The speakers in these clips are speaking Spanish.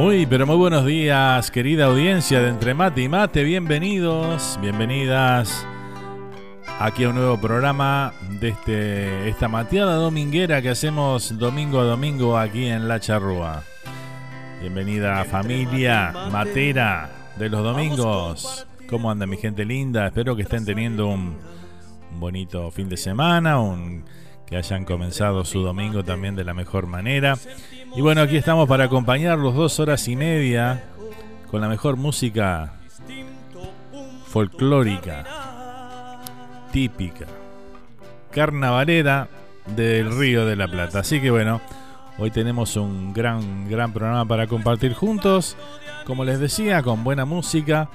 Muy, pero muy buenos días, querida audiencia de Entre Mate y Mate. Bienvenidos, bienvenidas aquí a un nuevo programa de este, esta mateada dominguera que hacemos domingo a domingo aquí en La Charrúa. Bienvenida familia matera de los domingos. ¿Cómo anda mi gente linda? Espero que estén teniendo un, un bonito fin de semana, un, que hayan comenzado su domingo también de la mejor manera. Y bueno, aquí estamos para acompañarlos dos horas y media con la mejor música folclórica, típica, carnavalera del Río de la Plata. Así que bueno, hoy tenemos un gran, gran programa para compartir juntos. Como les decía, con buena música.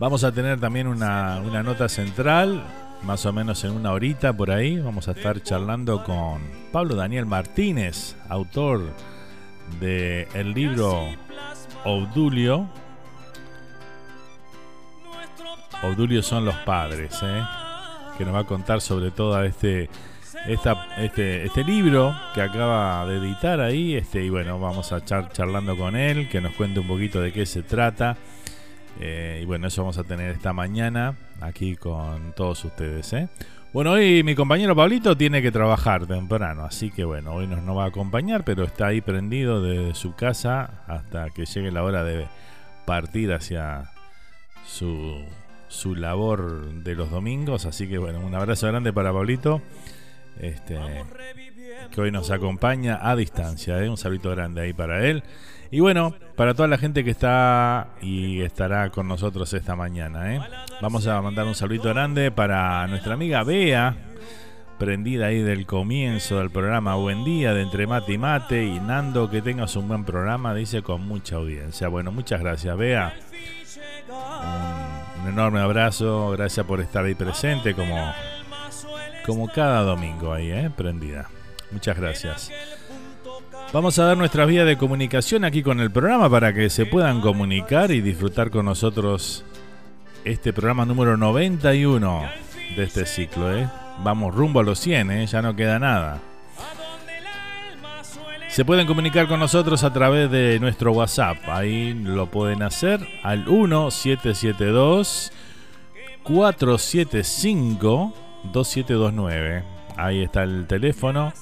Vamos a tener también una, una nota central, más o menos en una horita por ahí. Vamos a estar charlando con Pablo Daniel Martínez, autor del el libro Obdulio. Obdulio son los padres, ¿eh? que nos va a contar sobre todo este, este, este libro que acaba de editar ahí. Este, y bueno, vamos a estar charlando con él, que nos cuente un poquito de qué se trata. Eh, y bueno, eso vamos a tener esta mañana aquí con todos ustedes. ¿eh? Bueno, hoy mi compañero Pablito tiene que trabajar temprano, así que bueno, hoy nos no va a acompañar, pero está ahí prendido desde su casa hasta que llegue la hora de partir hacia su, su labor de los domingos. Así que bueno, un abrazo grande para Pablito, este, que hoy nos acompaña a distancia. ¿eh? Un saludo grande ahí para él. Y bueno, para toda la gente que está y estará con nosotros esta mañana, ¿eh? vamos a mandar un saludo grande para nuestra amiga Bea, prendida ahí del comienzo del programa. Buen día de Entre Mate y Mate. Y Nando, que tengas un buen programa, dice con mucha audiencia. Bueno, muchas gracias, Bea. Un, enorme abrazo, gracias por estar ahí presente como, como cada domingo ahí, ¿eh? prendida. Muchas gracias. Vamos a dar nuestra vía de comunicación aquí con el programa para que se puedan comunicar y disfrutar con nosotros este programa número 91 de este ciclo. ¿eh? Vamos rumbo a los 100, ¿eh? ya no queda nada. Se pueden comunicar con nosotros a través de nuestro WhatsApp. Ahí lo pueden hacer al 1772 475 2729. Ahí está el teléfono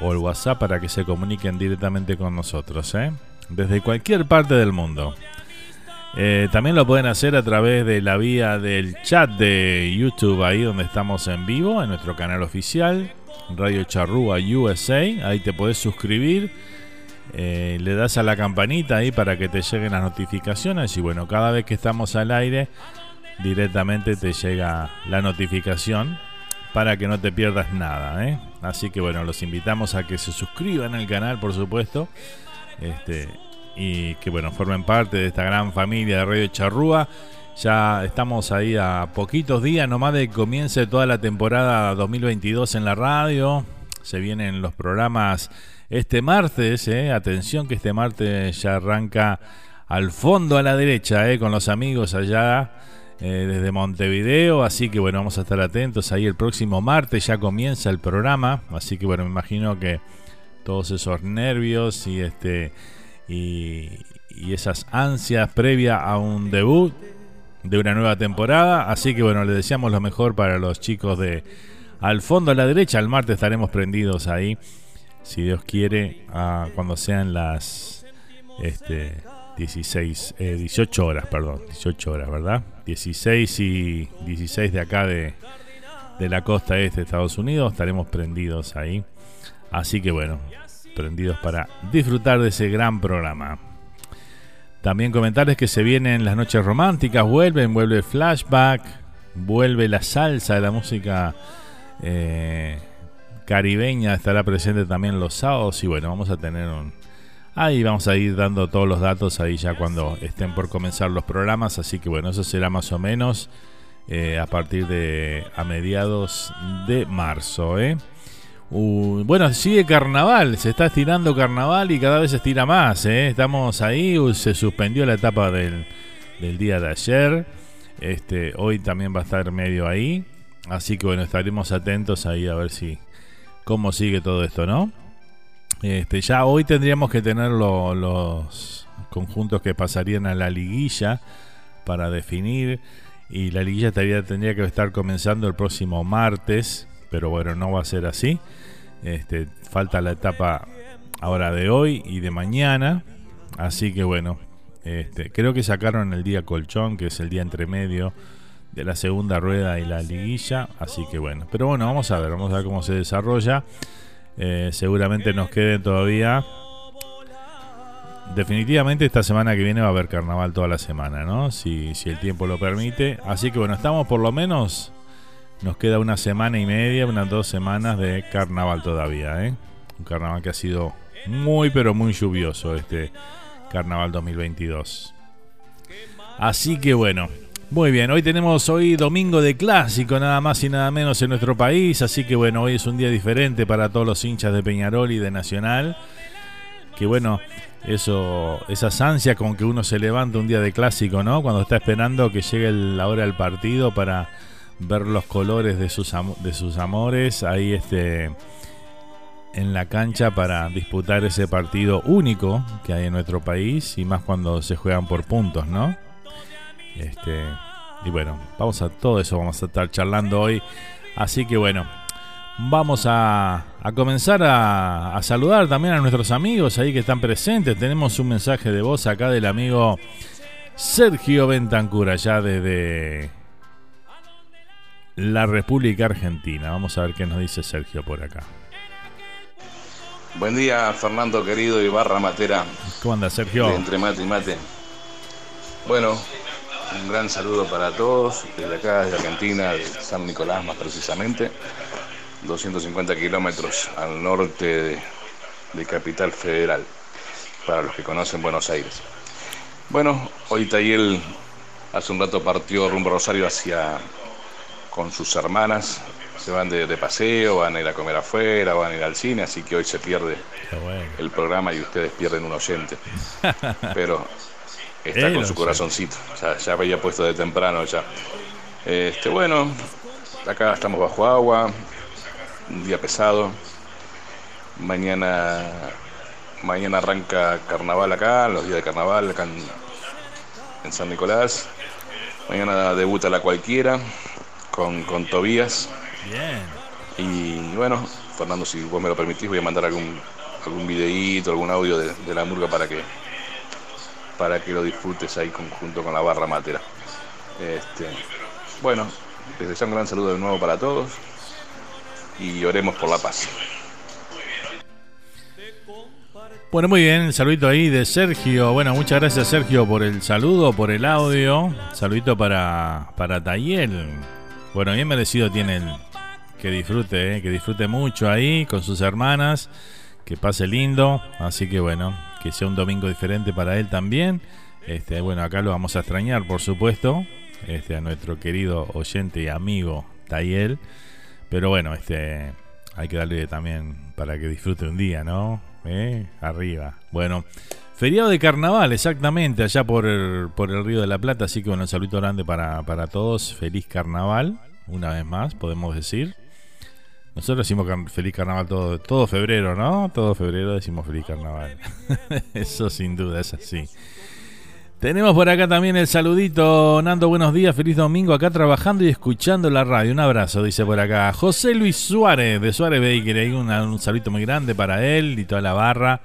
o el WhatsApp para que se comuniquen directamente con nosotros, ¿eh? desde cualquier parte del mundo. Eh, también lo pueden hacer a través de la vía del chat de YouTube, ahí donde estamos en vivo, en nuestro canal oficial, Radio Charrúa USA. Ahí te puedes suscribir, eh, le das a la campanita ahí para que te lleguen las notificaciones y bueno, cada vez que estamos al aire, directamente te llega la notificación para que no te pierdas nada. ¿eh? Así que bueno, los invitamos a que se suscriban al canal, por supuesto. Este, y que bueno, formen parte de esta gran familia de Radio Charrúa. Ya estamos ahí a poquitos días nomás de que comience toda la temporada 2022 en la radio. Se vienen los programas este martes. ¿eh? Atención que este martes ya arranca al fondo a la derecha ¿eh? con los amigos allá eh, desde Montevideo. Así que bueno, vamos a estar atentos. Ahí el próximo martes ya comienza el programa. Así que bueno, me imagino que todos esos nervios y este y, esas ansias previa a un debut de una nueva temporada. Así que bueno, les deseamos lo mejor para los chicos de al fondo a la derecha. El martes estaremos prendidos ahí, si Dios quiere, cuando sean las este, 16, 18 eh, horas, perdón, 18 horas, ¿verdad? 16 y 16 de acá de, de la costa este de Estados Unidos, estaremos prendidos ahí. Así que bueno, prendidos para disfrutar de ese gran programa. También comentarles que se vienen las noches románticas, vuelven, vuelve flashback, vuelve la salsa de la música eh, caribeña, estará presente también los sábados y bueno, vamos a tener un, Ahí vamos a ir dando todos los datos ahí ya cuando estén por comenzar los programas. Así que bueno, eso será más o menos eh, a partir de a mediados de marzo. ¿eh? bueno, sigue carnaval, se está estirando carnaval y cada vez se estira más. ¿eh? Estamos ahí, se suspendió la etapa del, del día de ayer. Este, hoy también va a estar medio ahí. Así que bueno, estaremos atentos ahí a ver si cómo sigue todo esto, ¿no? Este, ya hoy tendríamos que tener los conjuntos que pasarían a la liguilla para definir. Y la liguilla tendría, que estar comenzando el próximo martes. Pero bueno, no va a ser así. Este, falta la etapa ahora de hoy y de mañana. Así que bueno, este, creo que sacaron el día colchón, que es el día entre medio de la segunda rueda y la liguilla. Así que bueno, pero bueno, vamos a ver, vamos a ver cómo se desarrolla. Eh, seguramente nos queden todavía definitivamente esta semana que viene va a haber carnaval toda la semana, ¿no? Si, si el tiempo lo permite. Así que bueno, estamos por lo menos, nos queda una semana y media, unas dos semanas de carnaval todavía, ¿eh? Un carnaval que ha sido muy pero muy lluvioso este carnaval 2022. Así que bueno, muy bien, hoy tenemos hoy domingo de clásico, nada más y nada menos en nuestro país, así que bueno, hoy es un día diferente para todos los hinchas de Peñarol y de Nacional. Que bueno, eso, esas ansias con que uno se levanta un día de clásico, ¿no? Cuando está esperando que llegue la hora del partido para ver los colores de sus, de sus amores ahí este en la cancha para disputar ese partido único que hay en nuestro país y más cuando se juegan por puntos, ¿no? Este, y bueno, vamos a todo eso, vamos a estar charlando hoy. Así que bueno, vamos a, comenzar a, saludar también a nuestros amigos ahí que están presentes. Tenemos un mensaje de voz acá del amigo Sergio Bentancura, allá desde la República Argentina. Vamos a ver qué nos dice Sergio por acá. Buen día, Fernando querido y barra matera. ¿Cómo anda, Sergio? entre mate y mate. Bueno, un gran saludo para todos, desde acá, desde Argentina, de San Nicolás más precisamente, 250 kilómetros al norte de, Capital Federal, para los que conocen Buenos Aires. Bueno, hoy Tayel hace un rato partió rumbo Rosario hacia con sus hermanas, se van de, paseo, van a ir a comer afuera, van a ir al cine, así que hoy se pierde el programa y ustedes pierden un oyente. Pero está con su corazoncito. ya había puesto de temprano ya. Este, bueno, acá estamos bajo agua, un día pesado. Mañana, mañana arranca carnaval acá, los días de carnaval acá en, San Nicolás. Mañana debuta la cualquiera con, con Tobías. Bien. Y bueno, Fernando, si vos me lo permitís, voy a mandar algún, algún videíto, algún audio de, de la murga para que para que lo disfrutes ahí junto con la barra matera. Este, bueno, desde ya un gran saludo de nuevo para todos y oremos por la paz. Bueno, muy bien, saludito ahí de Sergio. Bueno, muchas gracias Sergio por el saludo, por el audio. Saludito para, para Tayel. Bueno, bien merecido tiene el, que disfrute, eh, que disfrute mucho ahí con sus hermanas, que pase lindo. Así que bueno, que sea un domingo diferente para él también. Este, bueno, acá lo vamos a extrañar, por supuesto, este, a nuestro querido oyente y amigo Tayel. Pero bueno, este, hay que darle también para que disfrute un día, ¿no? ¿Eh? Arriba. Bueno, feriado de carnaval, exactamente, allá por el, por el Río de la Plata. Así que bueno, un saludo grande para, para todos. Feliz carnaval, una vez más, podemos decir. Nosotros decimos feliz carnaval todo, todo febrero, ¿no? Todo febrero decimos feliz carnaval. Eso sin duda es así. Tenemos por acá también el saludito. Nando, buenos días, feliz domingo. Acá trabajando y escuchando la radio. Un abrazo, dice por acá. José Luis Suárez, de Suárez Baker. Un, un saludito muy grande para él y toda la barra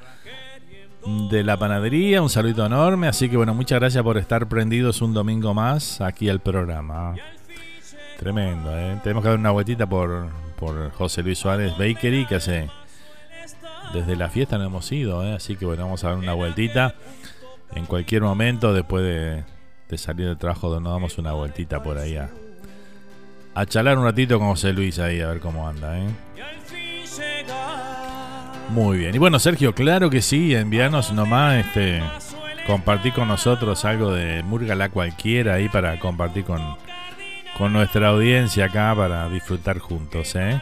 de la panadería. Un saludito enorme. Así que bueno, muchas gracias por estar prendidos un domingo más aquí al programa. Tremendo, ¿eh? Tenemos que dar una vueltita por, por José Luis Suárez Bakery, que hace desde la fiesta no hemos ido, ¿eh? así que bueno, vamos a dar una vueltita. En cualquier momento, después de, salir del trabajo, nos damos una vueltita por ahí a, a chalar un ratito con José Luis ahí, a ver cómo anda. ¿eh? Muy bien. Y bueno, Sergio, claro que sí, envíanos nomás, este, compartir con nosotros algo de Murga la cualquiera ahí para compartir con con nuestra audiencia acá para disfrutar juntos, ¿eh?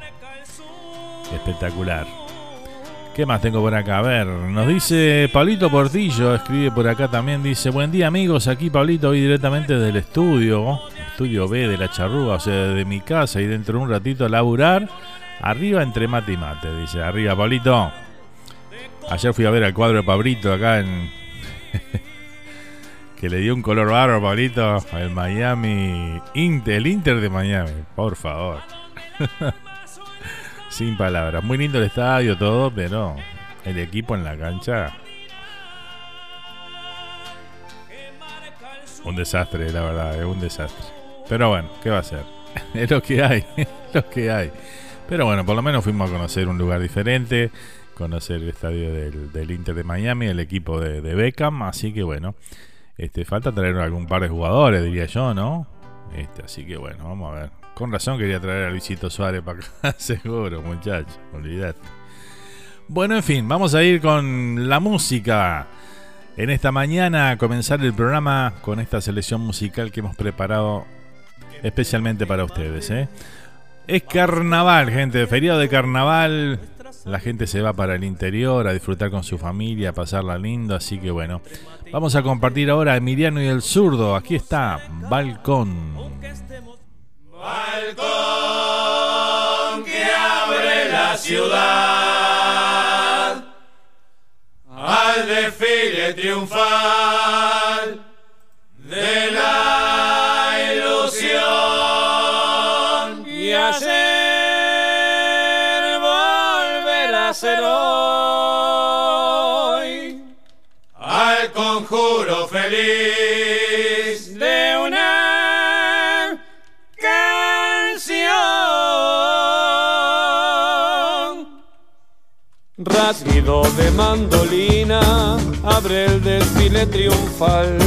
Espectacular. ¿Qué más tengo por acá? A ver, nos dice Pablito Portillo, escribe por acá también, dice, buen día amigos, aquí Pablito, hoy directamente del estudio, estudio B de la charrúa, o sea, de mi casa y dentro de un ratito a laburar, arriba entre mate y mate, dice, arriba Pablito. Ayer fui a ver al cuadro de Pablito acá en... que le dio un color barro, Pablito, al Miami Inter, el Inter de Miami, por favor. Sin palabras. Muy lindo el estadio, todo, pero el equipo en la cancha. Un desastre, la verdad, es un desastre. Pero bueno, ¿qué va a ser? es lo que hay, es lo que hay. Pero bueno, por lo menos fuimos a conocer un lugar diferente conocer el estadio del, Inter de Miami, el equipo de, Beckham. Así que bueno, este, falta traer algún par de jugadores, diría yo, ¿no? Este, así que bueno, vamos a ver. Con razón quería traer a Luisito Suárez para acá, seguro, muchachos, olvidate. Bueno, en fin, vamos a ir con la música. En esta mañana a comenzar el programa con esta selección musical que hemos preparado especialmente para ustedes. ¿eh? Es carnaval, gente, feriado de carnaval. La gente se va para el interior a disfrutar con su familia, a pasarla lindo. Así que bueno, vamos a compartir ahora Emiliano y el zurdo. Aquí está, Balcón. Balcón que abre la ciudad al desfile triunfal de la ilusión y hacer ser hoy De mandolina abre el desfile triunfal.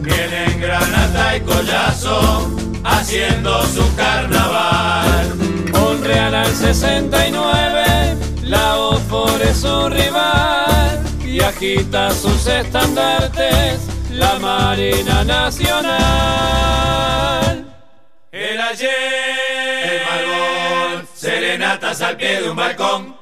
Vienen granata y collazo haciendo su carnaval. Honrean al 69 la voz por su rival y agita sus estandartes la Marina Nacional. El ayer, el malbón, serenatas al pie de un balcón.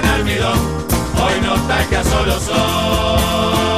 con almidón, hoy nostalgia solo son.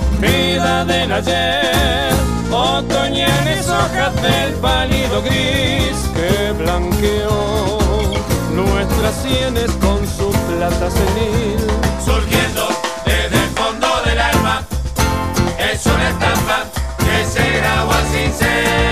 vida del ayer, otoñales hojas del pálido gris que blanqueó nuestras sienes con su plata senil, surgiendo desde el fondo del alma, es una estampa que se grabó sin ser.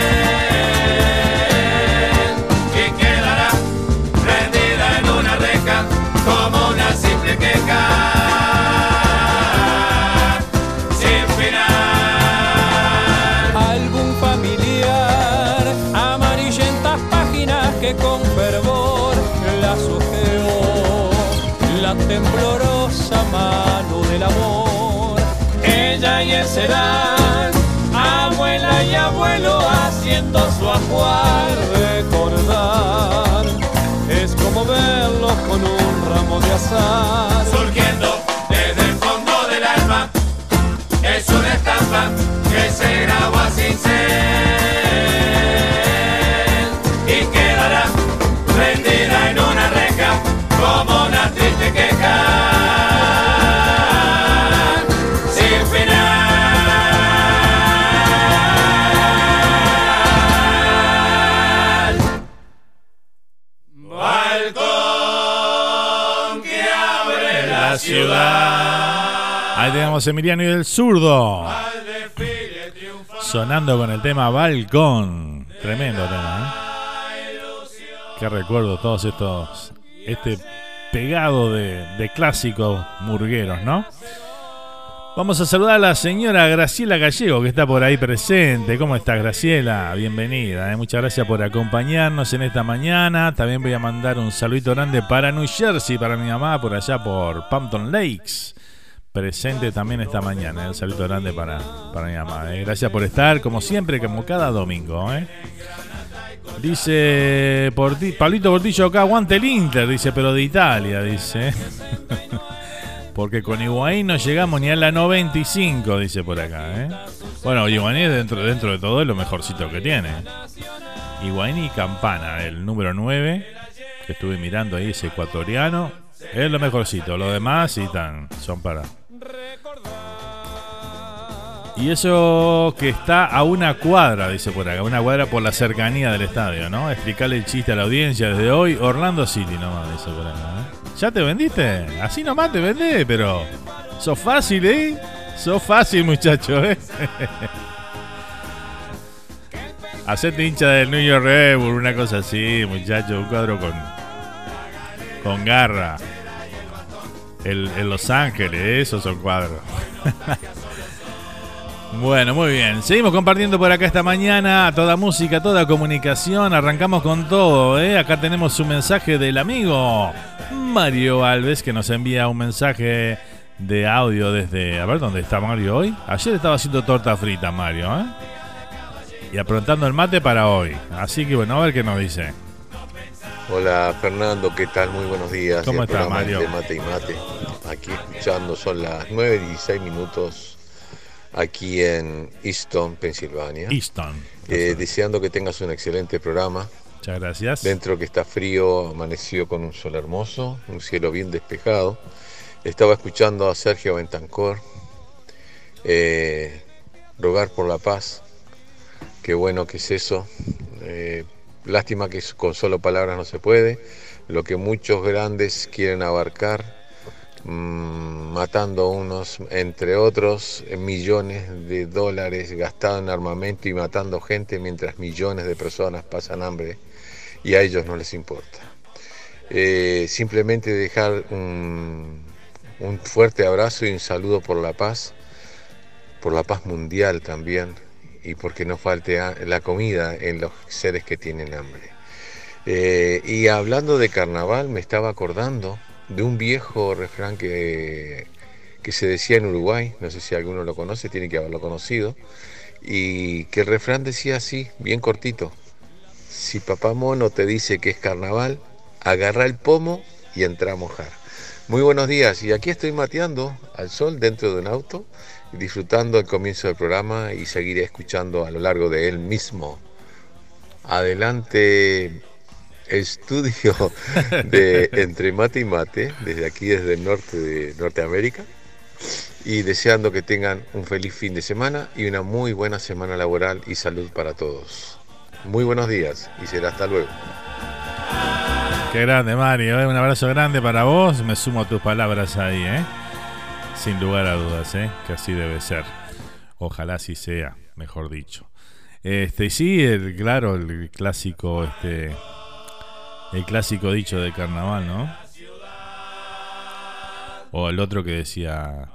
Serán abuela y abuelo haciendo su ajuar recordar es como verlos con un ramo de azar. Surgiendo desde el fondo del alma es una estampa que se graba sin ser Ahí tenemos Emiliano y el zurdo. Sonando con el tema Balcón. Tremendo tema, ¿eh? Qué recuerdo todos estos. Este pegado de, clásicos murgueros, ¿no? Vamos a saludar a la señora Graciela Gallego, que está por ahí presente. ¿Cómo estás, Graciela? Bienvenida. ¿eh? Muchas gracias por acompañarnos en esta mañana. También voy a mandar un saludito grande para New Jersey, para mi mamá, por allá por Pampton Lakes. Presente también esta mañana. ¿eh? Un saludo grande para, para mi mamá. ¿eh? Gracias por estar, como siempre, como cada domingo. Dice Pablito Portillo acá, aguante el Inter, dice, pero de Italia, dice. Porque con Higuaín no llegamos ni a la 95, dice por acá. ¿eh? Bueno, Higuaín es dentro, dentro de todo es lo mejorcito que tiene. Higuaín y Campana, el número 9, que estuve mirando ahí, ese ecuatoriano, es lo mejorcito. Lo demás, sí, tan, son para. Y eso que está a una cuadra, dice por acá, una cuadra por la cercanía del estadio, ¿no? Explicarle el chiste a la audiencia desde hoy, Orlando City nomás, dice por acá. ¿eh? ¿Ya te vendiste? Así nomás te vendés, pero. Sos fácil, ¿eh? Sos fácil, muchacho, ¿eh? Hacete hincha del New York Red una cosa así, muchacho. Un cuadro con. con garra. En Los Ángeles, esos son cuadros. Bueno, muy bien. Seguimos compartiendo por acá esta mañana toda música, toda comunicación. Arrancamos con todo. ¿eh? Acá tenemos un mensaje del amigo Mario Alves que nos envía un mensaje de audio desde... A ver, ¿dónde está Mario hoy? Ayer estaba haciendo torta frita Mario. ¿eh? Y aprontando el mate para hoy. Así que bueno, a ver qué nos dice. Hola Fernando, ¿qué tal? Muy buenos días. ¿Cómo está Mario? De mate y mate. Aquí escuchando, son las 9 y 16 minutos aquí en Easton, Pensilvania. Easton. Eh, deseando que tengas un excelente programa. Muchas gracias. Dentro que está frío, amaneció con un sol hermoso, un cielo bien despejado. Estaba escuchando a Sergio Bentancor eh, rogar por la paz. Qué bueno que es eso. Eh, lástima que con solo palabras no se puede. Lo que muchos grandes quieren abarcar Mm, matando unos, entre otros, millones de dólares gastados en armamento y matando gente mientras millones de personas pasan hambre y a ellos no les importa. Eh, simplemente dejar un, un fuerte abrazo y un saludo por la paz, por la paz mundial también y porque no falte la comida en los seres que tienen hambre. Eh, y hablando de carnaval, me estaba acordando de un viejo refrán que, que se decía en Uruguay, no sé si alguno lo conoce, tiene que haberlo conocido, y que el refrán decía así, bien cortito, si papá mono te dice que es carnaval, agarra el pomo y entra a mojar. Muy buenos días, y aquí estoy mateando al sol dentro de un auto, disfrutando el comienzo del programa y seguiré escuchando a lo largo de él mismo. Adelante, estudio de Entre Mate y Mate, desde aquí, desde el norte de Norteamérica, y deseando que tengan un feliz fin de semana y una muy buena semana laboral y salud para todos. Muy buenos días y será hasta luego. Qué grande, Mario. ¿eh? Un abrazo grande para vos. Me sumo a tus palabras ahí, ¿eh? Sin lugar a dudas, ¿eh? Que así debe ser. Ojalá así sea, mejor dicho. Este, sí, el, claro, el clásico, este, el clásico dicho de carnaval, ¿no? O el otro que decía,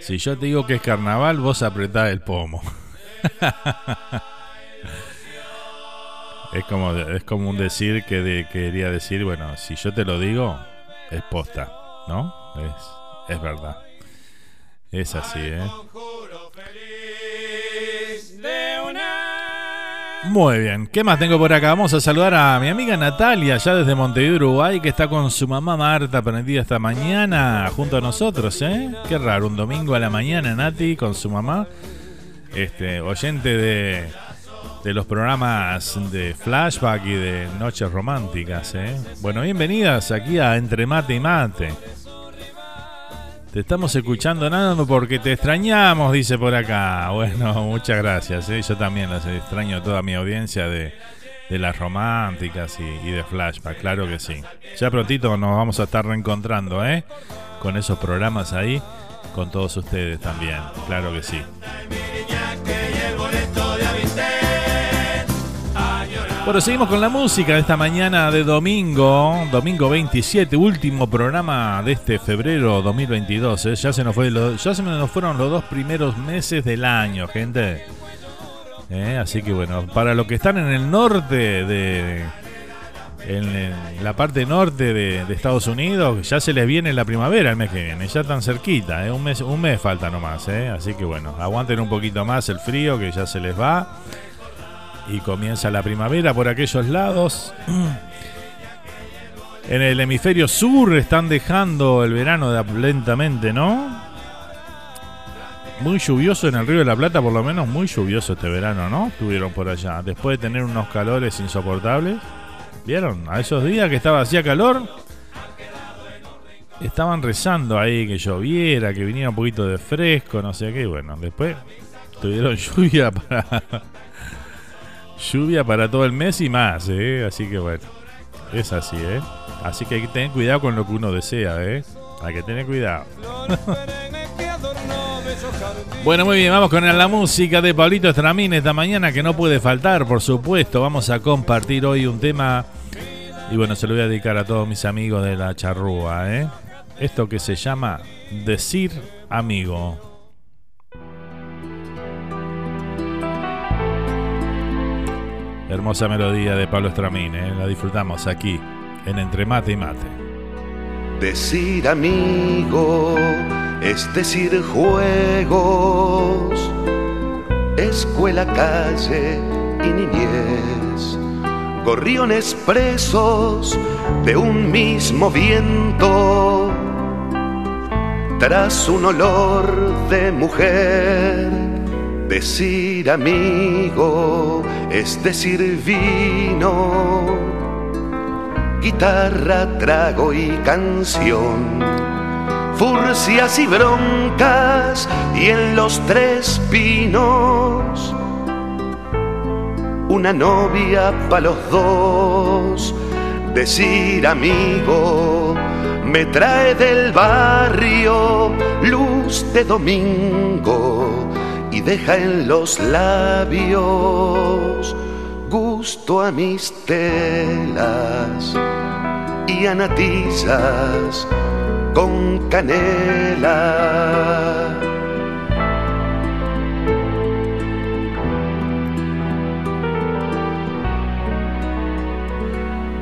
si yo te digo que es carnaval, vos apretás el pomo. es como es como un decir que quería decir, bueno, si yo te lo digo, es posta, ¿no? Es, es verdad. Es así, ¿eh? Muy bien, ¿qué más tengo por acá? Vamos a saludar a mi amiga Natalia, ya desde Montevideo, Uruguay, que está con su mamá Marta prendida esta mañana junto a nosotros, ¿eh? Qué raro, un domingo a la mañana, Nati, con su mamá, este, oyente de, de los programas de Flashback y de Noches Románticas, ¿eh? Bueno, bienvenidas aquí a Entre Mate y Mate. Te estamos escuchando nada porque te extrañamos, dice por acá. Bueno, muchas gracias. ¿eh? Yo también las extraño a toda mi audiencia de, las románticas y, de flashback, claro que sí. Ya prontito nos vamos a estar reencontrando, ¿eh? Con esos programas ahí, con todos ustedes también, claro que sí. Bueno, seguimos con la música de esta mañana de domingo, domingo 27, último programa de este febrero 2022. ¿eh? Ya, se nos fueron los dos primeros meses del año, gente. ¿Eh? Así que bueno, para los que están en el norte de, en, la parte norte de, Estados Unidos, ya se les viene la primavera el mes que viene, ya están cerquita, ¿eh? un, mes, un mes falta nomás, ¿eh? así que bueno, aguanten un poquito más el frío que ya se les va y comienza la primavera por aquellos lados. En el hemisferio sur están dejando el verano lentamente, ¿no? Muy lluvioso en el Río de la Plata, por lo menos muy lluvioso este verano, ¿no? Estuvieron por allá, después de tener unos calores insoportables. ¿Vieron? A esos días que estaba hacía calor, estaban rezando ahí que lloviera, que viniera un poquito de fresco, no sé qué. Bueno, después tuvieron lluvia para lluvia para todo el mes y más, ¿eh? Así que bueno, es así, ¿eh? Así que hay que tener cuidado con lo que uno desea, ¿eh? Hay que tener cuidado. bueno, muy bien, vamos con la música de Pablito Estramín esta mañana que no puede faltar, por supuesto. Vamos a compartir hoy un tema y bueno, se lo voy a dedicar a todos mis amigos de la charrúa, ¿eh? Esto que se llama Decir Amigo. Hermosa melodía de Pablo Estramín, ¿eh? la disfrutamos aquí en Entre Mate y Mate. Decir amigo es decir juegos, escuela, calle y niñez, gorriones presos de un mismo viento, tras un olor de mujer Decir amigo es decir vino, guitarra, trago y canción, furcias y broncas y en los tres pinos una novia para los dos. Decir amigo me trae del barrio luz de domingo deja en los labios gusto a mis telas y a natillas con canela.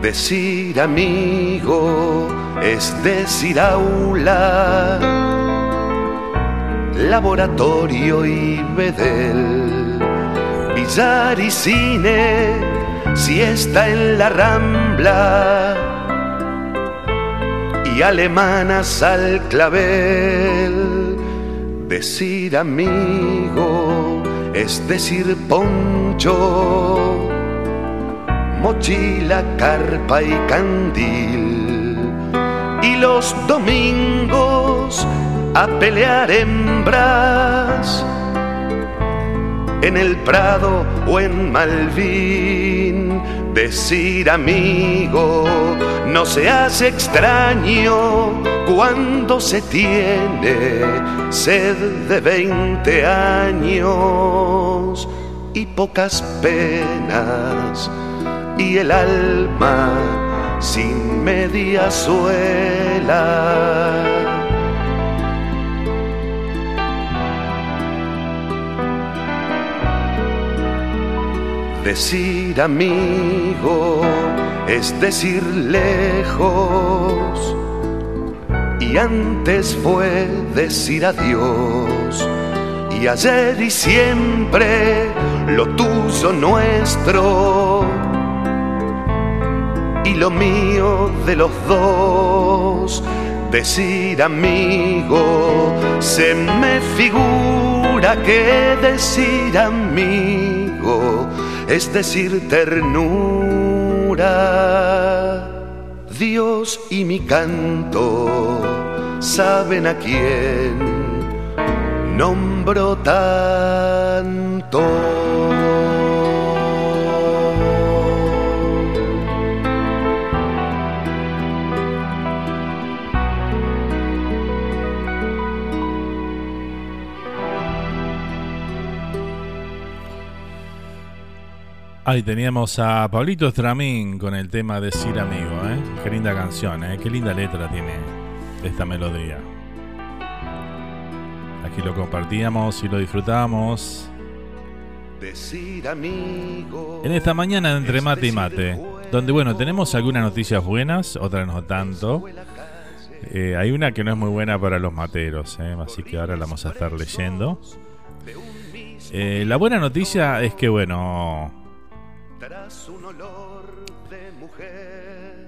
Decir amigo es decir aula laboratorio y bedel, billar y cine, si está en la rambla y alemanas al clavel. Decir amigo es decir poncho, mochila, carpa y candil. Y los domingos a pelear hembras en el Prado o en Malvin. Decir amigo no se hace extraño cuando se tiene sed de 20 años y pocas penas y el alma sin media suela Decir amigo es decir lejos. Y antes fue decir adiós. Y ayer y siempre lo tuyo nuestro. Y lo mío de los dos. Decir amigo se me figura que decir amigo es decir, ternura. Dios y mi canto saben a quién nombro tanto. Ahí teníamos a Pablito Estramín con el tema de Sir Amigo, ¿eh? Qué linda canción, ¿eh? Qué linda letra tiene esta melodía. Aquí lo compartíamos y lo disfrutábamos. Decir amigo. En esta mañana entre mate y mate, donde bueno, tenemos algunas noticias buenas, otras no tanto. Eh, hay una que no es muy buena para los materos, ¿eh? así que ahora la vamos a estar leyendo. Eh, la buena noticia es que bueno, tras un olor de mujer.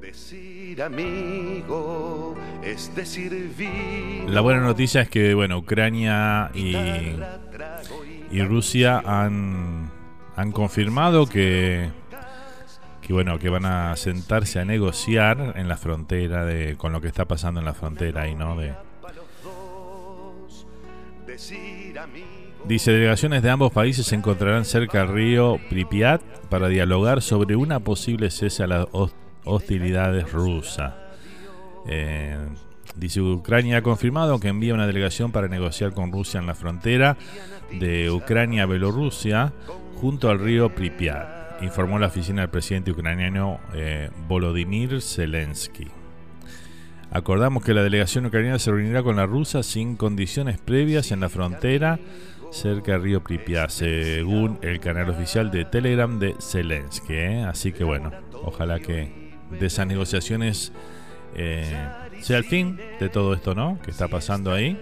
Decir amigo es decir La buena noticia es que, bueno, Ucrania y, y Rusia han, han confirmado que, que, bueno, que van a sentarse a negociar en la frontera de, con lo que está pasando en la frontera ahí, ¿no? De, Dice, delegaciones de ambos países se encontrarán cerca del río Pripyat para dialogar sobre una posible cese a las hostilidades rusas. Eh, dice, Ucrania ha confirmado que envía una delegación para negociar con Rusia en la frontera de Ucrania-Bielorrusia junto al río Pripyat, informó la oficina del presidente ucraniano eh, Volodymyr Zelensky. Acordamos que la delegación ucraniana se reunirá con la rusa sin condiciones previas en la frontera cerca río Pripyat, según el canal oficial de Telegram de Zelensky. ¿eh? Así que bueno, ojalá que de esas negociaciones eh, sea el fin de todo esto, ¿no? Que está pasando ahí.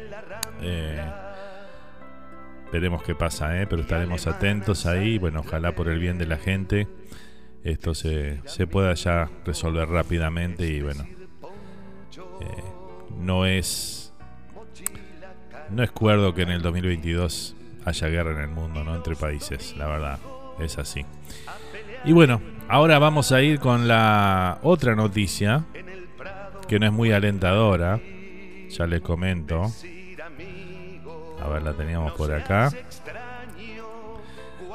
Eh, veremos qué pasa, ¿eh? pero estaremos atentos ahí. Bueno, ojalá por el bien de la gente esto se, se pueda ya resolver rápidamente y bueno, no es no es cuerdo que en el 2022 haya guerra en el mundo, ¿no? Entre países, la verdad, es así. Y bueno, ahora vamos a ir con la otra noticia, que no es muy alentadora, ya les comento. A ver, la teníamos por acá.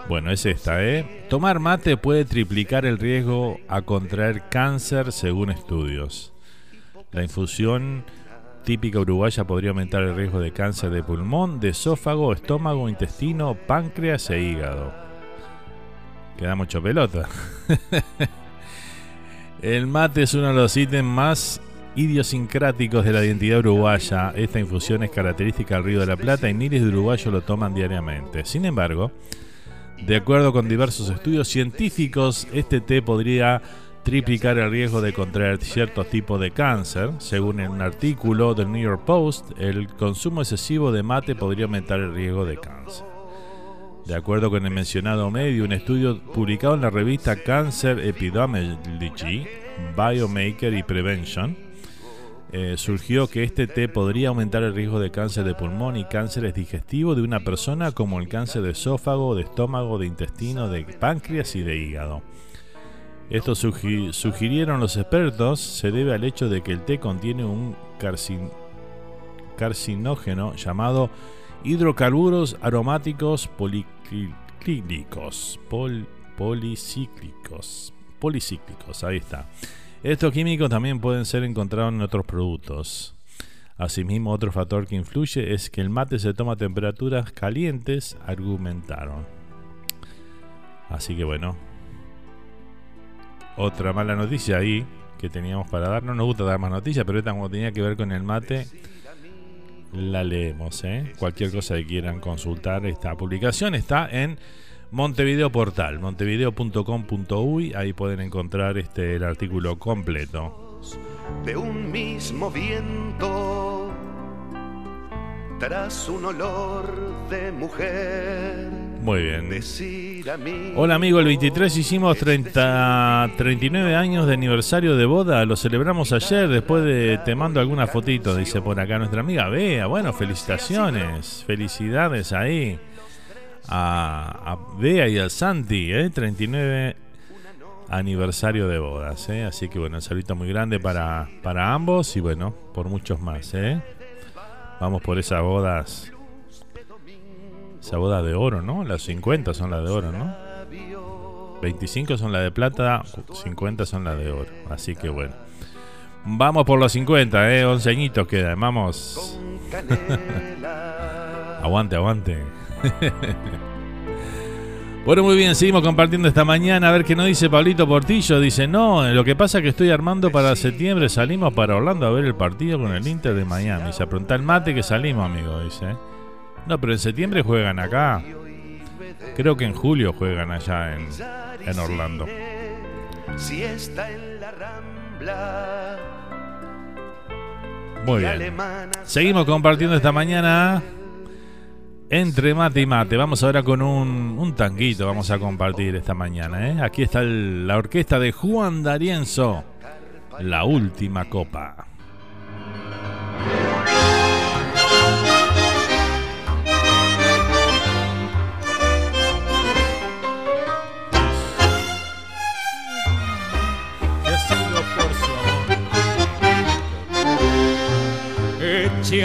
Bueno, es esta, ¿eh? Tomar mate puede triplicar el riesgo a contraer cáncer según estudios. La infusión típica uruguaya podría aumentar el riesgo de cáncer de pulmón, de esófago, estómago, intestino, páncreas e hígado. Queda mucho pelota. el mate es uno de los ítems más idiosincráticos de la identidad uruguaya. Esta infusión es característica del Río de la Plata y miles de uruguayos lo toman diariamente. Sin embargo, de acuerdo con diversos estudios científicos, este té podría triplicar el riesgo de contraer ciertos tipos de cáncer. Según un artículo del New York Post, el consumo excesivo de mate podría aumentar el riesgo de cáncer. De acuerdo con el mencionado medio, un estudio publicado en la revista Cancer Epidemiology, Biomaker y Prevention, eh, surgió que este té podría aumentar el riesgo de cáncer de pulmón y cánceres digestivos de una persona como el cáncer de esófago, de estómago, de intestino, de páncreas y de hígado. Esto sugirieron los expertos se debe al hecho de que el té contiene un carcinógeno llamado hidrocarburos aromáticos policíclicos. policíclicos. Policíclicos, ahí está. Estos químicos también pueden ser encontrados en otros productos. Asimismo, otro factor que influye es que el mate se toma a temperaturas calientes, argumentaron. Así que bueno, otra mala noticia ahí que teníamos para dar. No nos gusta dar más noticias, pero esta como tenía que ver con el mate, la leemos. ¿eh? Cualquier cosa que quieran consultar, esta publicación está en Montevideo Portal, montevideo.com.uy. Ahí pueden encontrar este, el artículo completo. De un mismo viento, tras un olor de mujer muy bien. Hola amigo, el 23 hicimos 30, 39 años de aniversario de boda, lo celebramos ayer, después de te mando alguna fotito, dice por acá nuestra amiga Bea. Bueno, felicitaciones, felicidades ahí a, Bea y al Santi, ¿eh? 39 aniversario de bodas, ¿eh? así que bueno, un saludo muy grande para, para ambos y bueno, por muchos más. ¿eh? Vamos por esas bodas esa boda de oro, ¿no? Las 50 son las de oro, ¿no? 25 son las de plata, 50 son las de oro. Así que bueno. Vamos por los 50, ¿eh? 11 añitos quedan, vamos. aguante, aguante. Bueno, muy bien, seguimos compartiendo esta mañana. A ver qué nos dice Pablito Portillo. Dice, no, lo que pasa es que estoy armando para septiembre. Salimos para Orlando a ver el partido con el Inter de Miami. Se pregunta el mate que salimos, amigo, dice. No, pero en septiembre juegan acá. Creo que en julio juegan allá en, en Orlando. Si está en la rambla. Muy bien. Seguimos compartiendo esta mañana entre mate y mate. Vamos ahora con un, un tanguito. Vamos a compartir esta mañana. ¿eh? Aquí está la orquesta de Juan D'Arienzo. La última copa.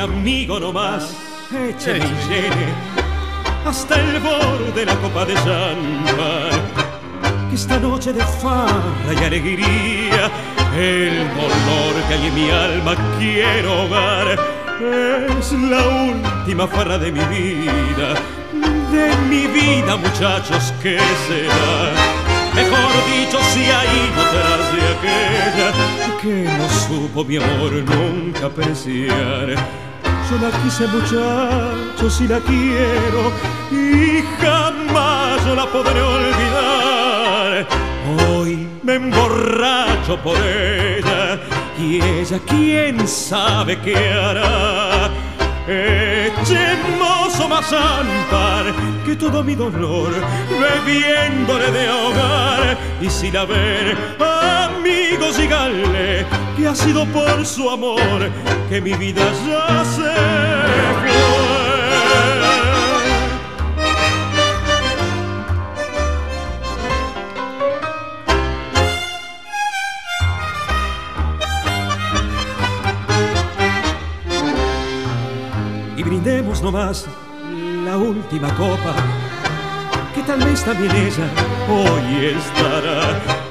Amigo nomás Eche y llene hasta el borde la copa de champán. Que esta noche de farra y alegría, el dolor que hay en mi alma quiero ahogar. Es la última farra de mi vida, de mi vida, muchachos, ¿qué será? Mejor dicho, si hay detrás de aquella que no supo mi amor nunca apreciar yo la quise muchachos y la quiero y jamás yo la podré olvidar. Hoy me emborracho por ella y ella quién sabe qué hará. Echemos más ampar que todo mi dolor bebiéndole de hogar y si la ven amigos díganle que ha sido por su amor que mi vida ya se fue. Y brindemos nomás la última copa, que tal vez también ella hoy estará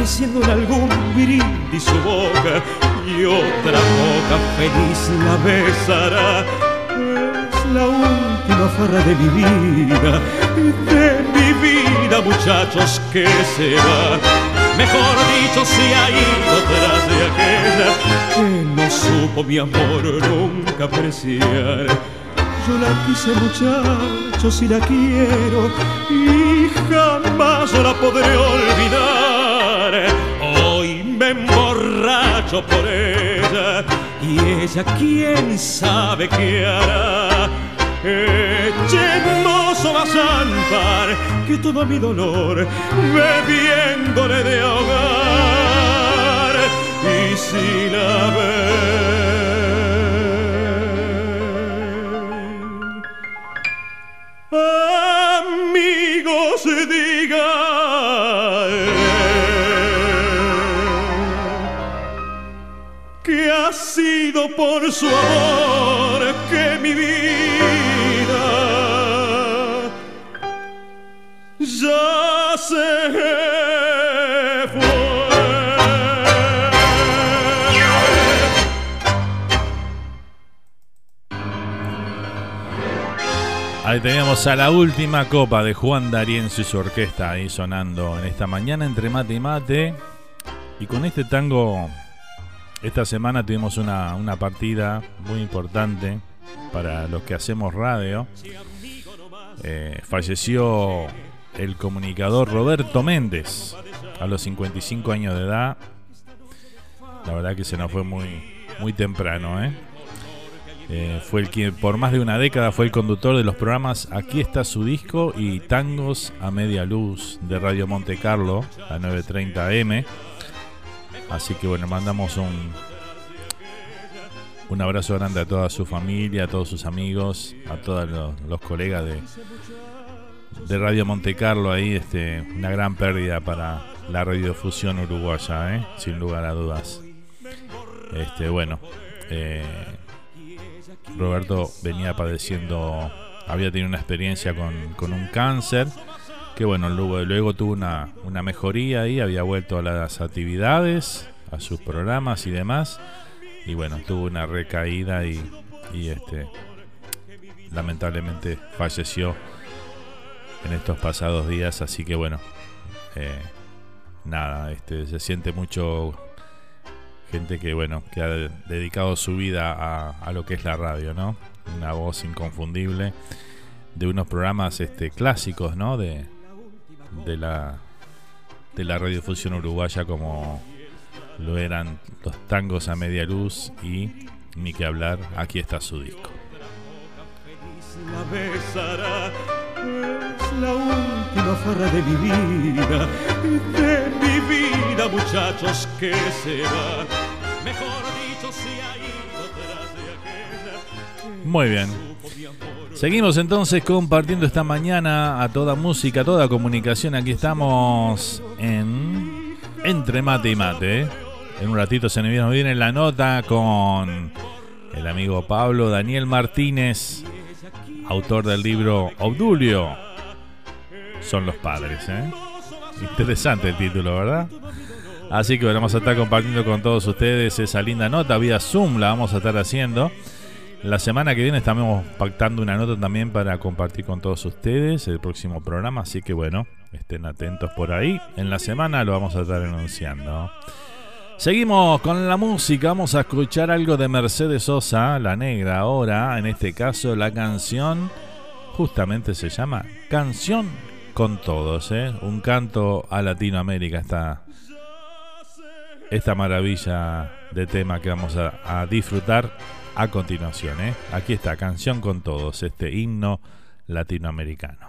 ofreciéndole algún brindis su boca y otra boca feliz la besará. Es la última farra de mi vida, de mi vida, muchachos, que se va. Mejor dicho, si hay detrás de aquella que no supo mi amor nunca apreciar. Yo la quise muchachos y la quiero y jamás la podré olvidar. Hoy me emborracho por ella. Y ella quién sabe qué hará. Echemos a zampar que todo mi dolor bebiéndole de ahogar y si la amigos digan por su amor que mi vida ya se Ahí teníamos a la última copa de Juan D'Arienzo y su orquesta ahí sonando en esta mañana entre mate y mate. Y con este tango, esta semana tuvimos una, una partida muy importante para los que hacemos radio. Eh, falleció el comunicador Roberto Méndez a los 55 años de edad. La verdad que se nos fue muy, muy temprano, ¿eh? Eh, fue el que por más de una década fue el conductor de los programas Aquí está su disco y Tangos a media luz de Radio Monte Carlo a 9.30 M. Así que bueno, mandamos un, un abrazo grande a toda su familia, a todos sus amigos, a todos los, colegas de, de Radio Monte Carlo ahí, este, una gran pérdida para la radiofusión uruguaya, ¿eh? sin lugar a dudas. Este, bueno, eh, Roberto venía padeciendo, había tenido una experiencia con, un cáncer, que bueno, luego, tuvo una, una mejoría ahí, había vuelto a las actividades, a sus programas y demás, y bueno, tuvo una recaída y, y este lamentablemente falleció en estos pasados días, así que bueno, eh, nada, este, se siente mucho gente que bueno, que ha dedicado su vida a, a, lo que es la radio, ¿no? Una voz inconfundible de unos programas este, clásicos, ¿no? De, de la de la radiofusión uruguaya como lo eran los tangos a media luz y ni que hablar, aquí está su disco. La besará, es la última farra de mi vida, de mi vida, muchachos, que se va. Mejor dicho, si ha ido tras de aquella. Muy bien. Seguimos entonces compartiendo esta mañana a toda música, a toda comunicación. Aquí estamos en Entre Mate y Mate. En un ratito se nos viene la nota con el amigo Pablo Daniel Martínez, autor del libro Obdulio. Son los padres, ¿eh? Interesante el título, ¿verdad? Así que vamos a estar compartiendo con todos ustedes esa linda nota vía Zoom, la vamos a estar haciendo. La semana que viene estamos pactando una nota también para compartir con todos ustedes el próximo programa, así que bueno, estén atentos por ahí. En la semana lo vamos a estar anunciando. Seguimos con la música, vamos a escuchar algo de Mercedes Sosa, la negra ahora, en este caso la canción justamente se llama Canción con Todos, ¿eh? un canto a Latinoamérica, esta, esta maravilla de tema que vamos a disfrutar a continuación. ¿eh? Aquí está, Canción con Todos, este himno latinoamericano.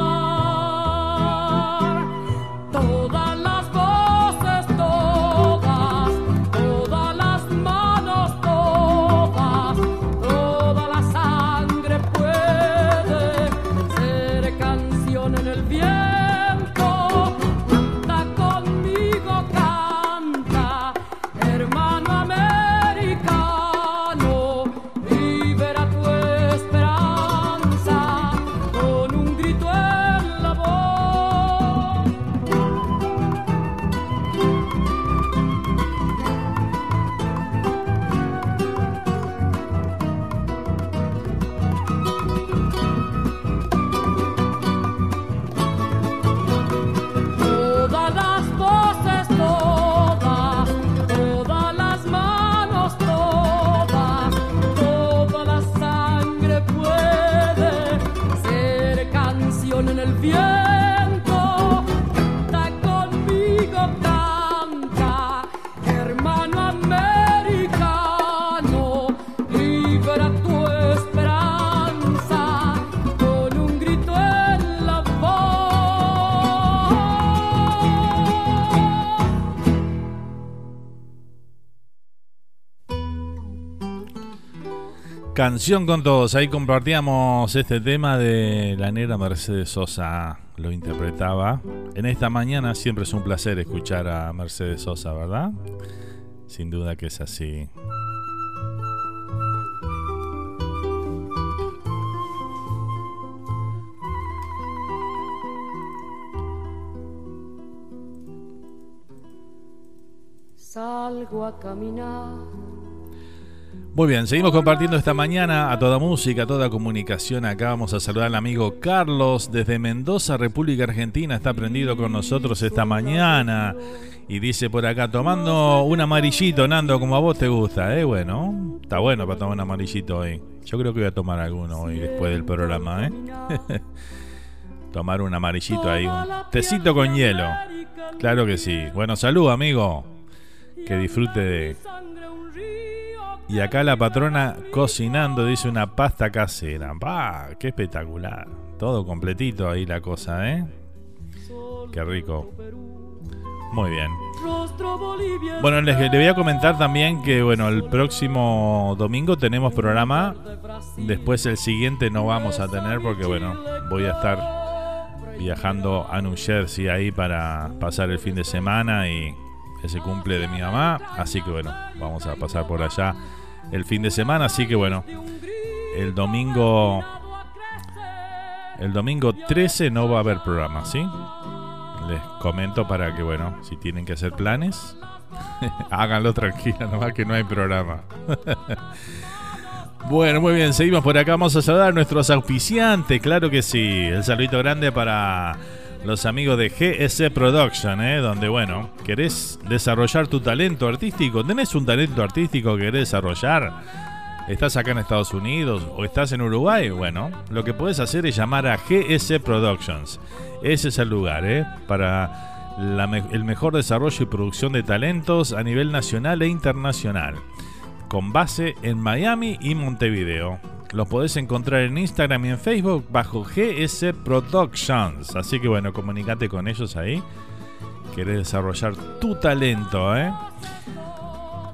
Canción con todos, ahí compartíamos este tema de la negra Mercedes Sosa, lo interpretaba. En esta mañana siempre es un placer escuchar a Mercedes Sosa, ¿verdad? Sin duda que es así. Salgo a caminar. Muy bien, seguimos compartiendo esta mañana a toda música, a toda comunicación. Acá vamos a saludar al amigo Carlos desde Mendoza, República Argentina. Está prendido con nosotros esta mañana. Y dice por acá, tomando un amarillito, Nando, como a vos te gusta. ¿eh? Bueno, está bueno para tomar un amarillito hoy. Yo creo que voy a tomar alguno hoy después del programa. ¿eh? tomar un amarillito ahí, un tecito con hielo. Claro que sí. Bueno, salud, amigo. Que disfrute de... Y acá la patrona cocinando, dice una pasta casera. ¡Bah! ¡Qué espectacular! Todo completito ahí la cosa, ¿eh? Qué rico. Muy bien. Bueno, les, voy a comentar también que, bueno, el próximo domingo tenemos programa. Después el siguiente no vamos a tener porque, bueno, voy a estar viajando a New Jersey ahí para pasar el fin de semana y ese cumple de mi mamá. Así que bueno, vamos a pasar por allá el fin de semana. Así que bueno, el domingo. El domingo 13 no va a haber programa, ¿sí? Les comento para que, bueno, si tienen que hacer planes, háganlo tranquila, nomás que no hay programa. bueno, muy bien, seguimos por acá. Vamos a saludar a nuestros auspiciantes, claro que sí. El saludito grande para los amigos de GS Production, ¿eh? donde, bueno, querés desarrollar tu talento artístico, tenés un talento artístico que querés desarrollar, estás acá en Estados Unidos o estás en Uruguay, bueno, lo que puedes hacer es llamar a GS Productions. Ese es el lugar, ¿eh? Para el mejor desarrollo y producción de talentos a nivel nacional e internacional, con base en Miami y Montevideo. Los podés encontrar en Instagram y en Facebook bajo GS Productions. Así que bueno, comunícate con ellos ahí. Querés desarrollar tu talento, ¿eh?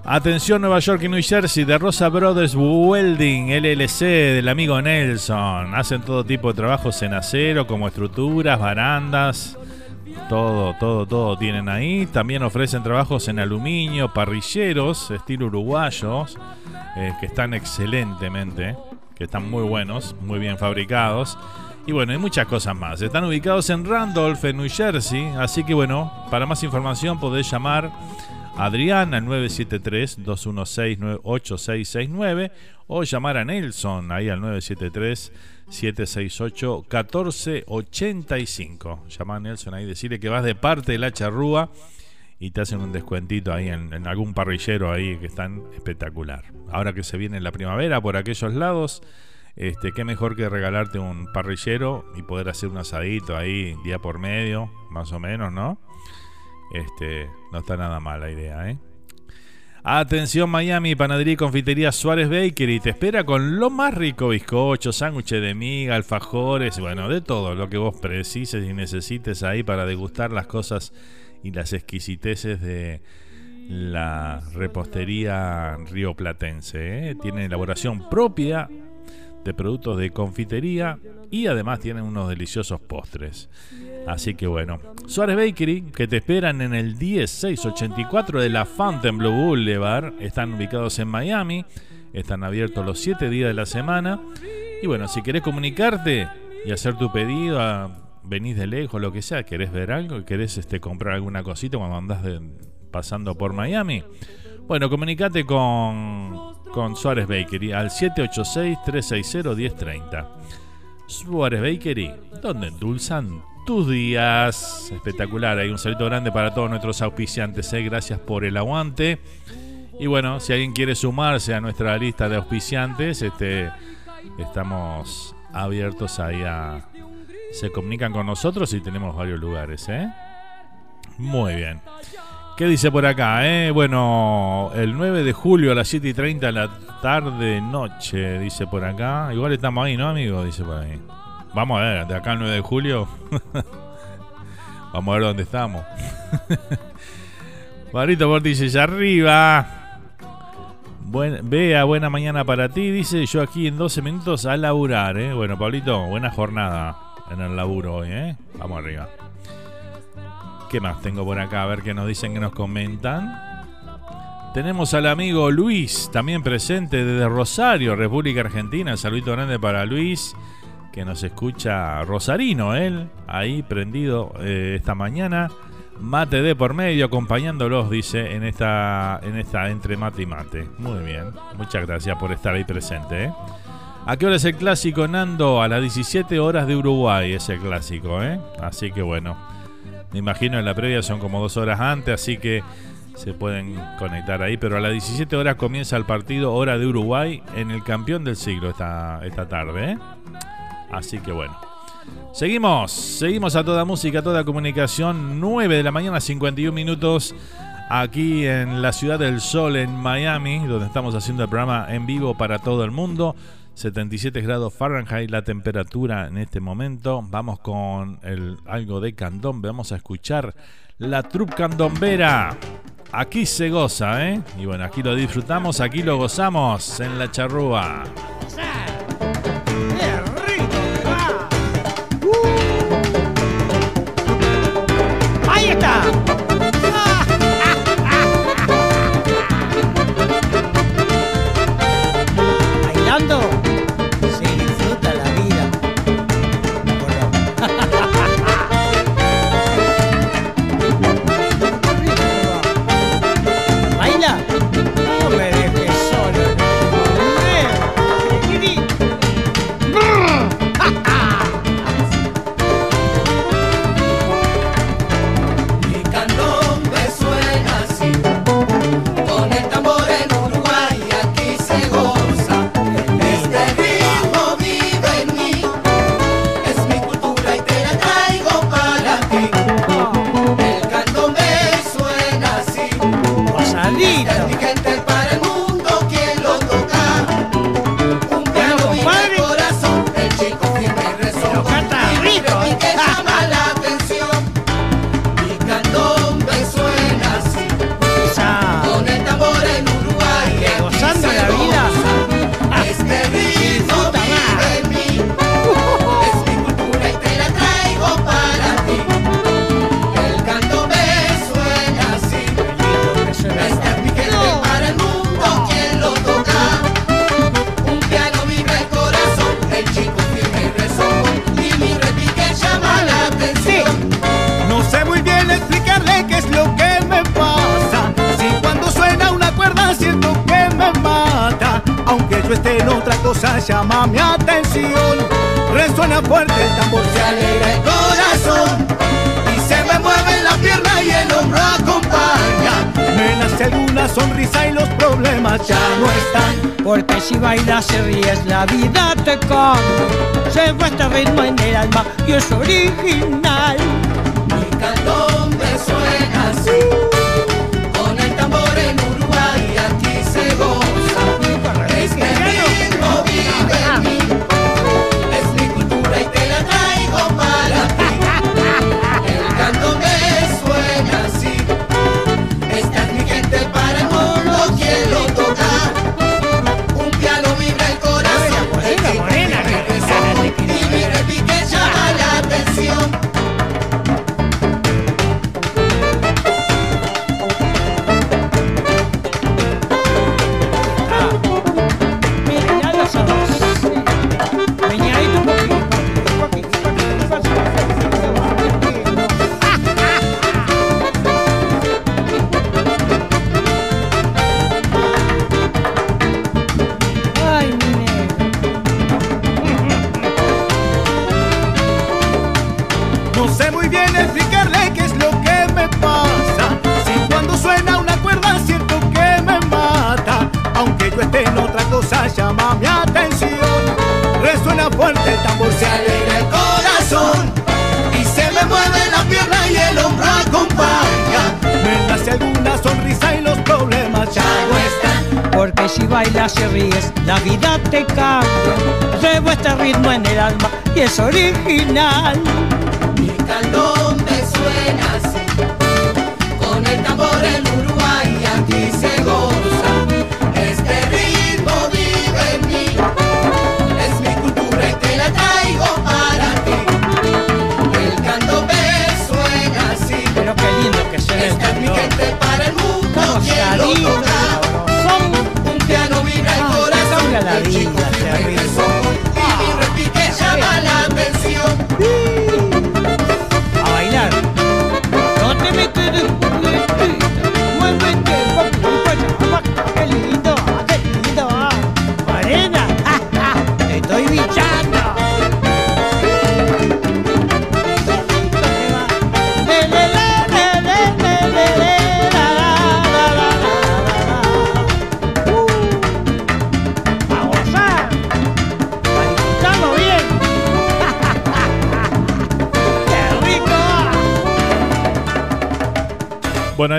Atención Nueva York y New Jersey de Rosa Brothers Welding LLC del amigo Nelson. Hacen todo tipo de trabajos en acero como estructuras, barandas. Todo, todo, todo tienen ahí. También ofrecen trabajos en aluminio, parrilleros, estilo uruguayos, eh, que están excelentemente que están muy buenos, muy bien fabricados. Y bueno, hay muchas cosas más. Están ubicados en Randolph, en New Jersey. Así que bueno, para más información podés llamar a Adrián al 973-216-8669 o llamar a Nelson ahí al 973-768-1485. Llama a Nelson ahí, decirle que vas de parte de la charrúa y te hacen un descuentito ahí en, algún parrillero ahí que están espectacular. Ahora que se viene la primavera por aquellos lados, este, qué mejor que regalarte un parrillero y poder hacer un asadito ahí día por medio, más o menos, ¿no? Este, no está nada mal la idea, ¿eh? Atención Miami, panadería y confitería Suárez Bakery te espera con lo más rico bizcocho, sándwiches de miga, alfajores, bueno, de todo lo que vos precises y necesites ahí para degustar las cosas y las exquisiteces de la repostería rioplatense. ¿eh? Tiene elaboración propia de productos de confitería y además tienen unos deliciosos postres. Así que bueno, Suárez Bakery, que te esperan en el 10684 de la Fontainebleau Boulevard, están ubicados en Miami, están abiertos los 7 días de la semana. Y bueno, si querés comunicarte y hacer tu pedido a venís de lejos, lo que sea, querés ver algo, querés este, comprar alguna cosita cuando andás pasando por Miami, bueno, comunicate con, con Suárez Bakery al 786-360-1030. Suárez Bakery, donde endulzan tus días. Espectacular, hay un saludo grande para todos nuestros auspiciantes, ¿eh? gracias por el aguante. Y bueno, si alguien quiere sumarse a nuestra lista de auspiciantes, este, estamos abiertos ahí a, se comunican con nosotros y tenemos varios lugares, ¿eh? Muy bien. ¿Qué dice por acá? Eh? Bueno, el 9 de julio a las 7 y 30 de la tarde, noche, dice por acá. Igual estamos ahí, ¿no, amigo? Dice por ahí. Vamos a ver, de acá al 9 de julio. Vamos a ver dónde estamos. Barrito por dice, arriba. Buen, vea, buena mañana para ti. Dice yo aquí en 12 minutos a laburar, ¿eh? Bueno, Pablito, buena jornada en el laburo hoy, ¿eh? Vamos arriba. ¿Qué más tengo por acá? A ver qué nos dicen, que nos comentan. Tenemos al amigo Luis, también presente desde Rosario, República Argentina. saludito grande para Luis, que nos escucha Rosarino, él, ahí prendido eh, esta mañana. Mate de por medio, acompañándolos, dice, en esta, en esta entre mate y mate. Muy bien, muchas gracias por estar ahí presente. ¿eh? ¿A qué hora es el clásico, Nando? A las 17 horas de Uruguay es el clásico, ¿eh? Así que bueno, me imagino en la previa son como dos horas antes, así que se pueden conectar ahí. Pero a las 17 horas comienza el partido Hora de Uruguay en el campeón del siglo esta, esta tarde. ¿eh? Así que bueno. Seguimos, seguimos a toda música, a toda comunicación. 9 de la mañana, 51 minutos. Aquí en la Ciudad del Sol, en Miami, donde estamos haciendo el programa en vivo para todo el mundo. 77 grados Fahrenheit la temperatura en este momento. Vamos con el, algo de candombe. Vamos a escuchar la trup candombera. Aquí se goza, ¿eh? Y bueno, aquí lo disfrutamos, aquí lo gozamos en la charrúa. Llama mi atención. Resuena fuerte el tambor, se alegra el corazón. Y se me mueve la pierna y el hombro acompaña. Me nace alguna sonrisa y los problemas ya no están. Porque si bailas y ríes, la vida te. Se va este ritmo en el alma y es original. Mi cantón me suena así.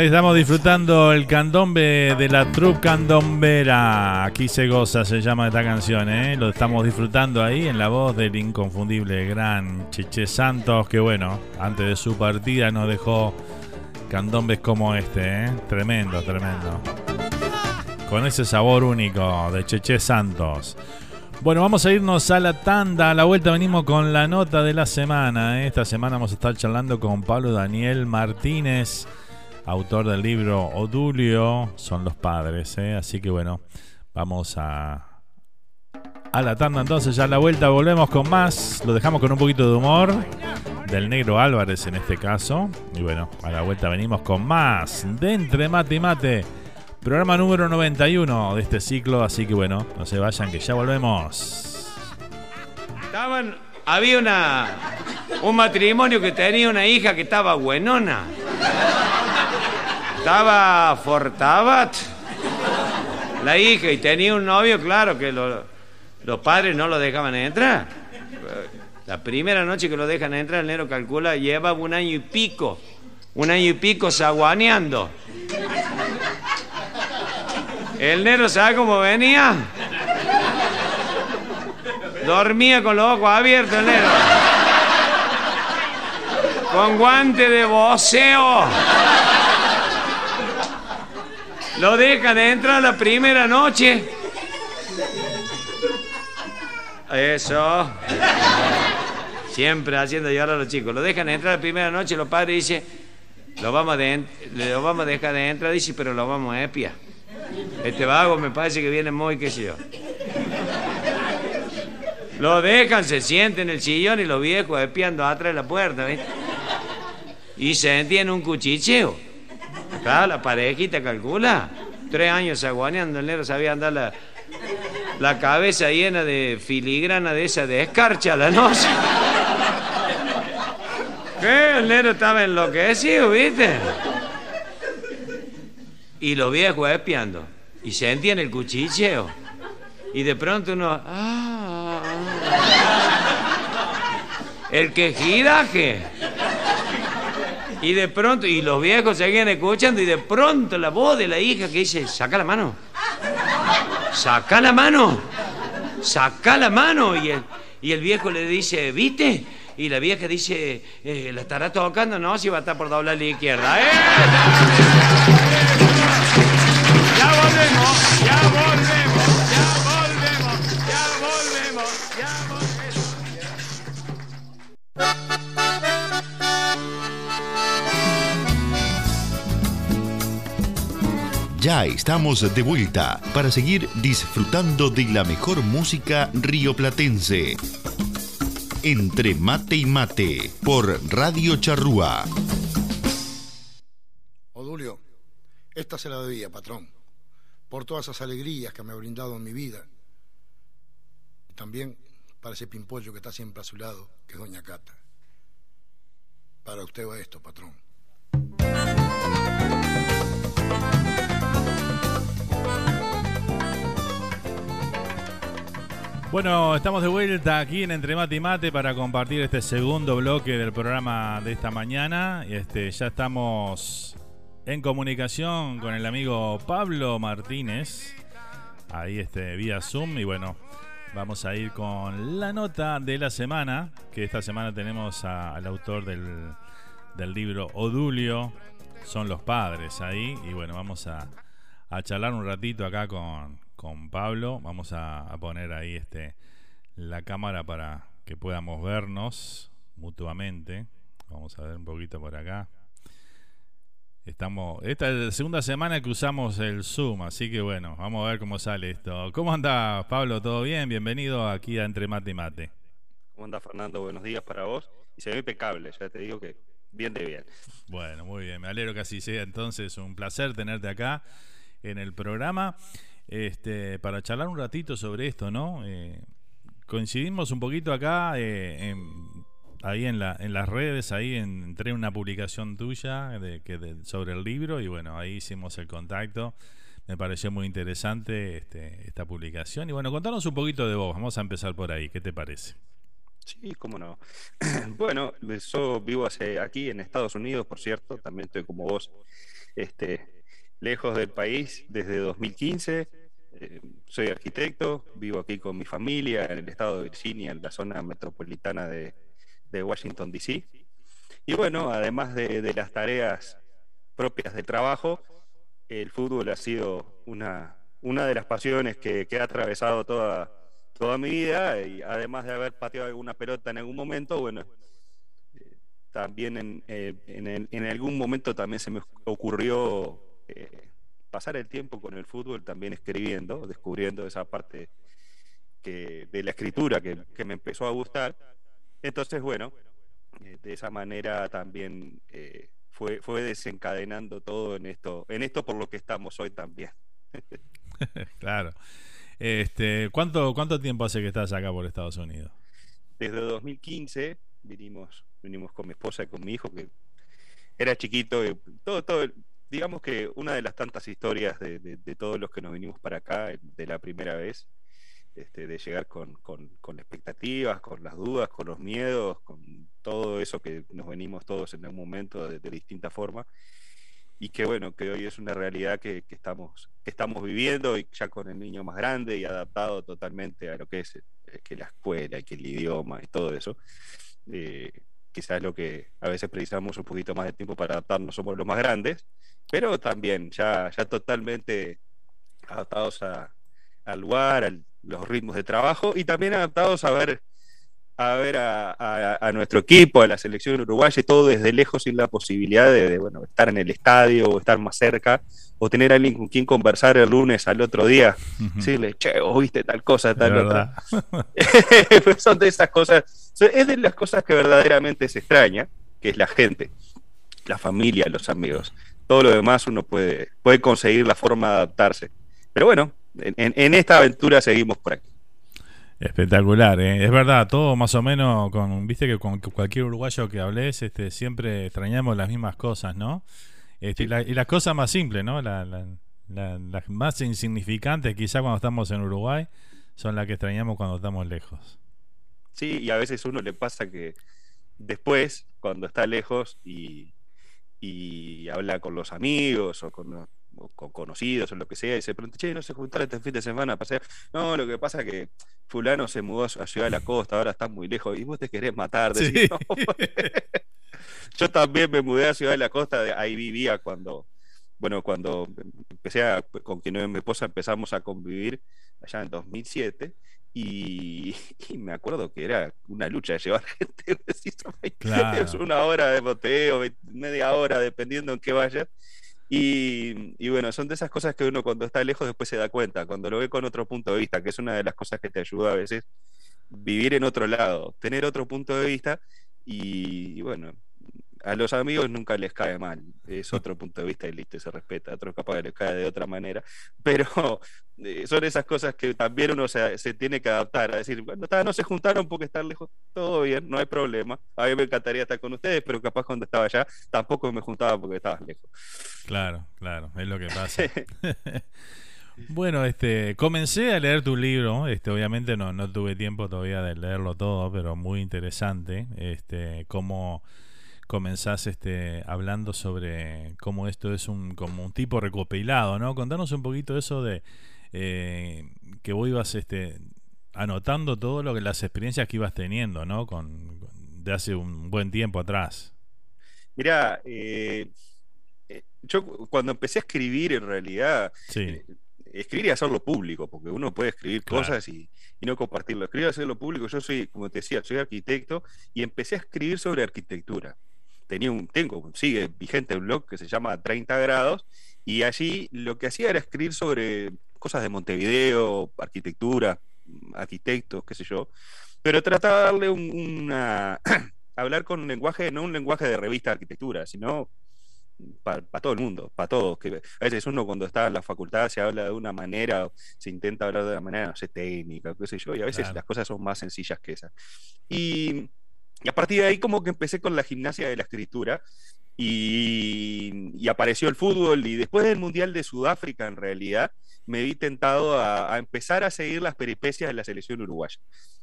Estamos disfrutando el candombe de la troupe candombera. Aquí se goza, se llama esta canción, ¿eh? Lo estamos disfrutando ahí en la voz del inconfundible gran Cheche Santos, que bueno, antes de su partida nos dejó candombes como este, ¿eh? Tremendo, tremendo. Con ese sabor único de Cheche Santos. Bueno, vamos a irnos a la tanda. A la vuelta venimos con la nota de la semana. ¿eh? Esta semana vamos a estar charlando con Pablo Daniel Martínez autor del libro Odulio, son los padres. ¿eh? Así que bueno, vamos a, a la tanda entonces, ya a la vuelta volvemos con más. Lo dejamos con un poquito de humor del negro Álvarez en este caso. Y bueno, a la vuelta venimos con más de Entre Mate y Mate. Programa número 91 de este ciclo, así que bueno, no se vayan que ya volvemos. Estaban, había una, un matrimonio que tenía una hija que estaba buenona. Estaba Fortabat, la hija, y tenía un novio, claro, que los padres no lo dejaban entrar. La primera noche que lo dejan entrar, el negro calcula, lleva un año y pico, un año y pico saguaneando. El negro, ¿sabe cómo venía? Dormía con los ojos abiertos el negro. Con guante de voceo. Lo dejan entrar la primera noche. Eso. Siempre haciendo llorar a los chicos. Lo dejan entrar la primera noche, los padres dicen, lo vamos, de, lo vamos a dejar de entrar, dice, pero lo vamos a espiar. Este vago me parece que viene muy, qué sé yo. Lo dejan, se sienten en el sillón y los viejos espiando atrás de la puerta. Y se entiende un cuchicheo. Claro, la parejita calcula. Tres años aguaneando, el negro sabía andar la, la cabeza llena de filigrana de esa de escarcha la noche. ¿Qué? El negro estaba enloquecido, ¿viste? Y los viejos espiando. Y sentían el cuchicheo. Y de pronto uno. Ah, el quejidaje. Y de pronto, y los viejos seguían escuchando, y de pronto la voz de la hija que dice, saca la mano, saca la mano, saca la mano. Y el, y el viejo le dice, ¿viste? Y la vieja dice, eh, ¿la estará tocando? No, si va a estar por doblar la izquierda. ¡Eh! Ya estamos de vuelta para seguir disfrutando de la mejor música rioplatense. Entre mate y mate por Radio Charrúa. Odulio, esta se la debía, patrón, por todas esas alegrías que me ha brindado en mi vida. Y también para ese pimpollo que está siempre a su lado, que es Doña Cata. Para usted va esto, patrón. Bueno, estamos de vuelta aquí en Entre Mate y Mate para compartir este segundo bloque del programa de esta mañana. Este, ya estamos en comunicación con el amigo Pablo Martínez, ahí este, vía Zoom. Y bueno, vamos a ir con la nota de la semana, que esta semana tenemos al autor del, del, libro Odulio, son los padres ahí. Y bueno, vamos a, a charlar un ratito acá con, con Pablo. Vamos a, poner ahí este la cámara para que podamos vernos mutuamente. Vamos a ver un poquito por acá. Estamos, esta es la segunda semana que usamos el Zoom, así que bueno, vamos a ver cómo sale esto. ¿Cómo anda Pablo? ¿Todo bien? Bienvenido aquí a Entre Mate y Mate. ¿Cómo anda Fernando? Buenos días para vos. Y se ve impecable, ya te digo que bien de bien. Bueno, muy bien, me alegro que así sea. Entonces, un placer tenerte acá en el programa este, para charlar un ratito sobre esto, ¿no? Eh, coincidimos un poquito acá, eh, ahí en, la, en las redes, ahí entré en una publicación tuya sobre el libro y bueno, ahí hicimos el contacto. Me pareció muy interesante este, esta publicación. Y bueno, contanos un poquito de vos. Vamos a empezar por ahí. ¿Qué te parece? Sí, cómo no. bueno, yo vivo hace, aquí en Estados Unidos, por cierto, también estoy como vos, este, lejos del país desde 2015. Eh, soy arquitecto, vivo aquí con mi familia en el estado de Virginia, en la zona metropolitana de, Washington, D.C. Y bueno, además de, de, las tareas propias de trabajo, el fútbol ha sido una, una de las pasiones que, que ha atravesado toda, toda mi vida y además de haber pateado alguna pelota en algún momento, bueno, eh, también en, eh, en, algún momento también se me ocurrió eh, pasar el tiempo con el fútbol también escribiendo, descubriendo esa parte que, de la escritura que, que, me empezó a gustar. Entonces, bueno, de esa manera también fue, fue desencadenando todo en esto, en esto por lo que estamos hoy también. claro. Este, ¿cuánto, ¿Cuánto tiempo hace que estás acá por Estados Unidos? Desde 2015 vinimos, vinimos con mi esposa y con mi hijo, que era chiquito, y todo, todo, digamos que una de las tantas historias de, todos los que nos vinimos para acá de la primera vez, este, de llegar con, con, con, expectativas, con las dudas, con los miedos, con todo eso que nos venimos todos en un momento de, de distinta forma y que bueno, que hoy es una realidad que, estamos, estamos viviendo y ya con el niño más grande y adaptado totalmente a lo que es eh, que la escuela que el idioma y todo eso. Eh, quizás lo que a veces precisamos un poquito más de tiempo para adaptarnos, somos los más grandes, pero también ya, ya totalmente adaptados al lugar, a los ritmos de trabajo y también adaptados a ver a ver a, nuestro equipo, a la selección uruguaya, y todo desde lejos sin la posibilidad de, bueno, estar en el estadio o estar más cerca o tener a alguien con quien conversar el lunes al otro día, decirle, che, vos viste tal cosa, tal otra. Pues son de esas cosas, es de las cosas que verdaderamente se extraña, que es la gente, la familia, los amigos. Todo lo demás uno puede, puede conseguir la forma de adaptarse. Pero bueno, en esta aventura seguimos por aquí. Espectacular, ¿eh? es verdad, todo más o menos, con, viste que con cualquier uruguayo que hables, este, siempre extrañamos las mismas cosas, ¿no? Este, y, las cosas más simples, ¿no? las más insignificantes, quizá cuando estamos en Uruguay, son las que extrañamos cuando estamos lejos. Sí, y a veces uno le pasa que después, cuando está lejos y, y habla con los amigos o con con conocidos o lo que sea, y se pregunta, che, no se juntaron este fin de semana a pasear. No, lo que pasa es que fulano se mudó a Ciudad de la Costa, ahora está muy lejos, y vos te querés matar. Yo también me mudé a Ciudad de la Costa, ahí vivía cuando, bueno, cuando empecé a, con quien mi esposa empezamos a convivir allá en 2007. Y, me acuerdo que era una lucha de llevar gente, es una hora de boteo, media hora, dependiendo en qué vayas. Y, bueno, son de esas cosas que uno cuando está lejos después se da cuenta, cuando lo ve con otro punto de vista, que es una de las cosas que te ayuda a veces, vivir en otro lado, tener otro punto de vista y bueno, a los amigos nunca les cae mal, es otro punto de vista y listo, se respeta, a otros capaz les cae de otra manera, pero eh, son esas cosas que también uno se, tiene que adaptar, a decir, bueno, no se juntaron porque están lejos, todo bien, no hay problema, a mí me encantaría estar con ustedes, pero capaz cuando estaba allá tampoco me juntaba porque estabas lejos. Claro, claro, es lo que pasa. Bueno, este, comencé a leer tu libro, este, obviamente no, no tuve tiempo todavía de leerlo todo, pero muy interesante, este, cómo comenzás este, hablando sobre cómo esto es un, como un tipo recopilado, ¿no? Contanos un poquito eso de eh, que vos ibas este, anotando todo lo que las experiencias que ibas teniendo, ¿no? Con, de hace un buen tiempo atrás. Mira, eh, eh, yo cuando empecé a escribir en realidad, escribir y hacerlo público, porque uno puede escribir cosas y, y, no compartirlo. Escribir y hacerlo público, yo soy, como te decía, soy arquitecto y empecé a escribir sobre arquitectura tenía un, tengo, sigue vigente un blog que se llama 30 grados, y allí lo que hacía era escribir sobre cosas de Montevideo, arquitectura, arquitectos, qué sé yo, pero trataba de darle una... hablar con un lenguaje, no un lenguaje de revista de arquitectura, sino para todo el mundo, para todos. Que a veces uno cuando está en la facultad se habla de una manera, se intenta hablar de una manera, no sé, técnica, qué sé yo, y a veces las cosas son más sencillas que esas. Y y a partir de ahí como que empecé con la gimnasia de la escritura y, apareció el fútbol y después del Mundial de Sudáfrica en realidad me vi tentado a, empezar a seguir las peripecias de la selección uruguaya.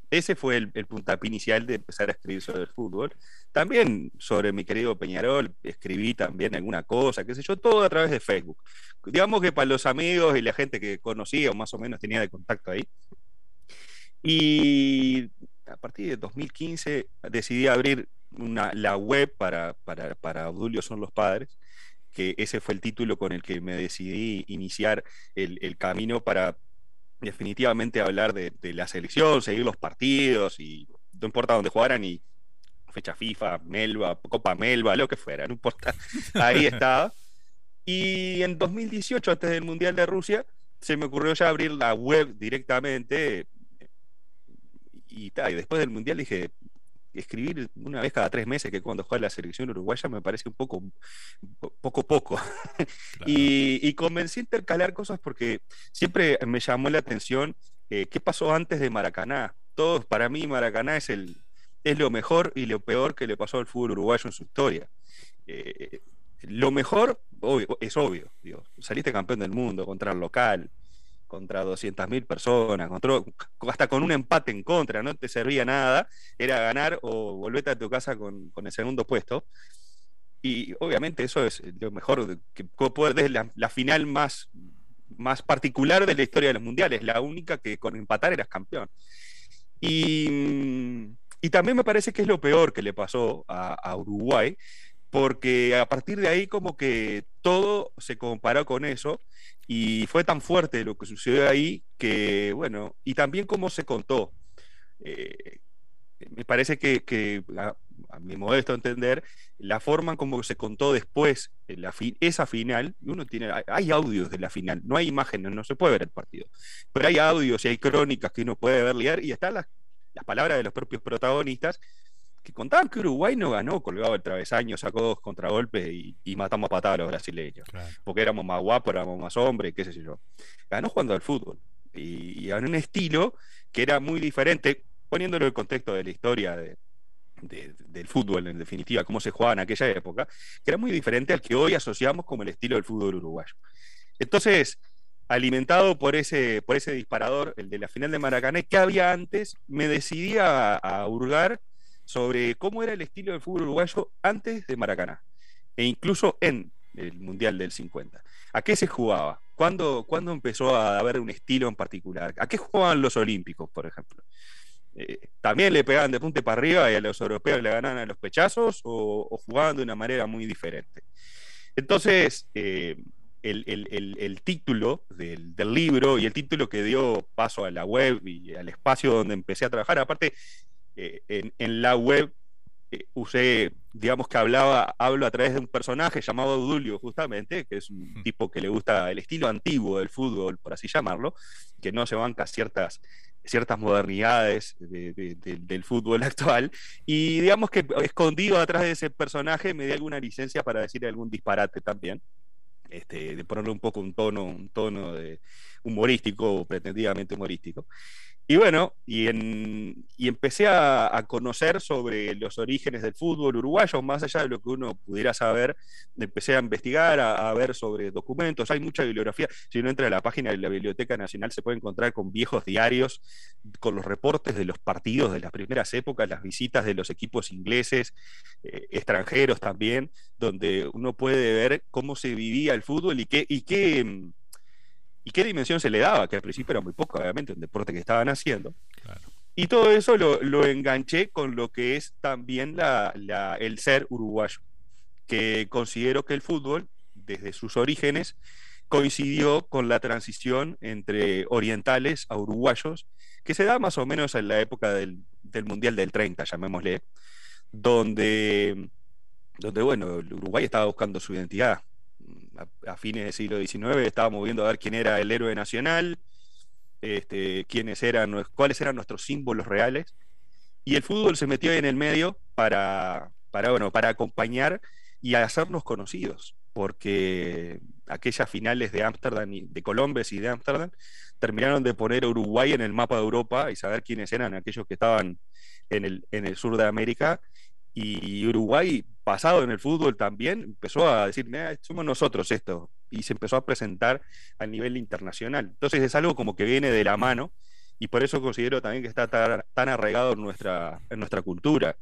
ese fue el, el puntapié inicial de empezar a escribir sobre el fútbol. También sobre mi querido Peñarol, escribí también alguna cosa, qué sé yo, todo a través de Facebook. Digamos que para los amigos y la gente que conocía o más o menos tenía de contacto ahí. Y a partir de 2015 decidí abrir una, la web para, para, para Obdulio son los padres, que ese fue el título con el que me decidí iniciar el, el camino para definitivamente hablar de, de, la selección, seguir los partidos y no importa dónde jugaran y fecha FIFA, Melba, Copa Melba, lo que fuera, no importa, ahí estaba. Y en 2018, antes del Mundial de Rusia, se me ocurrió ya abrir la web directamente y, y después del Mundial dije, escribir una vez cada tres meses, que cuando juega la selección uruguaya me parece un poco, poco, poco. Claro. y, y, comencé a intercalar cosas porque siempre me llamó la atención eh, qué pasó antes de Maracaná. Todos, para mí, Maracaná es, el, es lo mejor y lo peor que le pasó al fútbol uruguayo en su historia. Eh, lo mejor obvio, es obvio, digo, saliste campeón del mundo contra el local, contra 200.000 personas, contra, hasta con un empate en contra, no te servía nada, era ganar o volverte a tu casa con, con el segundo puesto. Y obviamente eso es lo mejor que puedo poder, la, la, final más, más particular de la historia de los mundiales, la única que con empatar eras campeón. Y, y también me parece que es lo peor que le pasó a, a Uruguay, porque a partir de ahí como que todo se comparó con eso y fue tan fuerte lo que sucedió ahí que, bueno, y también cómo se contó. Eh, me parece que, a, mi modesto entender, la forma en como se contó después la fi esa final, uno tiene, hay audios de la final, no hay imágenes, no se puede ver el partido, pero hay audios y hay crónicas que uno puede ver, leer y están las, las palabras de los propios protagonistas que contaban que Uruguay no ganó colgado el travesaño, sacó dos contragolpes y, y matamos a patadas a los brasileños. Claro. Porque éramos más guapos, éramos más hombres, qué sé yo. Ganó jugando al fútbol. Y, y en un estilo que era muy diferente, poniéndolo en el contexto de la historia de, de, del fútbol, en definitiva, cómo se jugaba en aquella época, que era muy diferente al que hoy asociamos como el estilo del fútbol uruguayo. Entonces, alimentado por ese, por ese disparador, el de la final de Maracaná, que había antes, me decidí a, a hurgar sobre cómo era el estilo del fútbol uruguayo antes de Maracaná e incluso en el Mundial del 50. ¿A qué se jugaba? ¿Cuándo, ¿Cuándo empezó a haber un estilo en particular? ¿A qué jugaban los olímpicos, por ejemplo? Eh, ¿También le pegaban de punte para arriba y a los europeos le ganaban a los pechazos o, o jugaban de una manera muy diferente? Entonces, eh, el, el, el, el, título del, del, libro y el título que dio paso a la web y al espacio donde empecé a trabajar, aparte, eh, en, en, la web eh, usé, digamos que hablaba, hablo a través de un personaje llamado Dulio, justamente, que es un tipo que le gusta el estilo antiguo del fútbol, por así llamarlo, que no se banca ciertas, ciertas modernidades de, de, de, del fútbol actual. Y digamos que escondido atrás de ese personaje me di alguna licencia para decir algún disparate también. Este, de ponerle un poco un tono, un tono de humorístico, pretendidamente humorístico. Y bueno, y, en, y empecé a, conocer sobre los orígenes del fútbol uruguayo, más allá de lo que uno pudiera saber, empecé a investigar, a, a, ver sobre documentos, hay mucha bibliografía, si uno entra a la página de la Biblioteca Nacional se puede encontrar con viejos diarios, con los reportes de los partidos de las primeras épocas, las visitas de los equipos ingleses, eh, extranjeros también, donde uno puede ver cómo se vivía el fútbol y qué... Y qué y qué dimensión se le daba, que al principio era muy poco, obviamente, un deporte que estaban haciendo. Claro. Y todo eso lo, lo, enganché con lo que es también la, la, el ser uruguayo, que considero que el fútbol, desde sus orígenes, coincidió con la transición entre orientales a uruguayos, que se da más o menos en la época del, del Mundial del 30, llamémosle, donde, donde, bueno, Uruguay estaba buscando su identidad, a, fines del siglo XIX estábamos viendo a ver quién era el héroe nacional, este, quiénes eran, cuáles eran nuestros símbolos reales. Y el fútbol se metió en el medio para, para, bueno, para acompañar y hacernos conocidos, porque aquellas finales de Ámsterdam, de Colombes y de Ámsterdam, terminaron de poner a Uruguay en el mapa de Europa y saber quiénes eran aquellos que estaban en el, en el sur de América y Uruguay, pasado en el fútbol también, empezó a decir, somos nosotros esto, y se empezó a presentar a nivel internacional. Entonces es algo como que viene de la mano y por eso considero también que está tan, arraigado en nuestra, nuestra cultura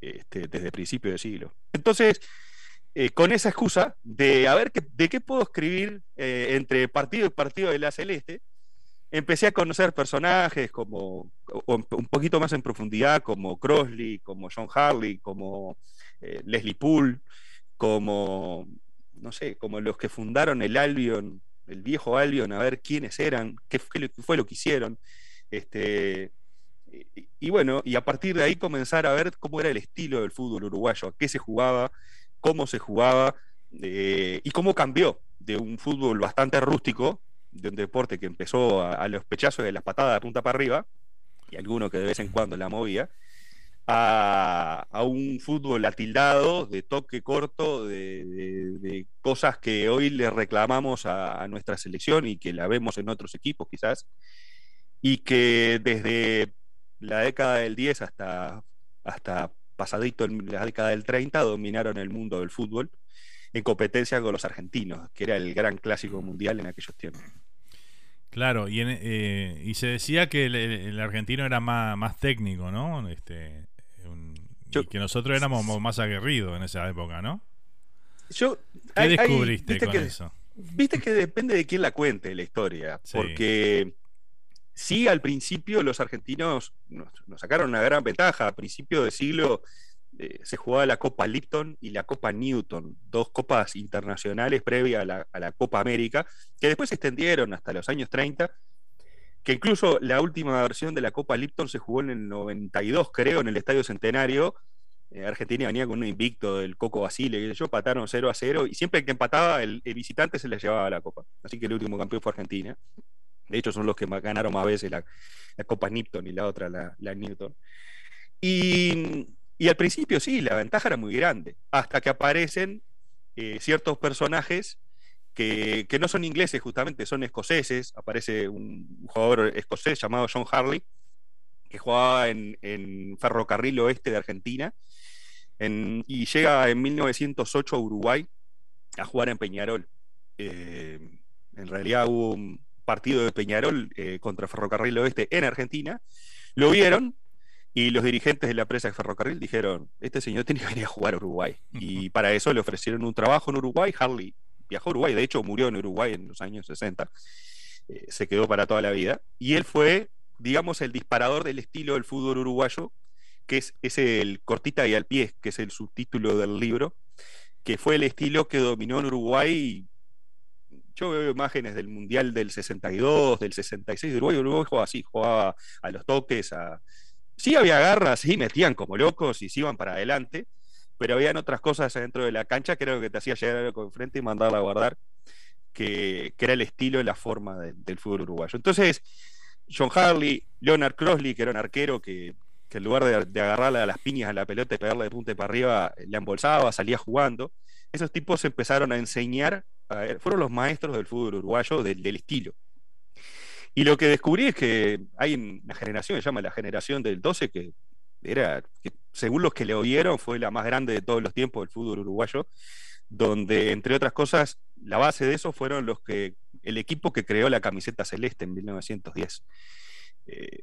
este, desde principio del siglo. Entonces, eh, con esa excusa de a ver qué, de qué puedo escribir eh, entre partido y partido de la Celeste, empecé a conocer personajes como un poquito más en profundidad, como Crossley, como John Harley, como eh, Leslie Poole, como no sé, como los que fundaron el Albion, el viejo Albion, a ver quiénes eran, qué fue lo que hicieron. Este, y, bueno, y a partir de ahí comenzar a ver cómo era el estilo del fútbol uruguayo, a qué se jugaba, cómo se jugaba eh, y cómo cambió de un fútbol bastante rústico, de un deporte que empezó a, los pechazos de las patadas de punta para arriba, y alguno que de vez en cuando la movía, a, un fútbol atildado, de toque corto, de, cosas que hoy le reclamamos a, nuestra selección y que la vemos en otros equipos quizás, y que desde la década del 10 hasta, hasta pasadito en la década del 30 dominaron el mundo del fútbol en competencia con los argentinos, que era el gran clásico mundial en aquellos tiempos. Claro, y, eh, y se decía que el, argentino era más, más técnico, ¿no? Este, y que nosotros éramos más aguerridos en esa época, ¿no? Yo, ¿Qué descubriste con eso? Viste que depende de quién la cuente la historia, porque sí, al principio los argentinos nos, sacaron una gran ventaja. A principio de siglo eh, se jugaba la Copa Lipton y la Copa Newton, dos copas internacionales previas a la, la Copa América, que después se extendieron hasta los años 30 que incluso la última versión de la Copa Lipton se jugó en el 92, creo, en el Estadio Centenario. Eh, Argentina venía con un invicto del Coco Basile, que yo pataron 0 a 0, y siempre que empataba, el, visitante se le llevaba la Copa. Así que el último campeón fue Argentina. De hecho, son los que ganaron más veces la, Copa Nipton y la otra, la, Newton. Y, al principio sí, la ventaja era muy grande, hasta que aparecen eh, ciertos personajes que, no son ingleses justamente, son escoceses. Aparece un jugador escocés llamado John Harley, que jugaba en, Ferrocarril Oeste de Argentina, y llega en 1908 a Uruguay a jugar en Peñarol. Eh, en realidad hubo un partido de Peñarol eh, contra Ferrocarril Oeste en Argentina, lo vieron y los dirigentes de la empresa de Ferrocarril dijeron, este señor tiene que venir a jugar a Uruguay. Y para eso le ofrecieron un trabajo en Uruguay. Harley viajó a Uruguay, de hecho murió en Uruguay en los años 60, eh, se quedó para toda la vida, y él fue, digamos, el disparador del estilo del fútbol uruguayo, que es, es el cortita y al pie, que es el subtítulo del libro, que fue el estilo que dominó en Uruguay. Yo veo imágenes del Mundial del 62, del 66 de Uruguay. Uruguay jugaba así, jugaba a los toques, a... Sí había garras, sí metían como locos y se iban para adelante, pero habían otras cosas dentro de la cancha que era lo que te hacía llegar algo enfrente y mandarla a guardar, que, era el estilo y la forma del fútbol uruguayo. Entonces, John Harley, Leonard Crossley, que era un arquero que, en lugar de, agarrarle a las piñas a la pelota y pegarle de punta para arriba, le embolsaba, salía jugando. Esos tipos empezaron a enseñar, fueron los maestros del fútbol uruguayo del, del estilo. Y lo que descubrí es que hay una generación que se llama la generación del 12 que era, que según los que le oyeron, fue la más grande de todos los tiempos del fútbol uruguayo, donde, entre otras cosas, la base de eso fueron los que, el equipo que creó la camiseta celeste en 1910, eh,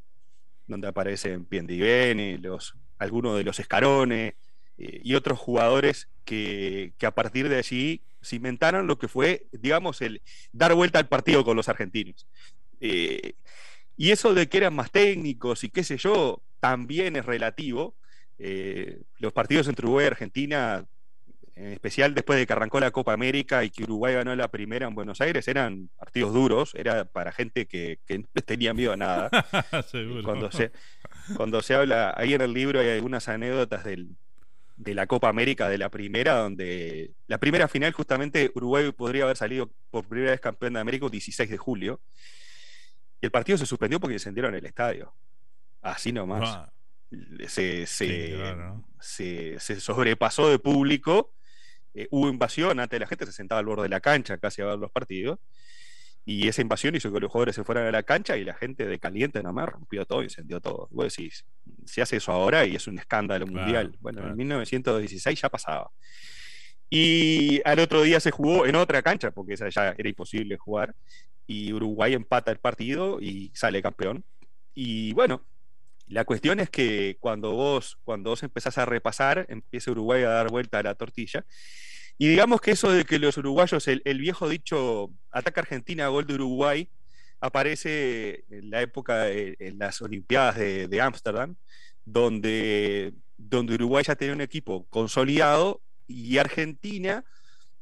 donde aparecen Piendiveni, los, algunos de los Escarones eh, y otros jugadores que, a partir de allí cimentaron lo que fue, digamos, el dar vuelta al partido con los argentinos. Eh, y eso de que eran más técnicos y qué sé yo, también es relativo. Eh, los partidos entre Uruguay y Argentina, en especial después de que arrancó la Copa América y que Uruguay ganó la primera en Buenos Aires, eran partidos duros, era para gente que, no tenía miedo a nada. cuando, se, cuando se habla, ahí en el libro hay algunas anécdotas de la Copa América de la primera, donde la primera final justamente Uruguay podría haber salido por primera vez campeón de América el 16 de julio. Y el partido se suspendió porque incendiaron el estadio. Así nomás. Se, se, sobrepasó de público. Eh, hubo invasión, antes la gente se sentaba al borde de la cancha casi a ver los partidos. Y esa invasión hizo que los jugadores se fueran a la cancha y la gente de caliente nomás rompió todo, incendió todo. Vos decís, se hace eso ahora y es un escándalo mundial. Bueno, en 1916 ya pasaba. Y al otro día se jugó en otra cancha, porque esa ya era imposible jugar y Uruguay empata el partido y sale campeón. y bueno, la cuestión es que cuando vos, cuando vos empezás a repasar, empieza Uruguay a dar vuelta a la tortilla. Y digamos que eso de que los uruguayos, el, viejo dicho ataca Argentina, gol de Uruguay, aparece en la época de en las Olimpiadas de Ámsterdam, donde, donde Uruguay ya tenía un equipo consolidado y Argentina,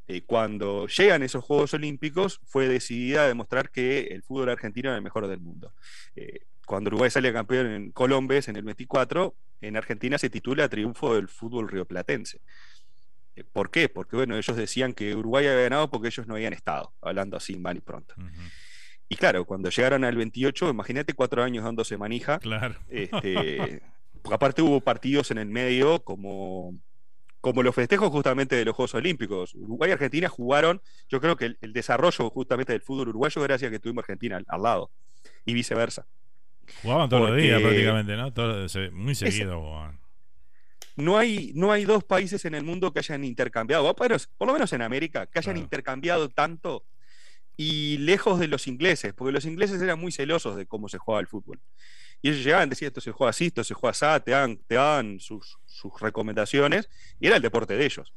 eh, cuando llegan esos Juegos Olímpicos, fue decidida a demostrar que el fútbol argentino era el mejor del mundo. Eh, cuando Uruguay sale campeón en Colombes en el 24, en Argentina se titula Triunfo del fútbol rioplatense. Eh, ¿Por qué? Porque bueno, ellos decían que Uruguay había ganado porque ellos no habían estado, hablando así mal y pronto. Y claro, cuando llegaron al 28, imagínate cuatro años dándose manija. Claro. Este, porque aparte hubo partidos en el medio como, como los festejos justamente de los Juegos Olímpicos. Uruguay y Argentina jugaron, yo creo que el, desarrollo justamente del fútbol uruguayo gracias a que tuvimos Argentina al, lado y viceversa. Jugaban todos los días prácticamente, ¿no? muy seguido No hay, no hay dos países en el mundo que hayan intercambiado, pero por lo menos en América, que hayan intercambiado tanto y lejos de los ingleses, porque los ingleses eran muy celosos de cómo se jugaba el fútbol. Y ellos llegaban, decían, esto se juega así, esto se juega así, te dan, te dan sus, recomendaciones, y era el deporte de ellos.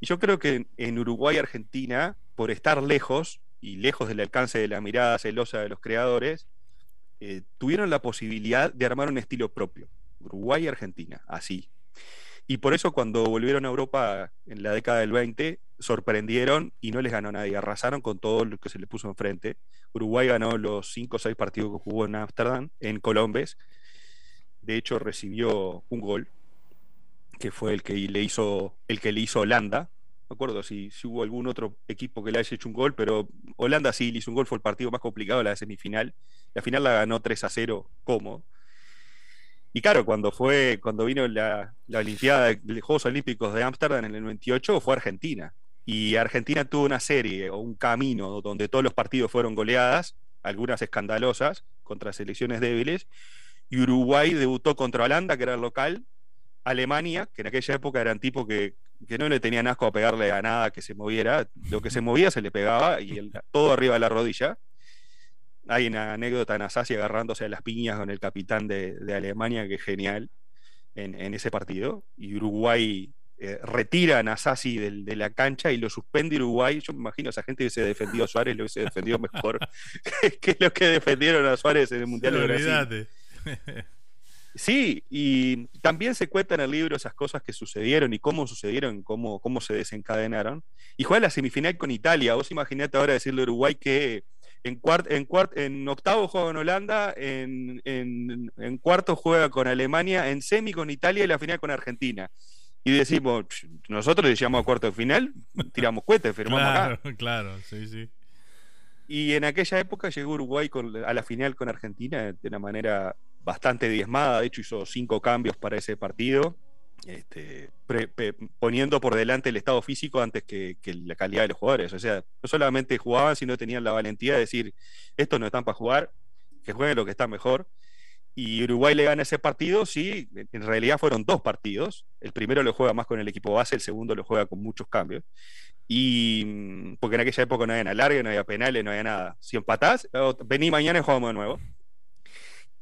Y yo creo que en Uruguay y Argentina, por estar lejos, y lejos del alcance de la mirada celosa de los creadores, eh, tuvieron la posibilidad de armar un estilo propio. Uruguay y Argentina, así. Y por eso cuando volvieron a Europa en la década del 20, sorprendieron y no les ganó nadie. Arrasaron con todo lo que se les puso enfrente. Uruguay ganó los 5 o 6 partidos que jugó en Ámsterdam, en Colombes. De hecho, recibió un gol, que fue el que le hizo, el que le hizo Holanda. No acuerdo si, hubo algún otro equipo que le haya hecho un gol, pero Holanda sí le hizo un gol, fue el partido más complicado, la semifinal. La final la ganó 3 a 0 cómodo. Y claro, cuando fue, cuando vino la, la Olimpiada de los Juegos Olímpicos de Ámsterdam en el 98, fue Argentina. Y Argentina tuvo una serie o un camino donde todos los partidos fueron goleadas, algunas escandalosas, contra selecciones débiles. Y Uruguay debutó contra Holanda, que era el local, Alemania, que en aquella época eran tipos que, que, no le tenían asco a pegarle a nada que se moviera, lo que se movía se le pegaba y todo arriba de la rodilla hay una anécdota en Asasi agarrándose a las piñas con el capitán de, Alemania, que es genial, en, ese partido. Y Uruguay eh, retira a Nasasi de la cancha y lo suspende Uruguay. Yo me imagino esa gente hubiese defendido a Suárez, lo hubiese defendido mejor que lo que defendieron a Suárez en el Mundial de Brasil. Sí, y también se cuenta en el libro esas cosas que sucedieron y cómo sucedieron, cómo, cómo se desencadenaron. Y juega la semifinal con Italia. Vos imaginate ahora decirle a Uruguay que en, cuart, en, cuart, en octavo juega con Holanda, en, en, cuarto juega con Alemania, en semi con Italia y la final con Argentina. Y decimos, nosotros le llamamos a cuarto de final, tiramos cohetes, firmamos acá. Claro, sí, sí. Y en aquella época llegó Uruguay a la final con Argentina de una manera bastante diezmada. De hecho, hizo cinco cambios para ese partido este, poniendo por delante el estado físico antes que, la calidad de los jugadores. O sea, no solamente jugaban, sino tenían la valentía de decir, estos no están para jugar, que jueguen lo que está mejor. Y Uruguay le gana ese partido, sí, en realidad fueron dos partidos. El primero lo juega más con el equipo base, el segundo lo juega con muchos cambios. Y mm, porque en aquella época no había alargue, no había penales, no había nada. Si empatás, vení mañana y jugamos de nuevo.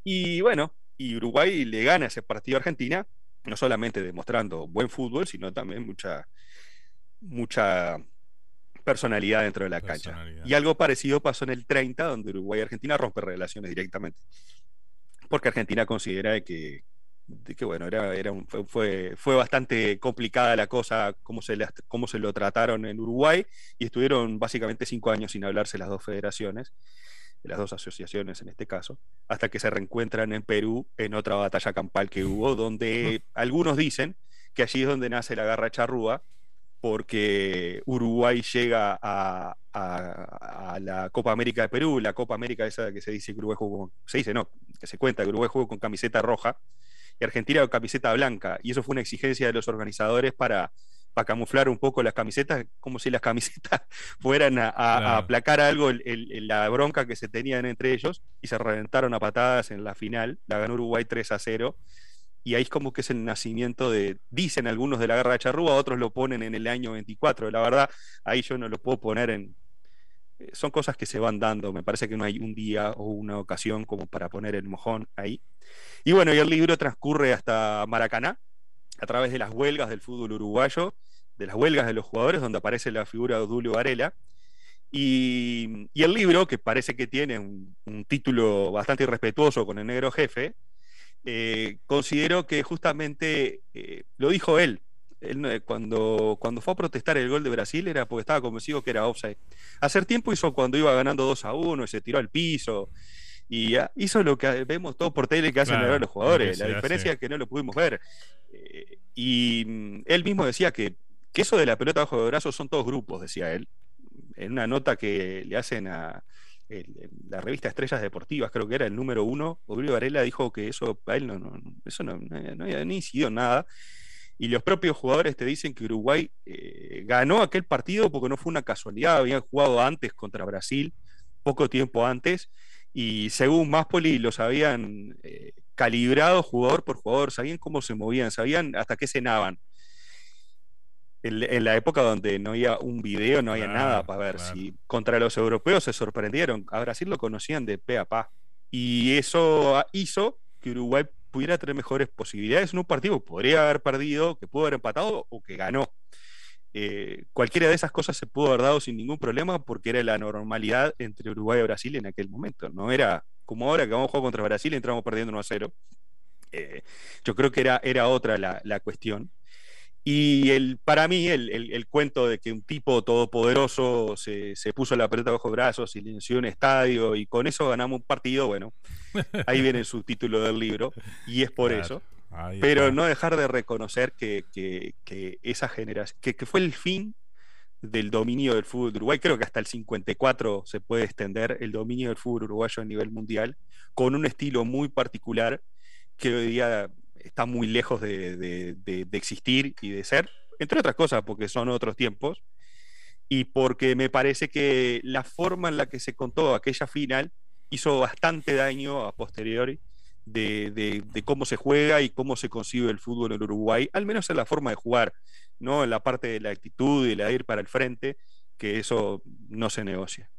Y bueno, y Uruguay le gana ese partido a Argentina no solamente demostrando buen fútbol, sino también mucha, mucha personalidad dentro de la cancha. Y algo parecido pasó en el 30, donde Uruguay y Argentina rompen relaciones directamente. Porque Argentina considera que, que bueno, era, era fue, fue bastante complicada la cosa, cómo se, cómo se lo trataron en Uruguay, y estuvieron básicamente cinco años sin hablarse las dos federaciones de las dos asociaciones en este caso, hasta que se reencuentran en Perú en otra batalla campal que hubo, donde algunos dicen que allí es donde nace la garra charrúa, porque Uruguay llega a, la Copa América de Perú, la Copa América esa que se dice que Uruguay jugó, se dice no, que se cuenta que Uruguay jugó con camiseta roja y Argentina con camiseta blanca, y eso fue una exigencia de los organizadores para para camuflar un poco las camisetas, como si las camisetas fueran a, aplacar algo la bronca que se tenían entre ellos, y se reventaron a patadas en la final, la ganó Uruguay 3 a 0, y ahí es como que es el nacimiento de, dicen algunos de la guerra de Charrúa, otros lo ponen en el año 24, la verdad, ahí yo no lo puedo poner en, eh, son cosas que se van dando. Me parece que no hay un día o una ocasión como para poner el mojón ahí. Y bueno, y el libro transcurre hasta Maracaná, a través de las huelgas del fútbol uruguayo, de las huelgas de los jugadores, donde aparece la figura de Dulio Varela. Y, y el libro, que parece que tiene un, un título bastante irrespetuoso con el negro jefe, eh, considero que justamente eh, lo dijo él. él no- cuando, cuando fue a protestar el gol de Brasil era porque estaba convencido que era offside. Hacer tiempo hizo cuando iba ganando 2 a 1 y se tiró al piso. Y ah, hizo lo que vemos todos por tele que hacen Claro, ahora los lo jugadores. La diferencia hace. es que no lo pudimos ver. Eh, y mm, él mismo decía que, que eso de la pelota bajo de brazos son todos grupos, decía él. En una nota que le hacen a el- el- la revista Estrellas Deportivas, creo que era el número uno, Julio Varela dijo que eso a él no, no- eso no, nada. Y los propios jugadores te dicen que Uruguay eh, ganó aquel partido porque no fue una casualidad, habían jugado antes contra Brasil, poco tiempo antes, y según Máspoli los habían eh, calibrado jugador por jugador, sabían cómo se movían, sabían hasta qué cenaban. En, en la época donde no había un video, no había Claro, nada para ver. claro. Si contra los europeos se sorprendieron, a Brasil lo conocían de pe a pa. Y eso hizo que Uruguay pudiera tener mejores posibilidades en un partido que podría haber perdido, que pudo haber empatado o que ganó. Eh, cualquiera de esas cosas se pudo haber dado sin ningún problema porque era la normalidad entre Uruguay y Brasil en aquel momento. No era como ahora que vamos a jugar contra Brasil y entramos perdiendo 1 a 0. Eh, yo creo que era, era otra la, la cuestión. Y el, para mí, el, el- el cuento de que un tipo todopoderoso se, se puso la pelota bajo brazos, silenció un estadio y con eso ganamos un partido, bueno, ahí viene el subtítulo del libro y es por Claro, eso. ahí Pero está. no dejar de reconocer que, que- que esa generación, que, que fue el fin del dominio del fútbol de Uruguay. Creo que hasta el 54 se puede extender el dominio del fútbol uruguayo a nivel mundial, con un estilo muy particular que hoy día está muy lejos de, existir y de ser, entre otras cosas porque son otros tiempos, y porque me parece que la forma en la que se contó aquella final hizo bastante daño a posteriori de cómo se juega y cómo se concibe el fútbol en Uruguay, al menos en la forma de jugar, no en la parte de la actitud y la de ir para el frente, que eso no se negocia.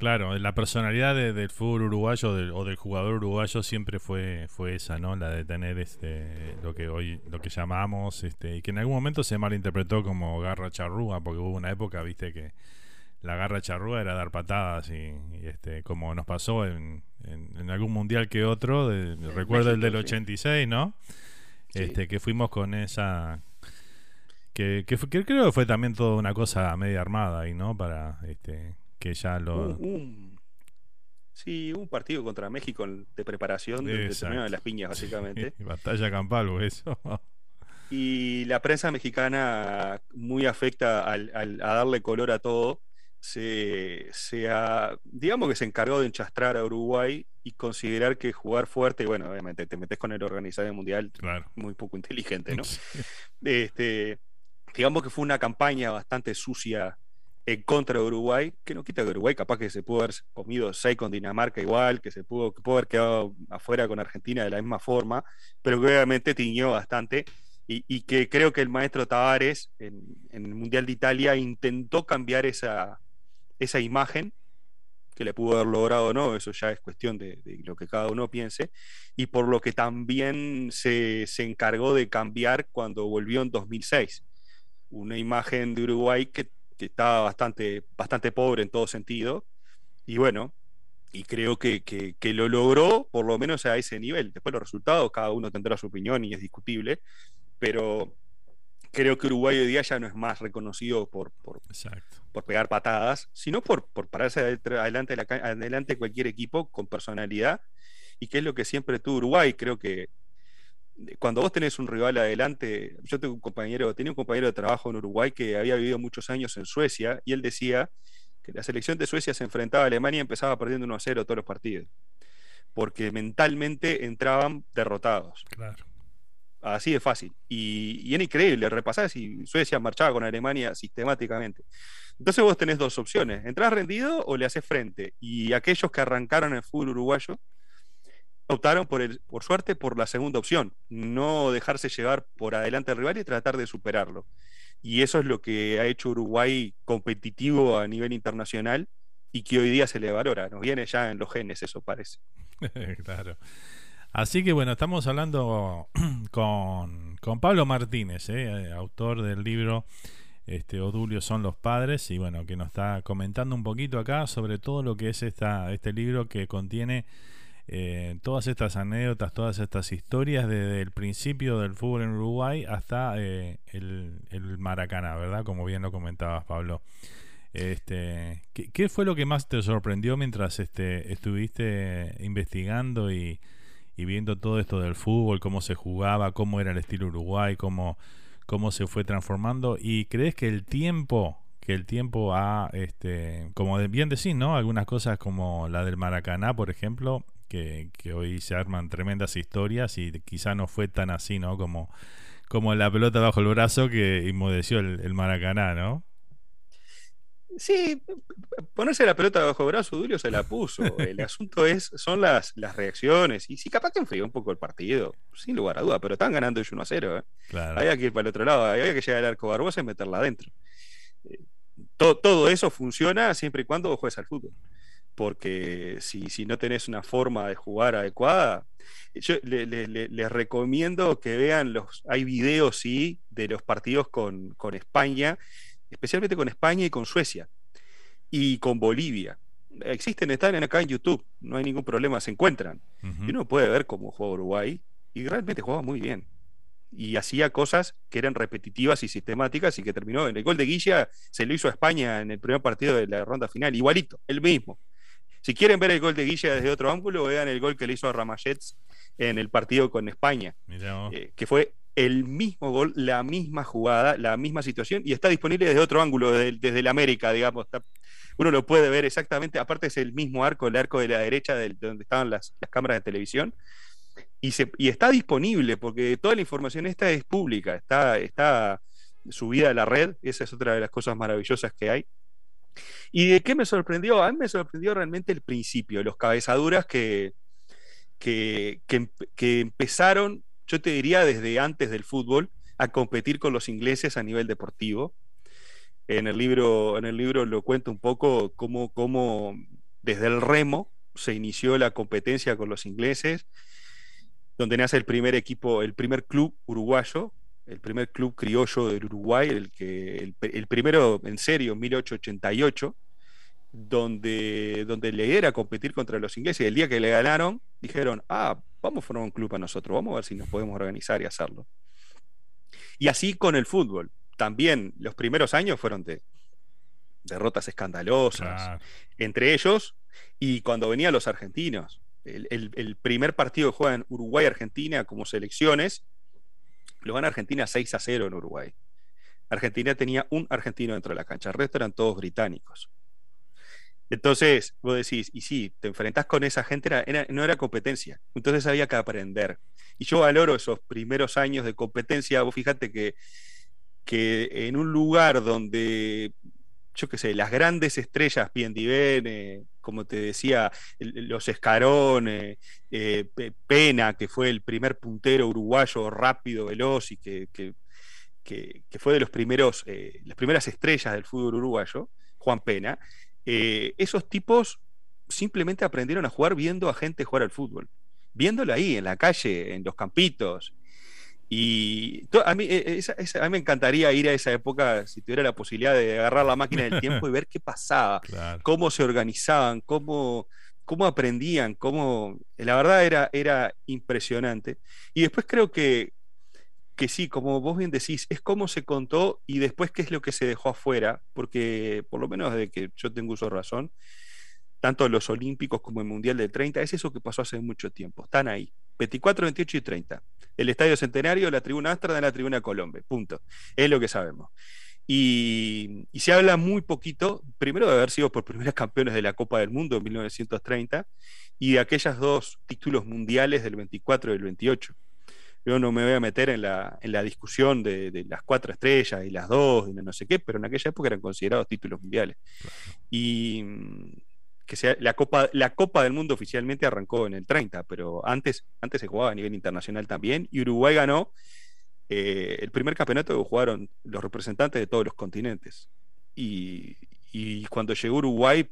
Claro, la personalidad de- del fútbol uruguayo del- o del jugador uruguayo siempre fue, fue esa, ¿no? La de tener este lo que hoy lo que llamamos este y que en algún momento se malinterpretó como garra charrúa, porque hubo una época, viste que la garra charrúa era dar patadas y, y, este como nos pasó en, en- en algún mundial que otro, de- recuerdo el del sí. 86, ¿no? Sí. Este que fuimos con esa que, que, fue- que creo que fue también toda una cosa media armada ahí, ¿no? Para este que ya lo Un- un- sí, un partido contra México de preparación Exacto. terminaron en las piñas, básicamente. Batalla campal, o eso. Y la prensa mexicana, muy afecta al, al- a darle color a todo, se, se ha- digamos que se encargó de enchastrar a Uruguay y considerar que jugar fuerte, bueno, obviamente te metes con el organizador mundial, muy poco inteligente, ¿no? Este, digamos que fue una campaña bastante sucia en contra de Uruguay, que no quita que Uruguay capaz que se pudo haber comido 6 con Dinamarca igual, que se pudo, haber quedado afuera con Argentina de la misma forma, pero obviamente tiñó bastante y, que creo que el maestro Tavares en, en el Mundial de Italia intentó cambiar esa, esa imagen, que le pudo haber logrado o no, eso ya es cuestión de, de lo que cada uno piense, y por lo que también se, se encargó de cambiar cuando volvió en 2006 una imagen de Uruguay que, que estaba bastante, bastante pobre en todo sentido. Y bueno, y creo que, que- que lo logró por lo menos a ese nivel. Después los resultados, cada uno tendrá su opinión y es discutible, pero creo que Uruguay hoy día ya no es más reconocido por, por, por pegar patadas, sino por, por pararse adelante, de la ca- adelante de cualquier equipo con personalidad, y que es lo que siempre tuvo Uruguay. Creo que cuando vos tenés un rival adelante, yo tengo un compañero, tenía un compañero de trabajo en Uruguay que había vivido muchos años en Suecia y él decía que la selección de Suecia se enfrentaba a Alemania y empezaba perdiendo 1 a 0 todos los partidos, porque mentalmente entraban derrotados. Claro. Así de fácil. Y, y era increíble, repasar si Suecia marchaba con Alemania sistemáticamente. Entonces vos tenés dos opciones, ¿entrás rendido o le haces frente? Y aquellos que arrancaron el fútbol uruguayo optaron por, el, por suerte por la segunda opción, no dejarse llevar por adelante al rival y tratar de superarlo. Y eso es lo que ha hecho Uruguay competitivo a nivel internacional y que hoy día se le valora. Nos viene ya en los genes, eso parece. claro. Así que bueno, estamos hablando con, con Pablo Martínez, ¿eh? autor del libro este, Odulio son los padres, y bueno, que nos está comentando un poquito acá sobre todo lo que es esta, este libro que contiene eh, todas estas anécdotas, todas estas historias desde el principio del fútbol en Uruguay hasta eh, el, el, Maracaná, ¿verdad? Como bien lo comentabas, Pablo. Este, ¿qué, ¿qué, fue lo que más te sorprendió mientras este, estuviste investigando y, y viendo todo esto del fútbol, cómo se jugaba, cómo era el estilo Uruguay, cómo cómo se fue transformando y crees que el tiempo que el tiempo ha este como bien decís no algunas cosas como la del Maracaná por ejemplo que, hoy se arman tremendas historias y quizá no fue tan así no como como la pelota bajo el brazo que inmudeció el, el Maracaná no Sí, ponerse la pelota bajo brazo, Dulio se la puso. El asunto es, son las, las reacciones. Y si capaz que enfrió un poco el partido, sin lugar a duda, pero están ganando ellos 1 a 0. ¿eh? Había que ir para el otro lado, había que llegar al arco Barbosa y meterla adentro. Eh, todo, todo, eso funciona siempre y cuando juegues al fútbol. Porque si, si no tenés una forma de jugar adecuada, yo les recomiendo que vean los. Hay videos, sí, de los partidos con, con España especialmente con España y con Suecia y con Bolivia. Existen, están acá en YouTube, no hay ningún problema, se encuentran. Y uno puede ver cómo juega Uruguay y realmente juega muy bien. Y hacía cosas que eran repetitivas y sistemáticas y que terminó en el gol de Guilla, se lo hizo a España en el primer partido de la ronda final, igualito, el mismo. Si quieren ver el gol de Guilla desde otro ángulo, vean el gol que le hizo a Ramallets en el partido con España, eh, que fue el mismo gol, la misma jugada, la misma situación, y está disponible desde otro ángulo, desde, el América, digamos. uno lo puede ver exactamente, aparte es el mismo arco, el arco de la derecha de, donde estaban las, cámaras de televisión, y, se, y está disponible, porque toda la información esta es pública, está, está subida a la red, esa es otra de las cosas maravillosas que hay. ¿Y de qué me sorprendió? A mí me sorprendió realmente el principio, los cabezaduras que, que, que empezaron yo te diría desde antes del fútbol, a competir con los ingleses a nivel deportivo. En el libro, en el libro lo cuento un poco cómo, cómo desde el remo se inició la competencia con los ingleses, donde nace el primer equipo, el primer club uruguayo, el primer club criollo del Uruguay, el, que, el, el primero en serio, en 1888 donde, donde le era competir contra los ingleses. Y el día que le ganaron, dijeron, ah, vamos a formar un club a nosotros, vamos a ver si nos podemos organizar y hacerlo. Y así con el fútbol. También los primeros años fueron de derrotas escandalosas entre ellos y cuando venían los argentinos. El, primer partido que juegan Uruguay-Argentina como selecciones, lo van a Argentina 6 a 0 en Uruguay. Argentina tenía un argentino dentro de la cancha, el resto eran todos británicos. Entonces, vos decís, y sí, te enfrentás con esa gente, no era competencia, entonces había que aprender. Y yo valoro esos primeros años de competencia, vos fíjate que en un lugar donde, yo qué sé, las grandes estrellas, Piendivene, como te decía, los Escarones, eh, Pena, que fue el primer puntero uruguayo rápido, veloz y que, que, fue de los primeros, eh, las primeras estrellas del fútbol uruguayo, Juan Pena, eh, esos tipos simplemente aprendieron a jugar viendo a gente jugar al fútbol, viéndolo ahí, en la calle, en los campitos. Y a mí, eh, a mí me encantaría ir a esa época, si tuviera la posibilidad de agarrar la máquina del tiempo y ver qué pasaba, cómo se organizaban, cómo, cómo aprendían, cómo... La verdad era, era impresionante. Y después creo que, que sí, como vos bien decís, es cómo se contó y después qué es lo que se dejó afuera, porque por lo menos desde que yo tengo uso de razón, tanto los Olímpicos como el Mundial de 30, es eso que pasó hace mucho tiempo, están ahí, 24, 28 y 30. El Estadio Centenario, la Tribuna Astra de la Tribuna Colombia, punto. Es lo que sabemos. Y, y, se habla muy poquito, primero de haber sido por primeras campeones de la Copa del Mundo en 1930 y de aquellas dos títulos mundiales del 24 y del 28 yo no me voy a meter en la, en la discusión de, las cuatro estrellas y las dos y no sé qué, pero en aquella época eran considerados títulos mundiales. Y que sea la Copa, la Copa del Mundo oficialmente arrancó en el 30, pero antes, antes se jugaba a nivel internacional también, y Uruguay ganó eh, el primer campeonato que jugaron los representantes de todos los continentes. Y, y cuando llegó Uruguay,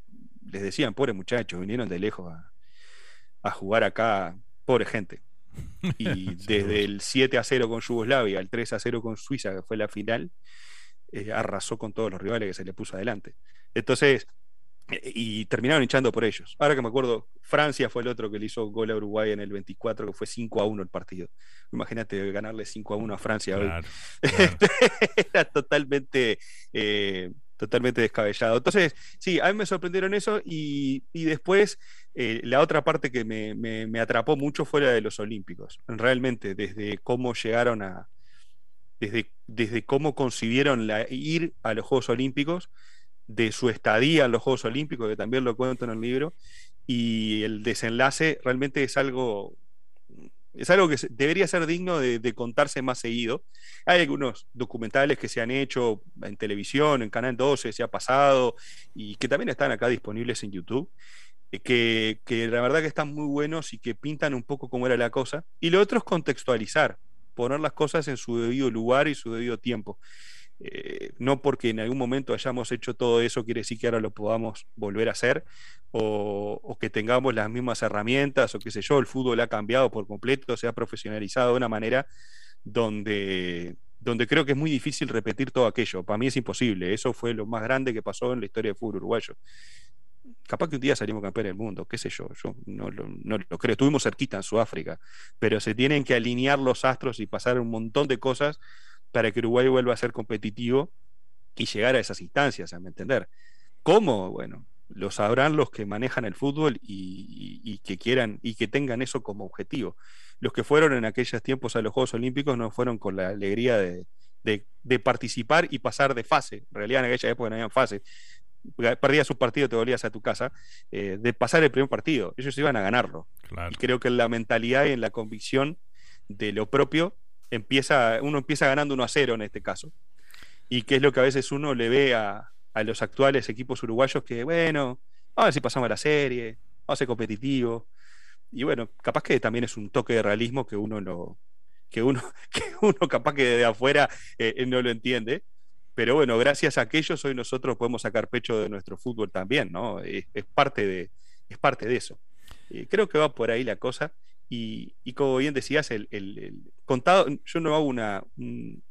les decían, pobre muchachos, vinieron de lejos a, a jugar acá, pobre gente. Y desde el 7 a 0 con Yugoslavia, al 3 a 0 con Suiza, que fue la final, eh, arrasó con todos los rivales que se le puso adelante. Entonces, y terminaron hinchando por ellos. Ahora que me acuerdo, Francia fue el otro que le hizo gol a Uruguay en el 24, que fue 5 a 1 el partido. Imagínate ganarle 5 a 1 a Francia hoy. Era totalmente, eh, totalmente descabellado. Entonces, sí, a mí me sorprendieron eso y, y después eh, la otra parte que me, me, me, atrapó mucho fue la de los Olímpicos. Realmente, desde cómo llegaron a... Desde, desde cómo concibieron la, ir a los Juegos Olímpicos de su estadía en los Juegos Olímpicos, que también lo cuento en el libro, y el desenlace realmente es algo, es algo que debería ser digno de, contarse más seguido. Hay algunos documentales que se han hecho en televisión, en Canal 12, se ha pasado, y que también están acá disponibles en YouTube. Eh, que, que la verdad que están muy buenos y que pintan un poco cómo era la cosa. Y lo otro es contextualizar, poner las cosas en su debido lugar y su debido tiempo. Eh, no porque en algún momento hayamos hecho todo eso quiere decir que ahora lo podamos volver a hacer o, que tengamos las mismas herramientas o qué sé yo, el fútbol ha cambiado por completo, se ha profesionalizado de una manera donde, donde creo que es muy difícil repetir todo aquello. Para mí es imposible, eso fue lo más grande que pasó en la historia del fútbol uruguayo. Capaz que un día salimos campeones del mundo, qué sé yo, yo no no lo creo. Estuvimos cerquita en Sudáfrica, pero se tienen que alinear los astros y pasar un montón de cosas para que Uruguay vuelva a ser competitivo y llegar a esas instancias, a me entender. ¿Cómo? Bueno, lo sabrán los que manejan el fútbol y, y, y, que quieran y que tengan eso como objetivo. Los que fueron en aquellos tiempos a los Juegos Olímpicos no fueron con la alegría de, de, de participar y pasar de fase. En realidad en aquella época no había fase. Perdías un partido, te volvías a tu casa, eh, de pasar el primer partido. Ellos iban a ganarlo. Claro. Y creo que en la mentalidad y en la convicción de lo propio empieza, uno empieza ganando 1 a 0 en este caso. Y que es lo que a veces uno le ve a, a los actuales equipos uruguayos que, bueno, a ver si pasamos a la serie, vamos a ser competitivos. Y bueno, capaz que también es un toque de realismo que uno no, que uno, que uno capaz que de afuera eh, no lo entiende. Pero bueno, gracias a aquellos hoy nosotros podemos sacar pecho de nuestro fútbol también, ¿no? Es, parte, de, es parte de eso. Eh, creo que va por ahí la cosa. Y, y como bien decías, el, contado, yo no hago una, un,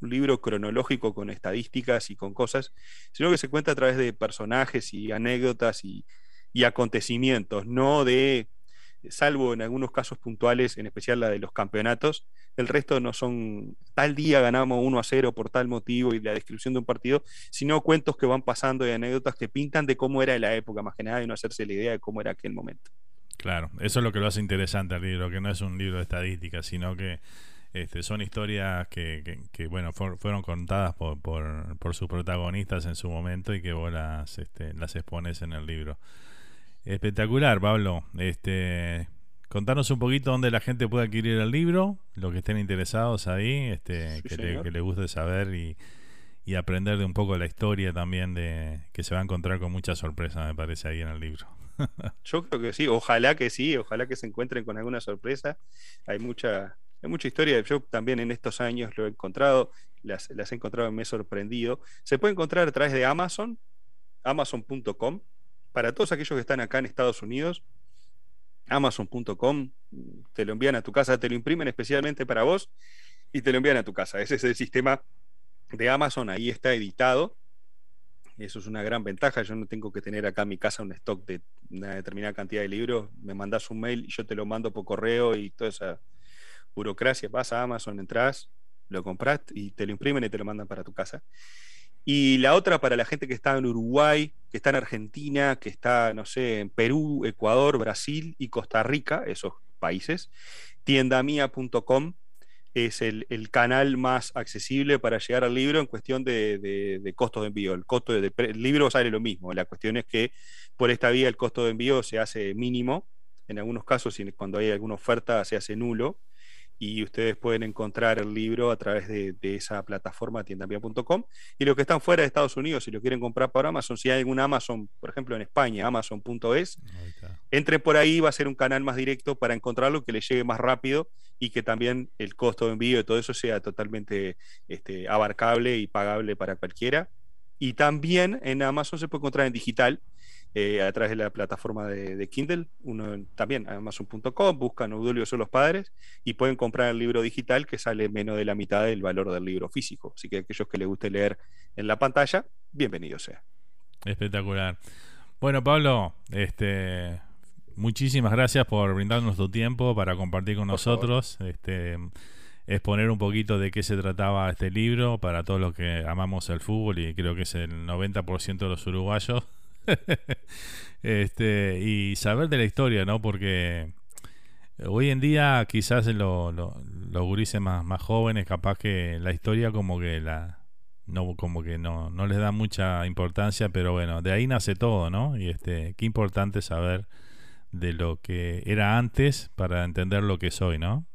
libro cronológico con estadísticas y con cosas, sino que se cuenta a través de personajes y anécdotas y, y acontecimientos, no de, salvo en algunos casos puntuales, en especial la de los campeonatos, el resto no son tal día ganamos 1 a 0 por tal motivo y la descripción de un partido, sino cuentos que van pasando y anécdotas que pintan de cómo era la época, más que nada, y no hacerse la idea de cómo era aquel momento. Claro, eso es lo que lo hace interesante al libro, que no es un libro de estadísticas, sino que este, son historias que, que, que bueno, for, fueron contadas por, por, por, sus protagonistas en su momento y que vos las, este, las expones en el libro. Espectacular, Pablo. Este, contanos un poquito dónde la gente puede adquirir el libro, los que estén interesados ahí, este, sí, que, le, que guste saber y, y aprender de un poco la historia también de que se va a encontrar con mucha sorpresa, me parece, ahí en el libro. Yo creo que sí, ojalá que sí, ojalá que se encuentren con alguna sorpresa. Hay mucha, hay mucha historia. Yo también en estos años lo he encontrado, las, las he encontrado me he sorprendido. Se puede encontrar a través de Amazon, amazon.com. Para todos aquellos que están acá en Estados Unidos, amazon.com, te lo envían a tu casa, te lo imprimen especialmente para vos y te lo envían a tu casa. Ese es el sistema de Amazon, ahí está editado eso es una gran ventaja. Yo no tengo que tener acá en mi casa un stock de una determinada cantidad de libros. Me mandas un mail y yo te lo mando por correo y toda esa burocracia. Vas a Amazon, entras, lo compras y te lo imprimen y te lo mandan para tu casa. Y la otra para la gente que está en Uruguay, que está en Argentina, que está, no sé, en Perú, Ecuador, Brasil y Costa Rica, esos países, tiendamia.com es el, el, canal más accesible para llegar al libro en cuestión de, de, de costos de envío. El costo del de, libro sale lo mismo. La cuestión es que por esta vía el costo de envío se hace mínimo. En algunos casos, cuando hay alguna oferta, se hace nulo. y ustedes pueden encontrar el libro a través de, esa plataforma tiendavia.com. Y los que están fuera de Estados Unidos, si lo quieren comprar por Amazon, si hay algún Amazon, por ejemplo en España, amazon.es, entren por ahí, va a ser un canal más directo para encontrarlo, que le llegue más rápido y que también el costo de envío y todo eso sea totalmente este, abarcable y pagable para cualquiera. Y también en Amazon se puede encontrar en digital eh, a través de la plataforma de, Kindle, uno también amazon.com, buscan Eudolio son los padres y pueden comprar el libro digital que sale menos de la mitad del valor del libro físico. Así que aquellos que les guste leer en la pantalla, bienvenido sea. Espectacular. Bueno, Pablo, este muchísimas gracias por brindarnos tu tiempo para compartir con nosotros, este exponer un poquito de qué se trataba este libro para todos los que amamos el fútbol y creo que es el 90% de los uruguayos. este, y saber de la historia, ¿no? Porque hoy en día quizás lo, los gurises más, más jóvenes, capaz que la historia como que la no como que no, no les da mucha importancia, pero bueno, de ahí nace todo, ¿no? Y este, qué importante saber de lo que era antes para entender lo que es hoy, ¿no?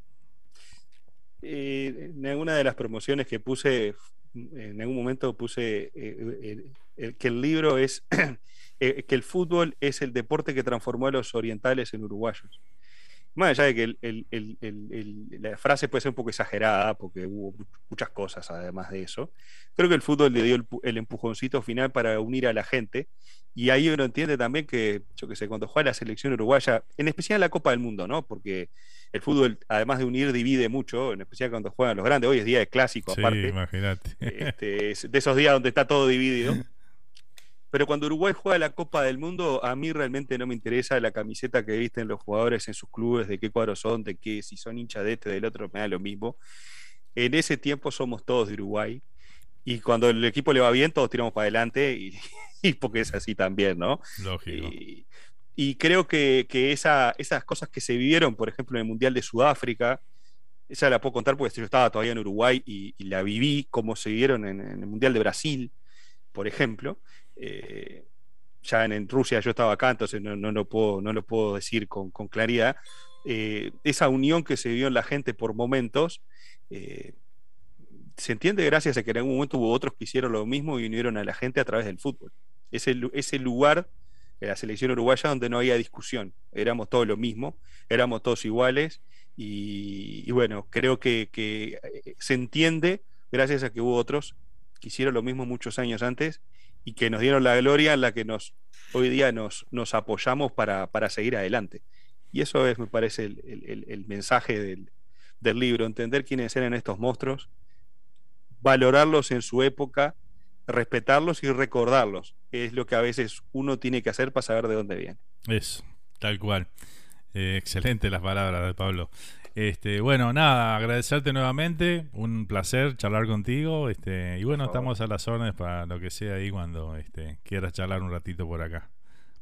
En alguna de las promociones que puse, en algún momento puse eh, que el libro es Eh, que el fútbol es el deporte que transformó a los orientales en uruguayos. Más allá de que la frase puede ser un poco exagerada, porque hubo muchas cosas además de eso, creo que el fútbol le dio el, empujoncito final para unir a la gente. Y ahí uno entiende también que, yo que sé, cuando juega la selección uruguaya, en especial la Copa del Mundo, ¿no? Porque el fútbol, además de unir, divide mucho, en especial cuando juegan los grandes. Hoy es día de clásico, sí, aparte. Imagínate. Este, de esos días donde está todo dividido. Pero cuando Uruguay juega la Copa del Mundo, a mí realmente no me interesa la camiseta que visten los jugadores en sus clubes, de qué cuadros son, de qué, si son hinchas de este, del otro, me da lo mismo. En ese tiempo somos todos de Uruguay. Y cuando el equipo le va bien, todos tiramos para adelante, y, porque es así también, ¿no? Lógico. Y, creo que, esas cosas que se vivieron, por ejemplo, en el Mundial de Sudáfrica, esa la puedo contar porque yo estaba todavía en Uruguay y, la viví como se vivieron en, el Mundial de Brasil, por ejemplo. Eh, ya en, Rusia yo estaba acá, entonces no, lo, puedo, no lo puedo decir con, claridad, eh, esa unión que se vio en la gente por momentos, eh, se entiende gracias a que en algún momento hubo otros que hicieron lo mismo y unieron a la gente a través del fútbol. Es el, ese lugar la selección uruguaya donde no había discusión, éramos todos lo mismo, éramos todos iguales y, bueno, creo que se entiende gracias a que hubo otros que hicieron lo mismo muchos años antes y que nos dieron la gloria en la que nos, hoy día nos, nos apoyamos para, seguir adelante. Y eso es, me parece, el, mensaje del, libro, entender quiénes eran estos monstruos, valorarlos en su época, respetarlos y recordarlos, es lo que a veces uno tiene que hacer para saber de dónde viene. Eso, tal cual. Eh, excelente las palabras de Pablo. Este, bueno, nada, agradecerte nuevamente, un placer charlar contigo, este, y bueno, estamos a las órdenes para lo que sea ahí cuando este, quieras charlar un ratito por acá.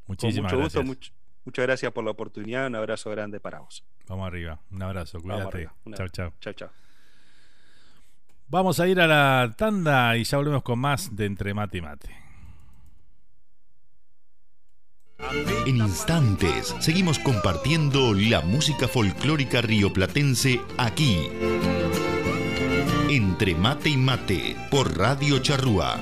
Muchísimas mucho gracias. Gusto, muchas gracias por la oportunidad, un abrazo grande para vos. Vamos arriba, un abrazo, cuídate. Chao, chao. Chao, chao. Vamos a ir a la tanda y ya volvemos con más de Entre Mate y Mate. En instantes seguimos compartiendo la música folclórica rioplatense aquí. Entre mate y mate por Radio Charrúa.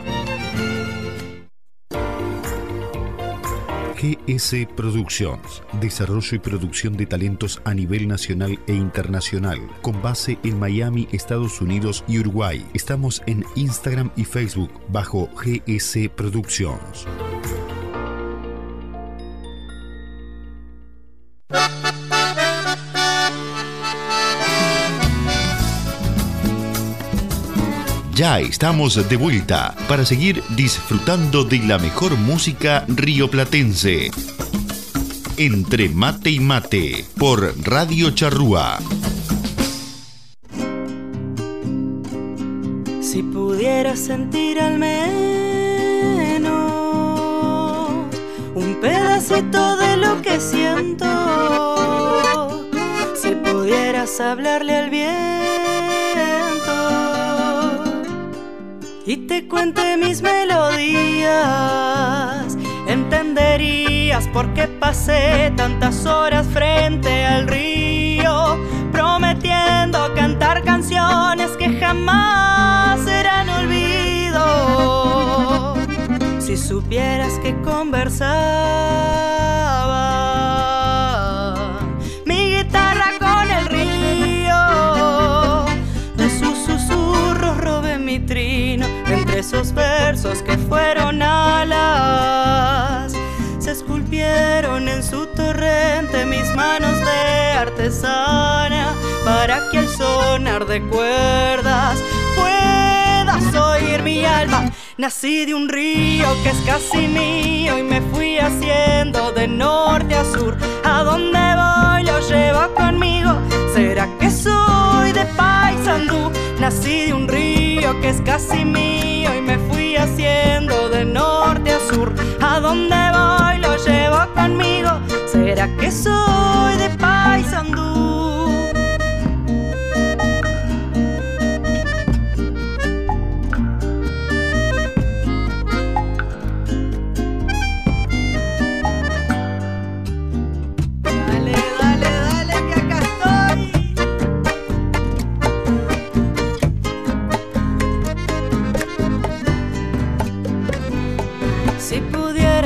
GS Productions, desarrollo y producción de talentos a nivel nacional e internacional, con base en Miami, Estados Unidos y Uruguay. Estamos en Instagram y Facebook bajo GS Productions. Ya estamos de vuelta para seguir disfrutando de la mejor música rioplatense. Entre mate y mate por Radio Charrúa. Si pudiera sentir al menos un pedacito de lo que siento, si pudieras hablarle al bien y te cuente mis melodías, entenderías por qué pasé tantas horas frente al río. Prometiendo cantar canciones que jamás serán olvido. Si supieras que conversaba mi guitarra con el río, de sus susurros robé mi trino entre esos versos que fueron alas. Se esculpieron en su torrente mis manos de artesana para que al sonar de cuerdas puedas oír mi alma. Nací de un río que es casi mío y me fui haciendo de norte a sur. A donde voy lo llevo conmigo. ¿Será que soy de Paysandú? Nací de un río que es casi mío y me fui haciendo de norte a sur. A donde voy lo llevo conmigo. ¿Será que soy de Paysandú?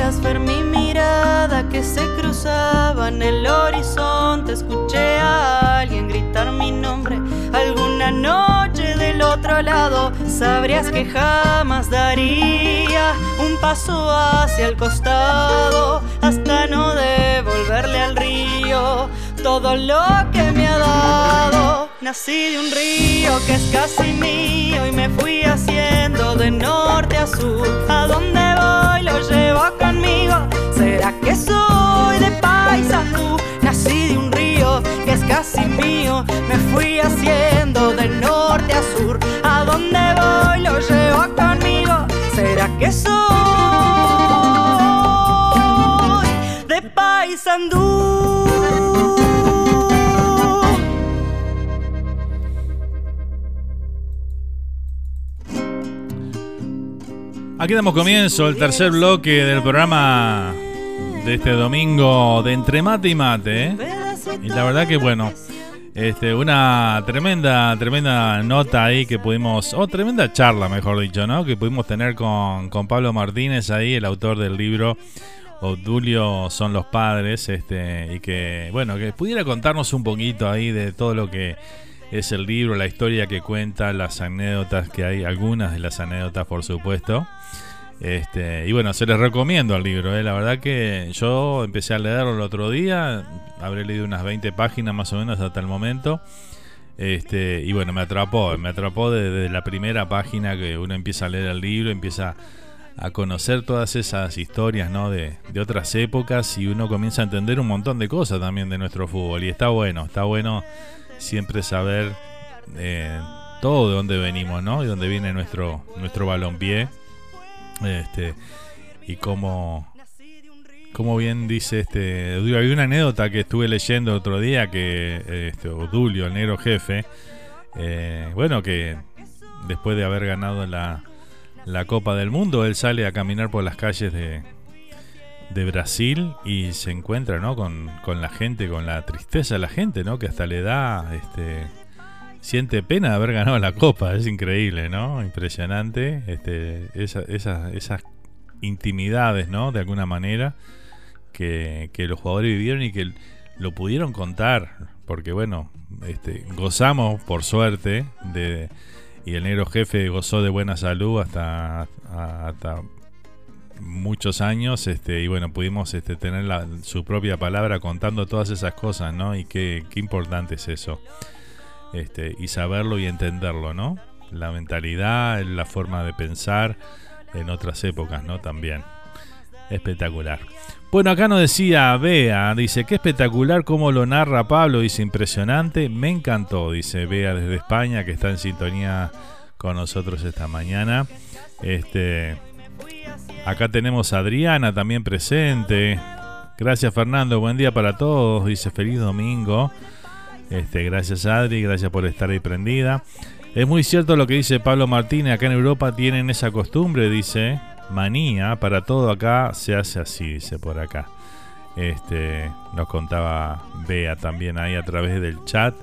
Pudieras ver mi mirada que se cruzaba en el horizonte, escuché a alguien gritar mi nombre alguna noche del otro lado, sabrías que jamás daría un paso hacia el costado hasta no devolverle al río todo lo que me ha dado. Nací de un río que es casi mío y me fui haciendo de norte a sur. A donde casi mío. Me fui haciendo de norte a sur. A donde voy lo llevo conmigo. ¿Será que soy de Paysandú? Aquí damos comienzo el tercer bloque del programa de este domingo de Entre Mate y Mate. ¿eh? Y la verdad que bueno, este, una tremenda, tremenda nota ahí que pudimos, o tremenda charla mejor dicho, ¿no? Que pudimos tener con, con Pablo Martínez ahí, el autor del libro Obdulio son los padres, este, y que, bueno, que pudiera contarnos un poquito ahí de todo lo que es el libro, la historia que cuenta, las anécdotas que hay, algunas de las anécdotas por supuesto. Este, y bueno, se les recomiendo el libro, ¿eh? la verdad que yo empecé a leerlo el otro día, habré leído unas 20 páginas más o menos hasta el momento. Este, y bueno, me atrapó, me atrapó desde la primera página que uno empieza a leer el libro, empieza a conocer todas esas historias de otras épocas y uno comienza a entender un montón de cosas también de nuestro fútbol. Y está bueno, está bueno siempre saber eh, todo de dónde venimos, ¿no? Y dónde viene nuestro, nuestro balompié. Este, y como bien dice este Hay una anécdota que estuve leyendo otro día que este, Odulio, el negro jefe, eh, bueno, que después de haber ganado la, la Copa del Mundo, él sale a caminar por las calles de, de Brasil y se encuentra ¿no? con, con la gente, con la tristeza de la gente, ¿no? que hasta le da, este, siente pena de haber ganado la copa, es increíble, ¿no? Impresionante, este, esa, esa- esas intimidades, ¿no? De alguna manera que, los jugadores vivieron y que lo pudieron contar, porque bueno, este, gozamos por suerte de y el negro jefe gozó de buena salud hasta, muchos años este y bueno pudimos este tener la- su propia palabra contando todas esas cosas no y qué importante es eso este y saberlo y entenderlo no la mentalidad la forma de pensar en otras épocas no también espectacular bueno acá nos decía Bea dice qué espectacular cómo lo narra Pablo dice impresionante me encantó dice Bea desde España que está en sintonía con nosotros esta mañana este Acá tenemos a Adriana también presente. Gracias Fernando, buen día para todos. Dice feliz domingo. Este, gracias Adri, gracias por estar ahí prendida. Es muy cierto lo que dice Pablo Martínez. Acá en Europa tienen esa costumbre, dice manía. Para todo acá se hace así, dice por acá. Este, nos contaba Bea también ahí a través del chat.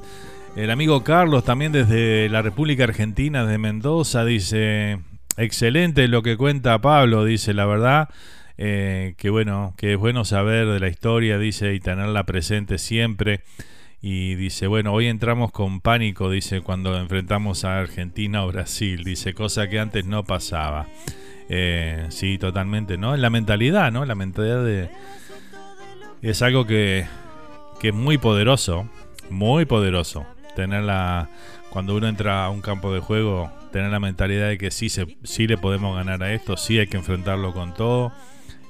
El amigo Carlos también desde la República Argentina, de Mendoza, dice, excelente lo que cuenta Pablo, dice, la verdad, eh, que bueno, que es bueno saber de la historia, dice, y tenerla presente siempre. Y dice, bueno, hoy entramos con pánico, dice, cuando enfrentamos a Argentina o Brasil, dice, cosa que antes no pasaba. Eh, sí, totalmente, ¿no? La mentalidad, ¿no? La mentalidad de... Es algo que, que es muy poderoso, muy poderoso. Tenerla, cuando uno entra a un campo de juego, tener la mentalidad de que sí, se, sí le podemos ganar a esto, sí hay que enfrentarlo con todo.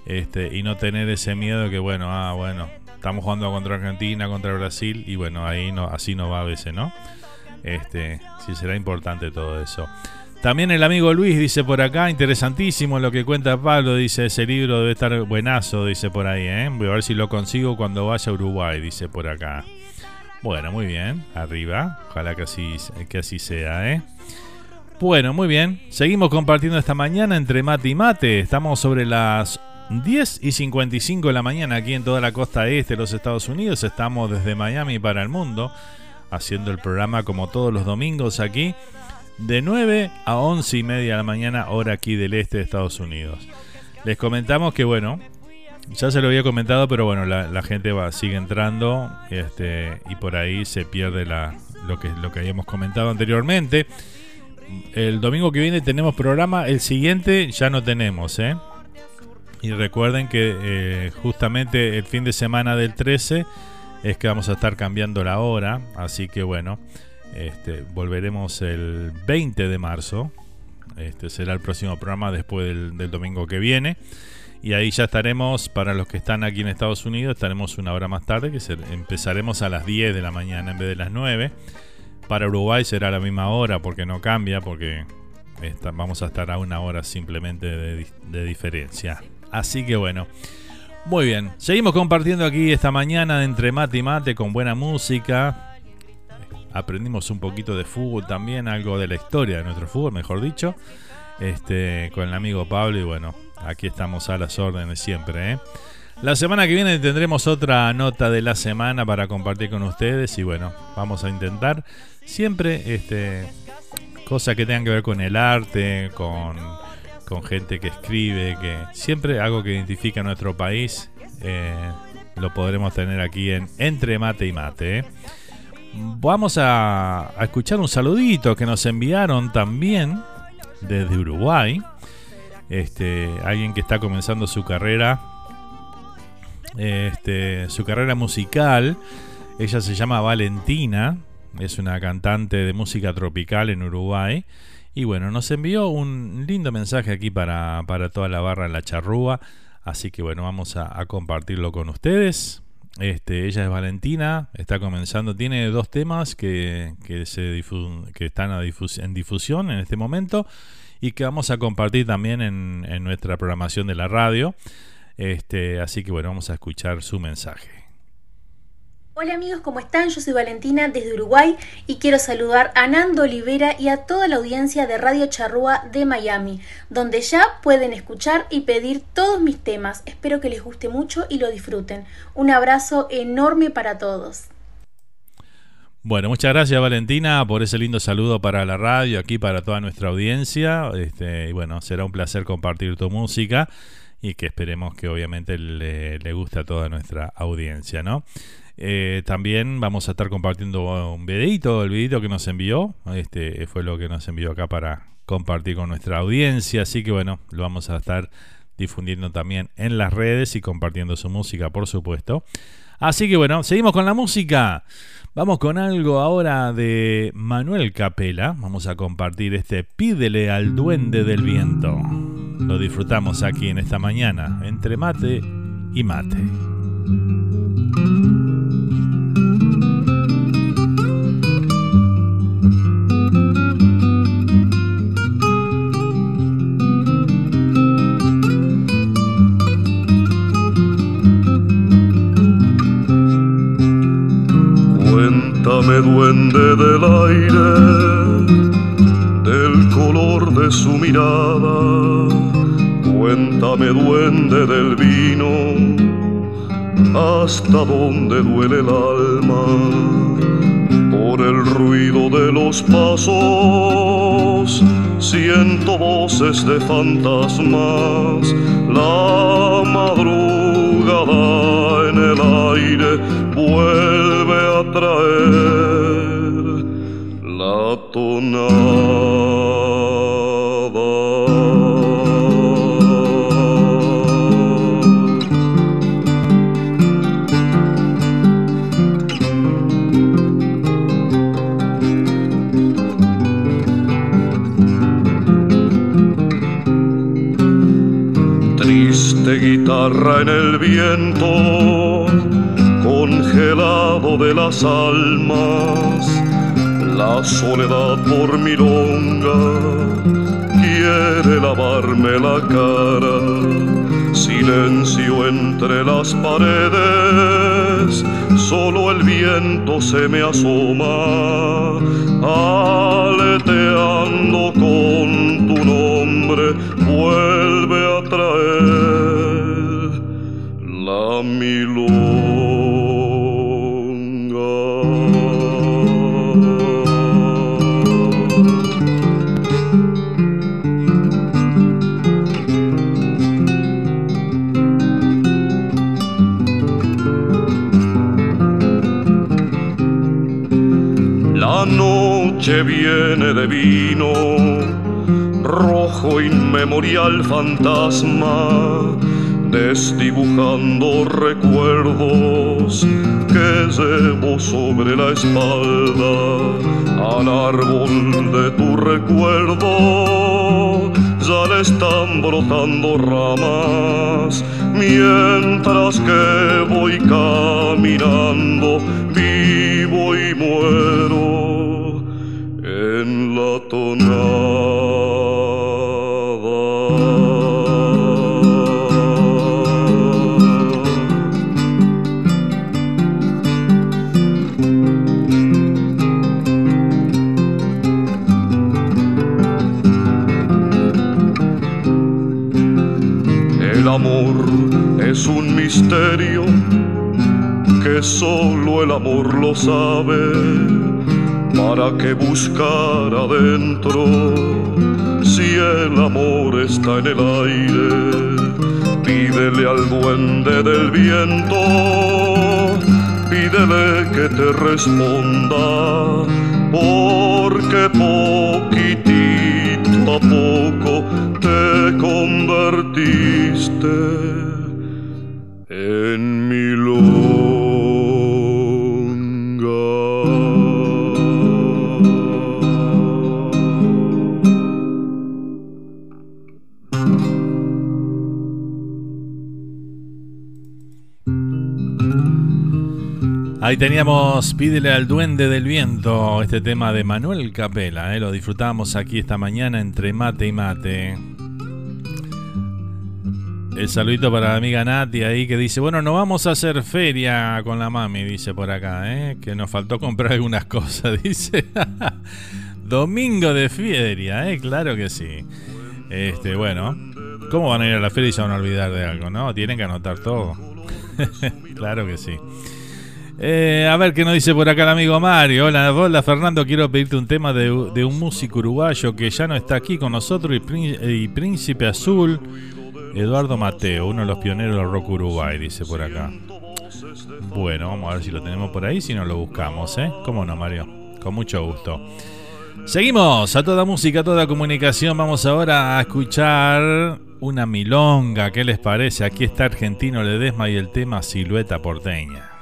Este, y no tener ese miedo de que, bueno, ah, bueno, estamos jugando contra Argentina, contra Brasil, y bueno, ahí no, así no va a veces, ¿no? Este, sí será importante todo eso. También el amigo Luis dice por acá, interesantísimo lo que cuenta Pablo, dice ese libro debe estar buenazo, dice por ahí, ¿eh? Voy a ver si lo consigo cuando vaya a Uruguay, dice por acá. Bueno, muy bien, arriba, ojalá que así, que así sea, ¿eh? Bueno, muy bien, seguimos compartiendo esta mañana entre mate y mate, estamos sobre las 10 y 55 de la mañana aquí en toda la costa este de los Estados Unidos, estamos desde Miami para el mundo, haciendo el programa como todos los domingos aquí de 9 a 11 y media de la mañana, hora aquí del este de Estados Unidos. Les comentamos que, bueno, ya se lo había comentado, pero bueno, la, gente va, sigue entrando este, y por ahí se pierde lo, que, lo que habíamos comentado anteriormente. El domingo que viene tenemos programa, el siguiente ya no tenemos, ¿eh? Y recuerden que eh, justamente el fin de semana del 13 es que vamos a estar cambiando la hora, así que bueno. Este, volveremos el 20 de marzo. Este será el próximo programa después del, domingo que viene. Y ahí ya estaremos, para los que están aquí en Estados Unidos, estaremos una hora más tarde, que empezaremos a las 10 de la mañana en vez de las 9. Para Uruguay será la misma hora porque no cambia, porque vamos a estar a una hora simplemente de, de diferencia. Así que bueno. Muy bien, seguimos compartiendo aquí esta mañana entre mate y mate con buena música, aprendimos un poquito de fútbol también, algo de la historia de nuestro fútbol, mejor dicho, este, con el amigo Pablo y bueno, aquí estamos a las órdenes siempre. ¿eh? La semana que viene tendremos otra nota de la semana para compartir con ustedes y bueno, vamos a intentar siempre este, cosas que tengan que ver con el arte, con, con gente que escribe, que siempre algo que identifica a nuestro país. Eh, lo podremos tener aquí en Entre Mate y Mate. ¿eh? Vamos a, escuchar un saludito que nos enviaron también desde Uruguay. Este, alguien que está comenzando su carrera, este, su carrera musical. Ella se llama Valentina, es una cantante de música tropical en Uruguay. Y bueno, nos envió un lindo mensaje aquí para, toda la barra en la charrúa. Así que bueno, vamos a compartirlo con ustedes. Este, ella es Valentina, está comenzando, tiene dos temas que, se que están en difusión en este momento y que vamos a compartir también en, en nuestra programación de la radio. Este, así que bueno, vamos a escuchar su mensaje. Hola amigos, ¿cómo están? Yo soy Valentina desde Uruguay y quiero saludar a Nando Olivera y a toda la audiencia de Radio Charrúa de Miami, donde ya pueden escuchar y pedir todos mis temas. Espero que les guste mucho y lo disfruten. Un abrazo enorme para todos. Bueno, muchas gracias Valentina por ese lindo saludo para la radio, aquí para toda nuestra audiencia. Este, y bueno, será un placer compartir tu música y que esperemos que obviamente le, le guste a toda nuestra audiencia, ¿no? Eh, también vamos a estar compartiendo un videito, el videito que nos envió. Este fue lo que nos envió acá para compartir con nuestra audiencia. Así que bueno, lo vamos a estar difundiendo también en las redes y compartiendo su música, por supuesto. Así que bueno, seguimos con la música. Vamos con algo ahora de Manuel Capela. Vamos a compartir este Pídele al Duende del Viento. Lo disfrutamos aquí en esta mañana, entre mate y mate. Cuéntame duende del aire, del color de su mirada, cuéntame duende del vino hasta donde duele el alma, por el ruido de los pasos, siento voces de fantasmas, la madrugada en el aire vuelve a traer la tonada. guitarra en el viento, congelado de las almas, la soledad por milonga quiere lavarme la cara, silencio entre las paredes, solo el viento se me asoma, aleteando con tu nombre, vuelve a traer La de vino, rojo inmemorial fantasma desdibujando recuerdos que llevo sobre la espalda al árbol de tu recuerdo. Ya le están brotando ramas mientras que voy caminando vivo y muero. Es un misterio que solo el amor lo sabe. ¿Para qué buscar adentro si el amor está en el aire? Pídele al duende del viento, pídele que te responda, porque poquitito a poco te convertiste Ahí teníamos Pídele al Duende del Viento, este tema de Manuel Capela, ¿eh? lo disfrutamos aquí esta mañana entre mate y mate. El saludito para la amiga Nati ahí que dice, bueno, no vamos a hacer feria con la mami, dice por acá, ¿eh? que nos faltó comprar algunas cosas, dice. Domingo de feria, ¿eh? claro que sí. Este, bueno, ¿cómo van a ir a la feria y se van a olvidar de algo? No, tienen que anotar todo. claro que sí. Eh, a ver qué nos dice por acá el amigo Mario. Hola, hola Fernando, quiero pedirte un tema de, un músico uruguayo que ya no está aquí con nosotros y Príncipe Azul Eduardo Mateo, uno de los pioneros del rock uruguay, dice por acá. Bueno, vamos a ver si lo tenemos por ahí, si no lo buscamos, ¿eh? ¿Cómo no, Mario? Con mucho gusto. Seguimos a toda música, a toda comunicación. Vamos ahora a escuchar una milonga. ¿Qué les parece? Aquí está Argentino Ledesma y el tema Silueta Porteña.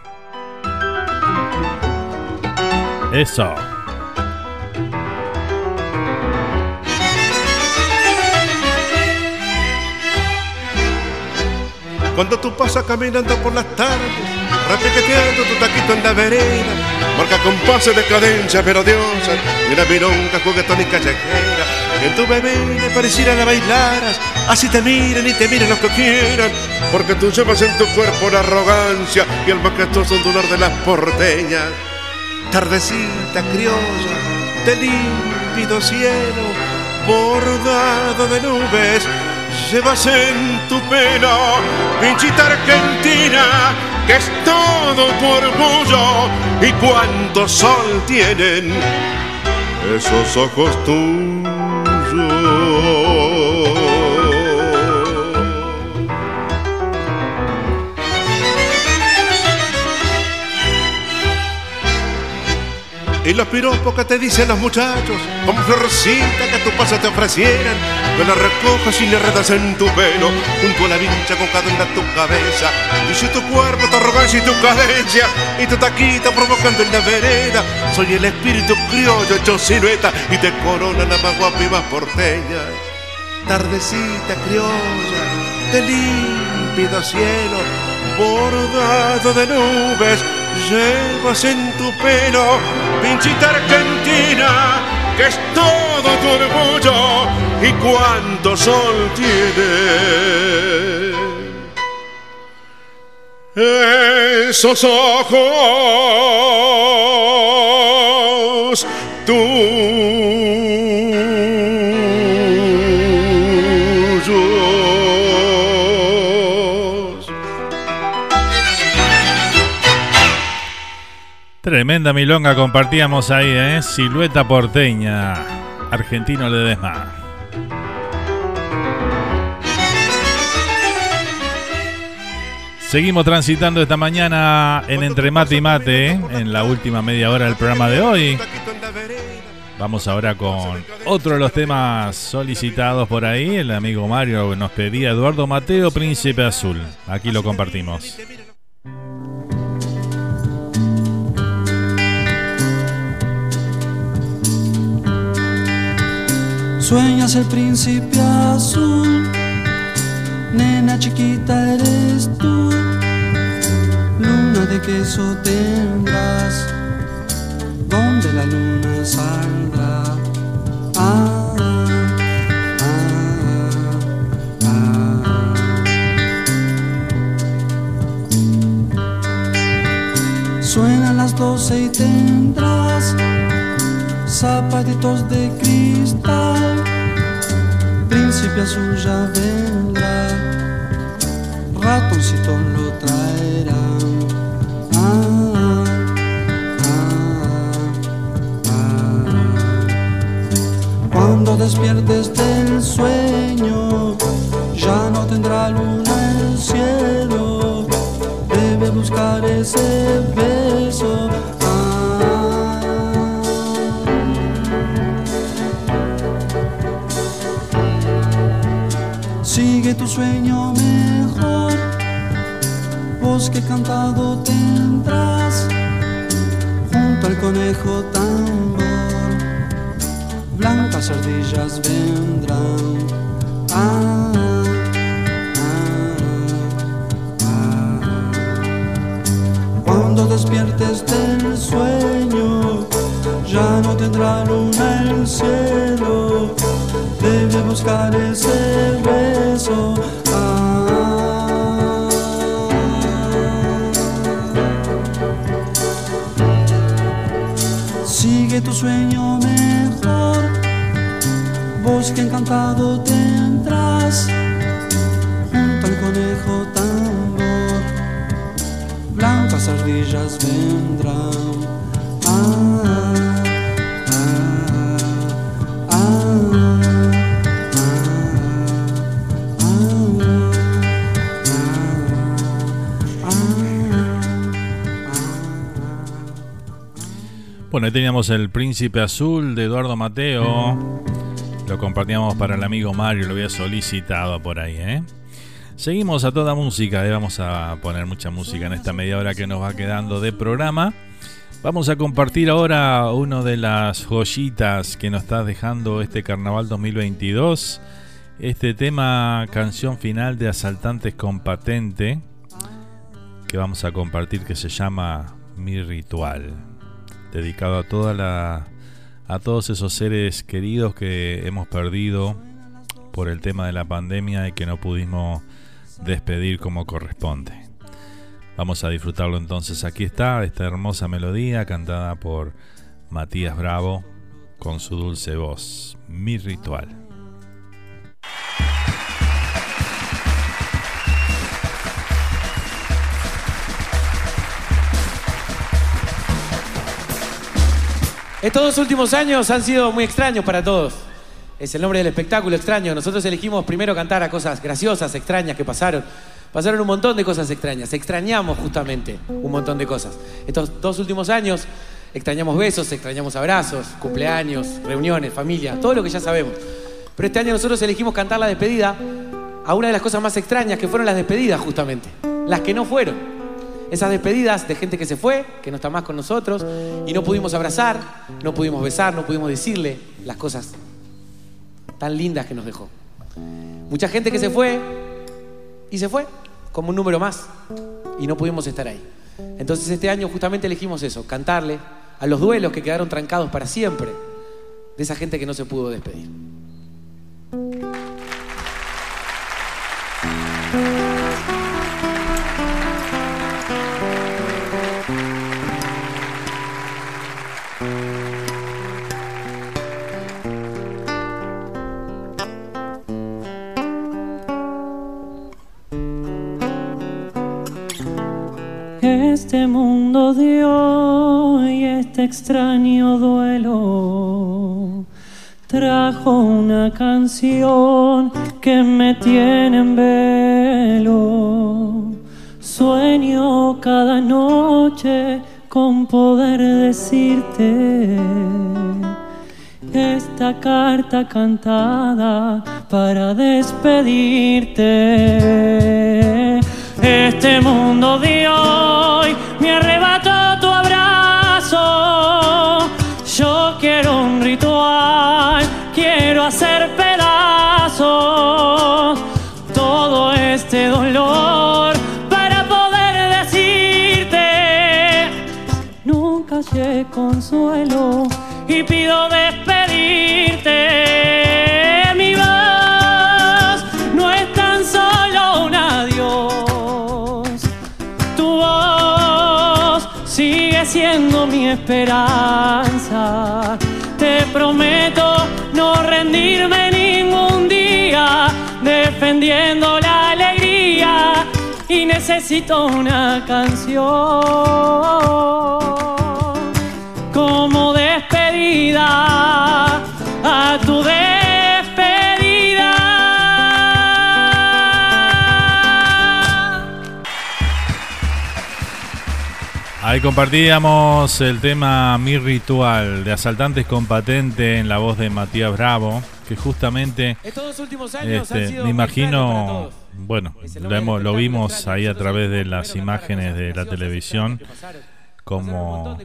Eso. Cuando tú pasas caminando por las tardes, repiqueteando tu taquito en la vereda, marca compases de cadencia melodiosa y una mironga juguetón y callejera. Que en tu bebé le pareciera la bailaras, así te miren y te miren los que quieran, porque tú llevas en tu cuerpo la arrogancia y el majestuoso dolor de las porteñas. Tardecita criolla, de límpido cielo, bordado de nubes llevas en tu pelo, pinchita argentina, que es todo tu orgullo y cuánto sol tienen esos ojos tuyos. Y los piropos que te dicen los muchachos, como florcita que a tu paso te ofrecieran, que la recojas y le redas en tu pelo, junto a la vincha con cadena en tu cabeza. Y si tu cuerpo, tu arrogancia y tu cadencia, y tu taquita provocando en la vereda, soy el espíritu criollo hecho silueta y te corona la más guapa y más. Tardecita criolla, de límpido cielo, bordado de nubes, llevas en tu pelo, pinchita argentina, que es todo tu orgullo y cuánto sol tiene. Esos ojos tuyos. Tremenda milonga compartíamos ahí, ¿eh? Silueta porteña. Argentino Ledesma. Seguimos transitando esta mañana en Entre Mate y Mate, ¿eh? en la última media hora del programa de hoy. Vamos ahora con otro de los temas solicitados por ahí. El amigo Mario nos pedía Eduardo Mateo, Príncipe Azul. Aquí lo compartimos. Sueñas el príncipe azul, nena chiquita eres tú, luna de queso tendrás, donde la luna saldrá. Ah, ah, ah. Suenan las doce y tendrás zapatitos de cristal, príncipe azul ya vendrá, ratoncito lo traerán. Ah, ah, ah. Cuando despiertes del sueño, ya no tendrá luna el cielo, debe buscar ese beso. Tu sueño mejor, bosque cantado tendrás, junto al conejo tambor, blancas ardillas vendrán. Ah, ah, ah. Cuando despiertes del sueño, ya no tendrá luna el cielo debe buscar ese beso. Ah. Sigue tu sueño mejor, bosque encantado tendrás, junto al conejo tambor, blancas ardillas vendrán. Bueno, ahí teníamos el Príncipe Azul de Eduardo Mateo. Lo compartíamos para el amigo Mario, lo había solicitado por ahí, ¿eh? Seguimos a toda música, ¿eh? vamos a poner mucha música en esta media hora que nos va quedando de programa. Vamos a compartir ahora una de las joyitas que nos está dejando este Carnaval 2022. Este tema, canción final de Asaltantes con Patente, que vamos a compartir que se llama Mi Ritual. Dedicado a toda la a todos esos seres queridos que hemos perdido por el tema de la pandemia y que no pudimos despedir como corresponde. Vamos a disfrutarlo entonces. Aquí está esta hermosa melodía cantada por Matías Bravo con su dulce voz. Mi ritual. Estos dos últimos años han sido muy extraños para todos. Es el nombre del espectáculo extraño. Nosotros elegimos primero cantar a cosas graciosas, extrañas que pasaron. Pasaron un montón de cosas extrañas. Extrañamos justamente un montón de cosas. Estos dos últimos años extrañamos besos, extrañamos abrazos, cumpleaños, reuniones, familia, todo lo que ya sabemos. Pero este año nosotros elegimos cantar la despedida a una de las cosas más extrañas que fueron las despedidas justamente. Las que no fueron. Esas despedidas de gente que se fue, que no está más con nosotros, y no pudimos abrazar, no pudimos besar, no pudimos decirle las cosas tan lindas que nos dejó. Mucha gente que se fue y se fue como un número más y no pudimos estar ahí. Entonces este año justamente elegimos eso, cantarle a los duelos que quedaron trancados para siempre de esa gente que no se pudo despedir. Este mundo de hoy, este extraño duelo, trajo una canción que me tiene en velo. Sueño cada noche con poder decirte esta carta cantada para despedirte. Este mundo de hoy me arrebató tu abrazo. Yo quiero un ritual, quiero hacer pedazos todo este dolor para poder decirte. Nunca hallé consuelo y pido despedirte. Siendo mi esperanza. Te prometo no rendirme ningún día, defendiendo la alegría. Y necesito una canción como despedida a tu despedida. Ahí compartíamos el tema Mi Ritual de Asaltantes con Patente en la voz de Matías Bravo, que justamente Estos dos últimos años este, han sido me imagino, bueno, lo, hemos- lo vimos ahí a través de las imágenes de la televisión, como,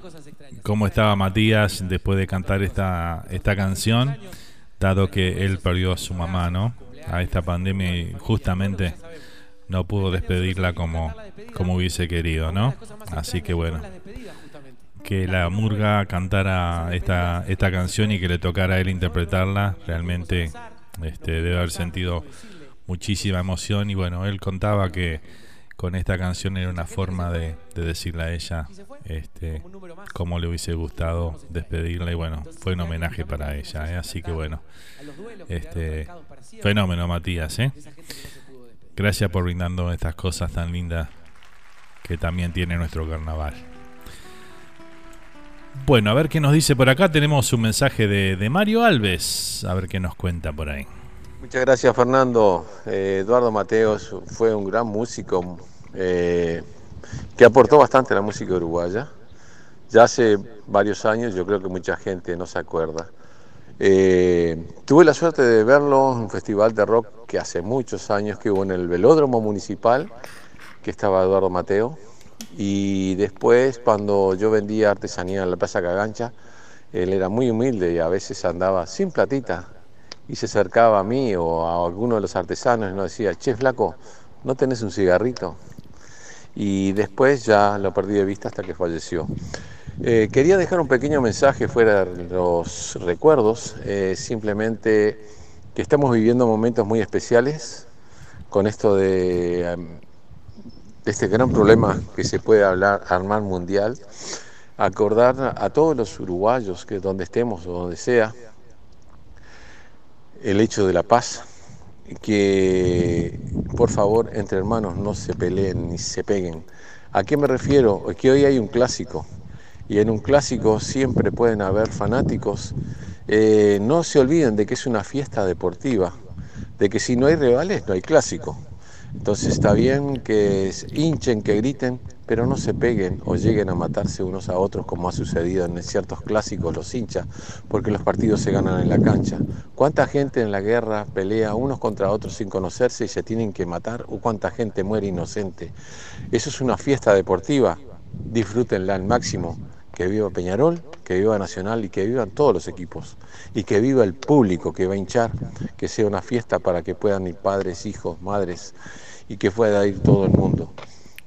cómo estaba Matías después de cantar esta, esta canción, dado que él perdió a su mamá, ¿no? A esta pandemia y justamente no pudo despedirla como, como hubiese querido, ¿no? Así que bueno, que la murga cantara esta, esta canción y que le tocara a él interpretarla, realmente este, debe haber sentido muchísima emoción. Y bueno, él contaba que con esta canción era una forma de, de decirle a ella este, cómo le hubiese gustado despedirla. Y bueno, fue un homenaje para ella, ¿eh? así que bueno, este, fenómeno Matías, ¿eh? Gracias por brindando estas cosas tan lindas que también tiene nuestro carnaval. Bueno, a ver qué nos dice por acá. Tenemos un mensaje de, de Mario Alves. A ver qué nos cuenta por ahí. Muchas gracias Fernando. Eh, Eduardo Mateos fue un gran músico eh, que aportó bastante a la música uruguaya. Ya hace varios años, yo creo que mucha gente no se acuerda. Eh, tuve la suerte de verlo en un festival de rock que hace muchos años que hubo en el velódromo municipal, que estaba Eduardo Mateo. Y después, cuando yo vendía artesanía en la Plaza Cagancha, él era muy humilde y a veces andaba sin platita y se acercaba a mí o a alguno de los artesanos y nos decía, che, flaco, ¿no tenés un cigarrito? Y después ya lo perdí de vista hasta que falleció. Eh, quería dejar un pequeño mensaje fuera de los recuerdos, eh, simplemente que estamos viviendo momentos muy especiales con esto de, em, de este gran problema que se puede hablar, armar mundial, acordar a todos los uruguayos que donde estemos o donde sea, el hecho de la paz, que por favor entre hermanos no se peleen ni se peguen. ¿A qué me refiero? Que hoy hay un clásico y en un clásico siempre pueden haber fanáticos, eh, no se olviden de que es una fiesta deportiva, de que si no hay rivales no hay clásico. Entonces está bien que hinchen, que griten, pero no se peguen o lleguen a matarse unos a otros como ha sucedido en ciertos clásicos los hinchas, porque los partidos se ganan en la cancha. ¿Cuánta gente en la guerra pelea unos contra otros sin conocerse y se tienen que matar? ¿O cuánta gente muere inocente? Eso es una fiesta deportiva, disfrútenla al máximo. Que viva Peñarol, que viva Nacional y que vivan todos los equipos. Y que viva el público que va a hinchar, que sea una fiesta para que puedan ir padres, hijos, madres y que pueda ir todo el mundo.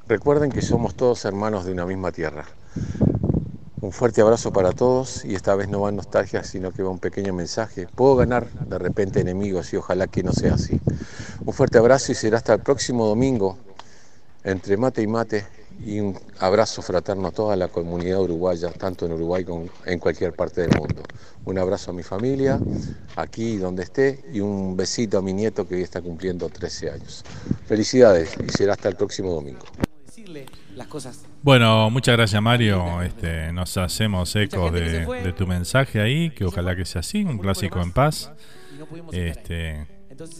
Recuerden que somos todos hermanos de una misma tierra. Un fuerte abrazo para todos y esta vez no va nostalgia, sino que va un pequeño mensaje. Puedo ganar de repente enemigos y ojalá que no sea así. Un fuerte abrazo y será hasta el próximo domingo entre mate y mate y un abrazo fraterno a toda la comunidad uruguaya, tanto en Uruguay como en cualquier parte del mundo. Un abrazo a mi familia, aquí donde esté, y un besito a mi nieto que hoy está cumpliendo 13 años. Felicidades y será hasta el próximo domingo. Bueno, muchas gracias Mario. Este, nos hacemos ecos de, de tu mensaje ahí, que ojalá que sea así, un clásico en paz. Este,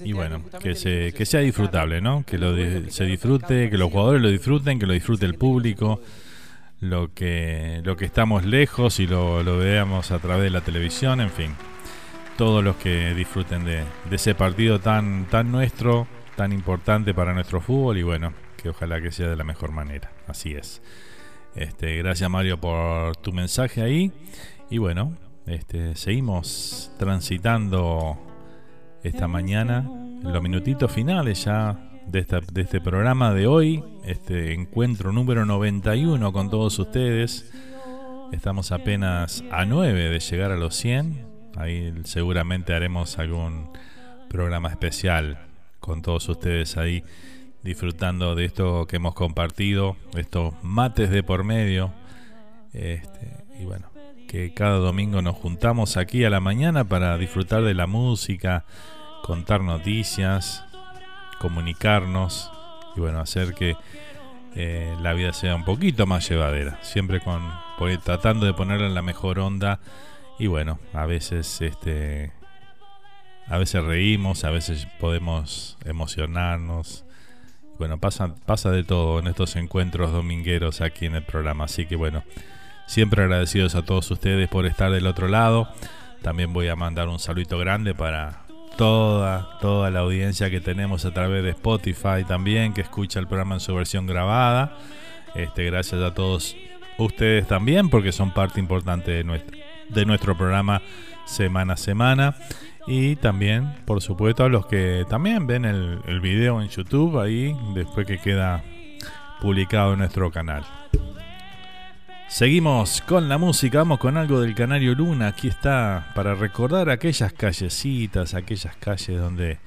y bueno, que, se, que sea disfrutable, ¿no? Que lo se disfrute, que los jugadores lo disfruten, que lo disfrute el público, lo que, lo que estamos lejos y lo, lo veamos a través de la televisión, en fin. Todos los que disfruten de, de ese partido tan, tan nuestro, tan importante para nuestro fútbol y bueno, que ojalá que sea de la mejor manera. Así es. Este, gracias Mario por tu mensaje ahí. Y bueno, este, seguimos transitando esta mañana, en los minutitos finales ya de, de este programa de hoy, este encuentro número 91 con todos ustedes. Estamos apenas a 9 de llegar a los 100. Ahí seguramente haremos algún programa especial con todos ustedes ahí disfrutando de esto que hemos compartido, estos mates de por medio. Este, y bueno, que cada domingo nos juntamos aquí a la mañana para disfrutar de la música, contar noticias, comunicarnos y bueno, hacer que eh, la vida sea un poquito más llevadera, siempre con tratando de ponerla en la mejor onda y bueno, a veces este a veces reímos, a veces podemos emocionarnos. Bueno, pasa, pasa de todo en estos encuentros domingueros aquí en el programa. Así que bueno, Siempre agradecidos a todos ustedes por estar del otro lado. También voy a mandar un saludito grande para toda, toda la audiencia que tenemos a través de Spotify también, que escucha el programa en su versión grabada. Este, gracias a todos ustedes también, porque son parte importante de nuestro, de nuestro programa semana a semana. Y también, por supuesto, a los que también ven el, el video en YouTube ahí, después que queda publicado en nuestro canal. Seguimos con la música, vamos con algo del Canario Luna. Aquí está para recordar aquellas callecitas, aquellas calles donde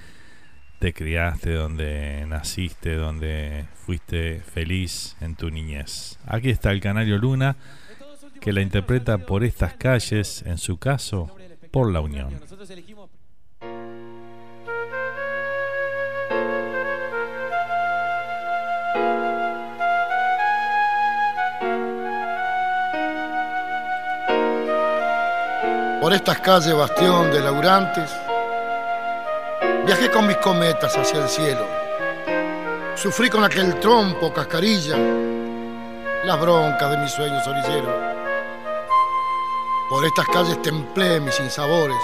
te criaste, donde naciste, donde fuiste feliz en tu niñez. Aquí está el Canario Luna que la interpreta por estas calles, en su caso, por la Unión. Por estas calles bastión de laburantes, viajé con mis cometas hacia el cielo. Sufrí con aquel trompo cascarilla las broncas de mis sueños orilleros. Por estas calles templé mis sinsabores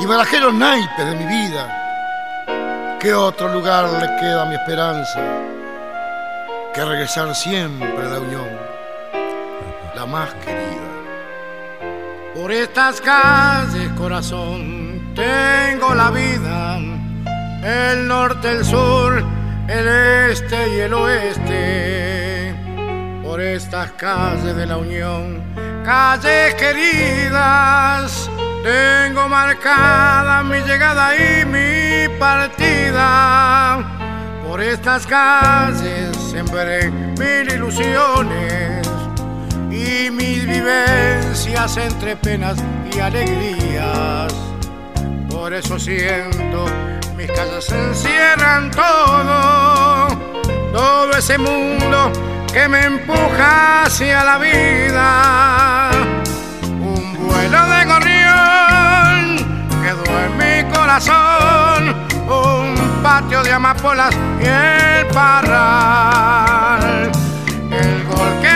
y barajé los naipes de mi vida. ¿Qué otro lugar le queda a mi esperanza que regresar siempre a la unión, la más querida? Por estas calles, corazón, tengo la vida, el norte, el sur, el este y el oeste. Por estas calles de la Unión, calles queridas, tengo marcada mi llegada y mi partida. Por estas calles sembré mil ilusiones y mis vivencias entre penas y alegrías. Por eso siento, mis casas encierran todo, todo ese mundo que me empuja hacia la vida. Un vuelo de gorrión quedó en mi corazón, un patio de amapolas y el parral. El gol que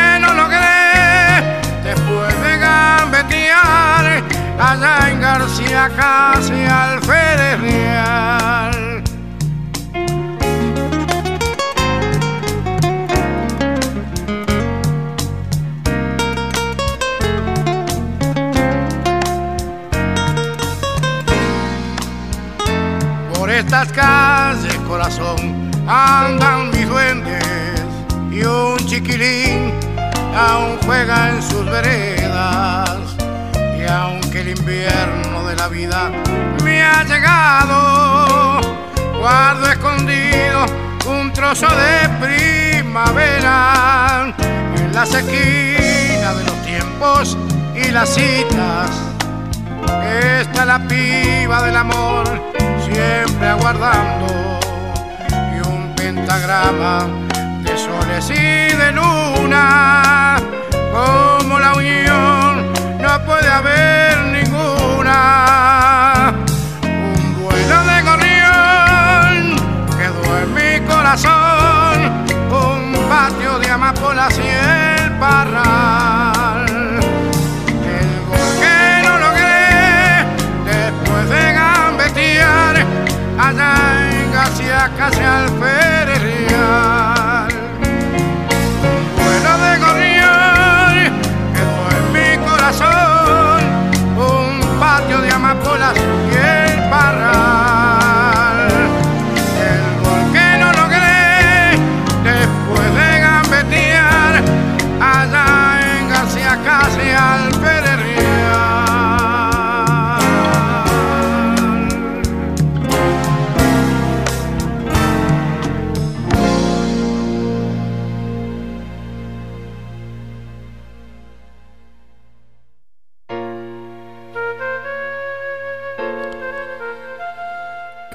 gambetear allá en García casi al Real. Por estas calles, corazón, andan mis duendes y un chiquilín aún juega en sus veredas. Aunque el invierno de la vida me ha llegado, guardo escondido un trozo de primavera en las esquinas de los tiempos y las citas. Está la piba del amor siempre aguardando y un pentagrama de soles y de luna como la unión no puede haber ninguna. Un vuelo de gorrión quedó en mi corazón un patio de amapolas y el parral. El gol que no logré después de gambetear allá en García casi al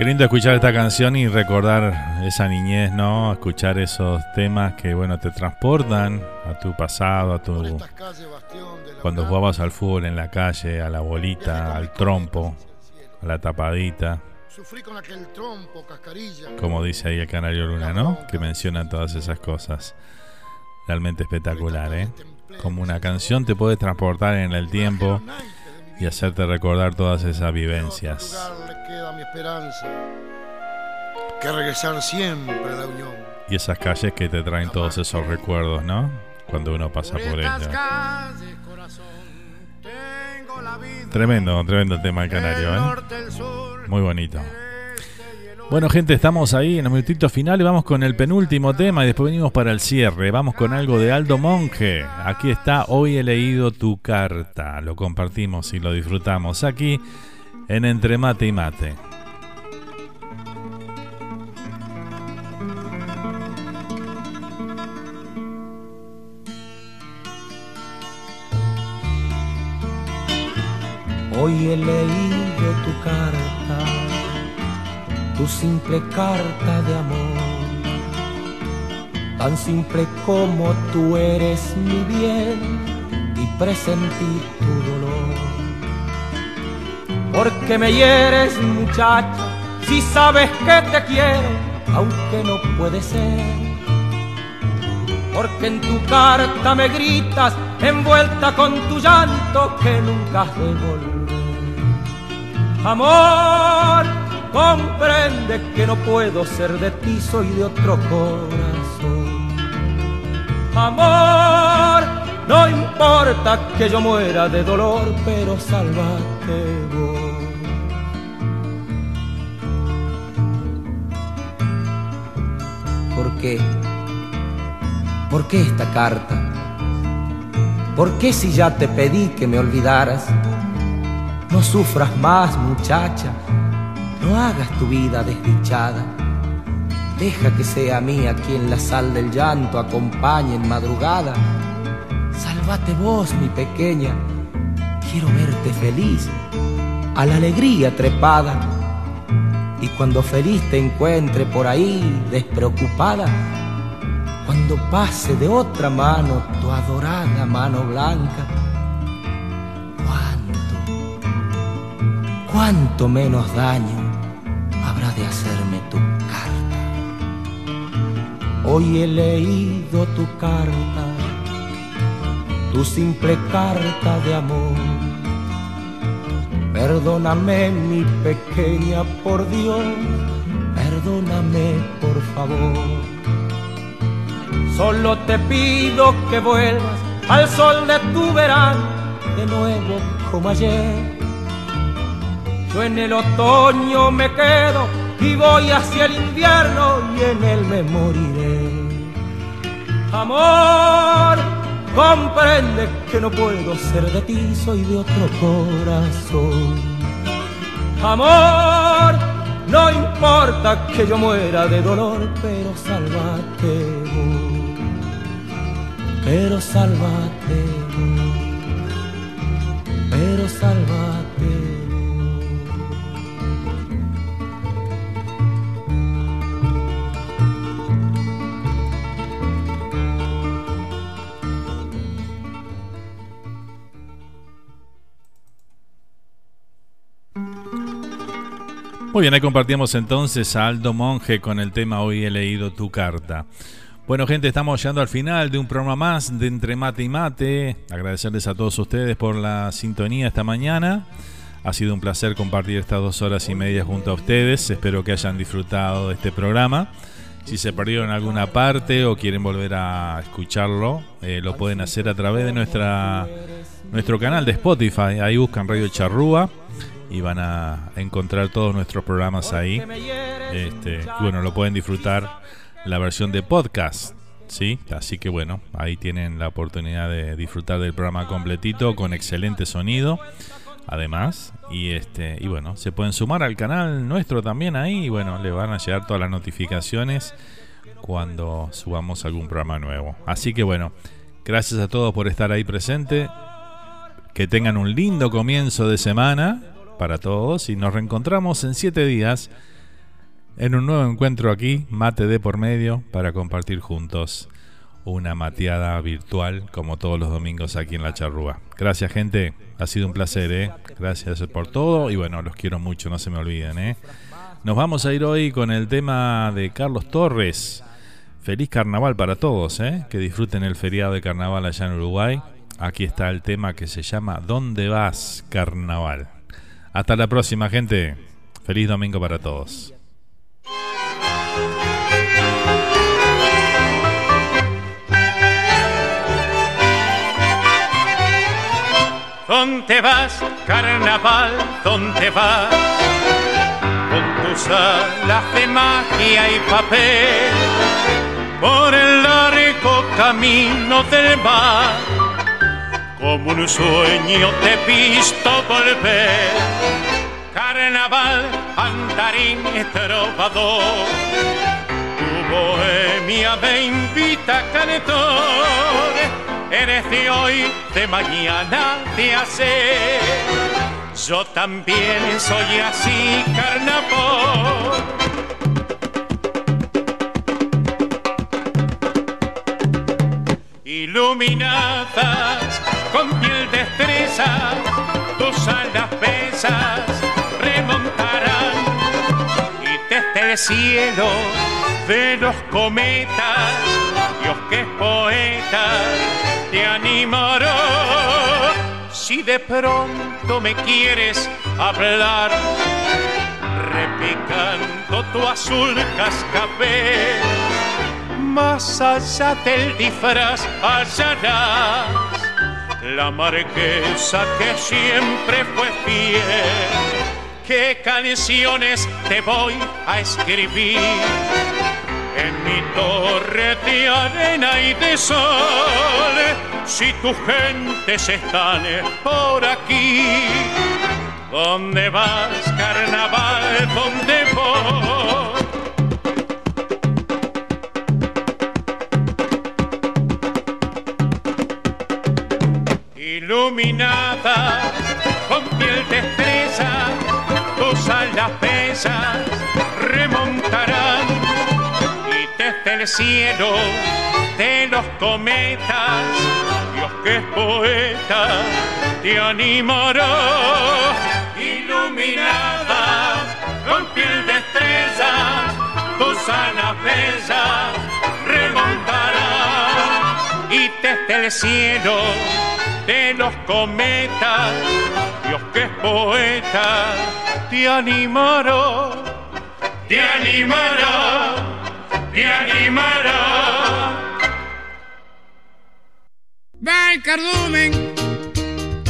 lindo escuchar esta canción y recordar esa niñez, ¿no? Escuchar esos temas que, bueno, te transportan a tu pasado, a tu... Cuando jugabas al fútbol en la calle, a la bolita, al trompo, a la tapadita. Como dice ahí el Canario Luna, ¿no? Que menciona todas esas cosas. Realmente espectacular, ¿eh? Como una canción te puede transportar en el tiempo y hacerte recordar todas esas vivencias. le queda mi esperanza que regresar siempre a la unión. Y esas calles que te traen todos esos recuerdos, ¿no? Cuando uno pasa por ellas. Tremendo, tremendo tema el canario, ¿eh? Muy bonito. Bueno, gente, estamos ahí en los minutitos finales. Vamos con el penúltimo tema y después venimos para el cierre. Vamos con algo de Aldo Monge. Aquí está, hoy he leído tu carta. Lo compartimos y lo disfrutamos aquí en Entre Mate y Mate. Hoy he leído tu carta, tu simple carta de amor, tan simple como tú eres mi bien y presentí tu dolor. Porque me hieres muchacha, si sabes que te quiero, aunque no puede ser. Porque en tu carta me gritas, envuelta con tu llanto, que nunca has de volver. Amor, comprende que no puedo ser de ti, soy de otro corazón. Amor, no importa que yo muera de dolor, pero sálvate vos. ¿Por qué? ¿Por qué esta carta? ¿Por qué si ya te pedí que me olvidaras? No sufras más, muchacha, no hagas tu vida desdichada. Deja que sea mía quien la sal del llanto acompañe en madrugada. Sálvate vos, mi pequeña, quiero verte feliz, a la alegría trepada. Y cuando feliz te encuentre por ahí, despreocupada, cuando pase de otra mano tu adorada mano blanca, cuánto, cuánto menos daño habrá de hacerme tu carta. Hoy he leído tu carta, tu simple carta de amor. Perdóname mi pequeña, por Dios, perdóname por favor. Solo te pido que vuelvas al sol de tu verano, de nuevo como ayer. Yo en el otoño me quedo y voy hacia el invierno y en él me moriré. Amor, comprende que no puedo ser de ti, soy de otro corazón. Amor, no importa que yo muera de dolor, pero sálvate pero sálvate, pero sálvate. Muy bien, ahí compartimos entonces a Aldo Monge con el tema Hoy he leído tu carta. Bueno, gente, estamos llegando al final de un programa más de Entre Mate y Mate. Agradecerles a todos ustedes por la sintonía esta mañana. Ha sido un placer compartir estas dos horas y media junto a ustedes. Espero que hayan disfrutado de este programa. Si se perdieron alguna parte o quieren volver a escucharlo, eh, lo pueden hacer a través de nuestra, nuestro canal de Spotify. Ahí buscan Radio Charrúa y van a encontrar todos nuestros programas ahí. Este, bueno, lo pueden disfrutar la versión de podcast. ¿sí? Así que bueno, ahí tienen la oportunidad de disfrutar del programa completito con excelente sonido. Además, y este y bueno, se pueden sumar al canal nuestro también ahí y bueno, le van a llegar todas las notificaciones cuando subamos algún programa nuevo. Así que bueno, gracias a todos por estar ahí presente. Que tengan un lindo comienzo de semana para todos y nos reencontramos en siete días en un nuevo encuentro aquí, mate de por medio, para compartir juntos una mateada virtual como todos los domingos aquí en la charrúa. Gracias gente, ha sido un placer, ¿eh? Gracias por todo y bueno, los quiero mucho, no se me olviden, ¿eh? Nos vamos a ir hoy con el tema de Carlos Torres. Feliz carnaval para todos, ¿eh? Que disfruten el feriado de carnaval allá en Uruguay. Aquí está el tema que se llama ¿Dónde vas, carnaval? Hasta la próxima, gente. Feliz domingo para todos. ¿Dónde vas, carnaval? ¿Dónde vas? Con tus alas de magia y papel, por el largo camino del mar, como un sueño te visto volver. Carnaval, andarín y trovador, tu bohemia me invita, cantor Eres de hoy, de mañana, de hacer. Yo también soy así, carnaval. Iluminadas con piel de estrellas, tus alas pesas remontarán y desde el cielo de los cometas, Dios que es poeta te animará. Si de pronto me quieres hablar, repicando tu azul cascabel, más allá del disfraz hallarás la marquesa que siempre fue fiel. ¿Qué canciones te voy a escribir? en mi torre de arena y de sol, si tus gentes están por aquí, ¿dónde vas, carnaval? ¿Dónde voy? Iluminada con piel de estrella, tus alas pesas remontarán. El cielo de los cometas, Dios que es poeta, te animará, iluminada con piel de estrellas, tus alas bellas remontará y desde el cielo de los cometas, Dios que es poeta, te animará, te animará, te animará. Va el cardumen,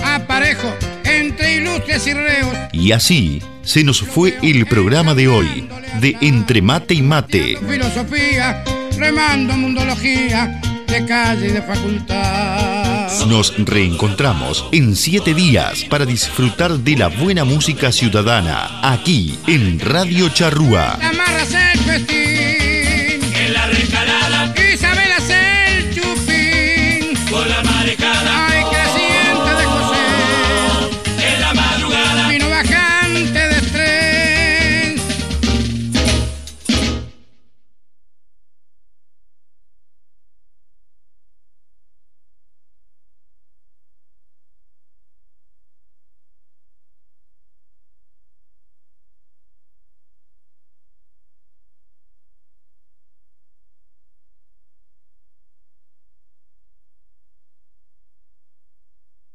aparejo entre ilustres y reos. Y así se nos fue el programa de hoy, de Entre Mate y Mate. Filosofía, remando mundología, de calle y de facultad. Nos reencontramos en siete días para disfrutar de la buena música ciudadana, aquí en Radio Charrúa. El festín.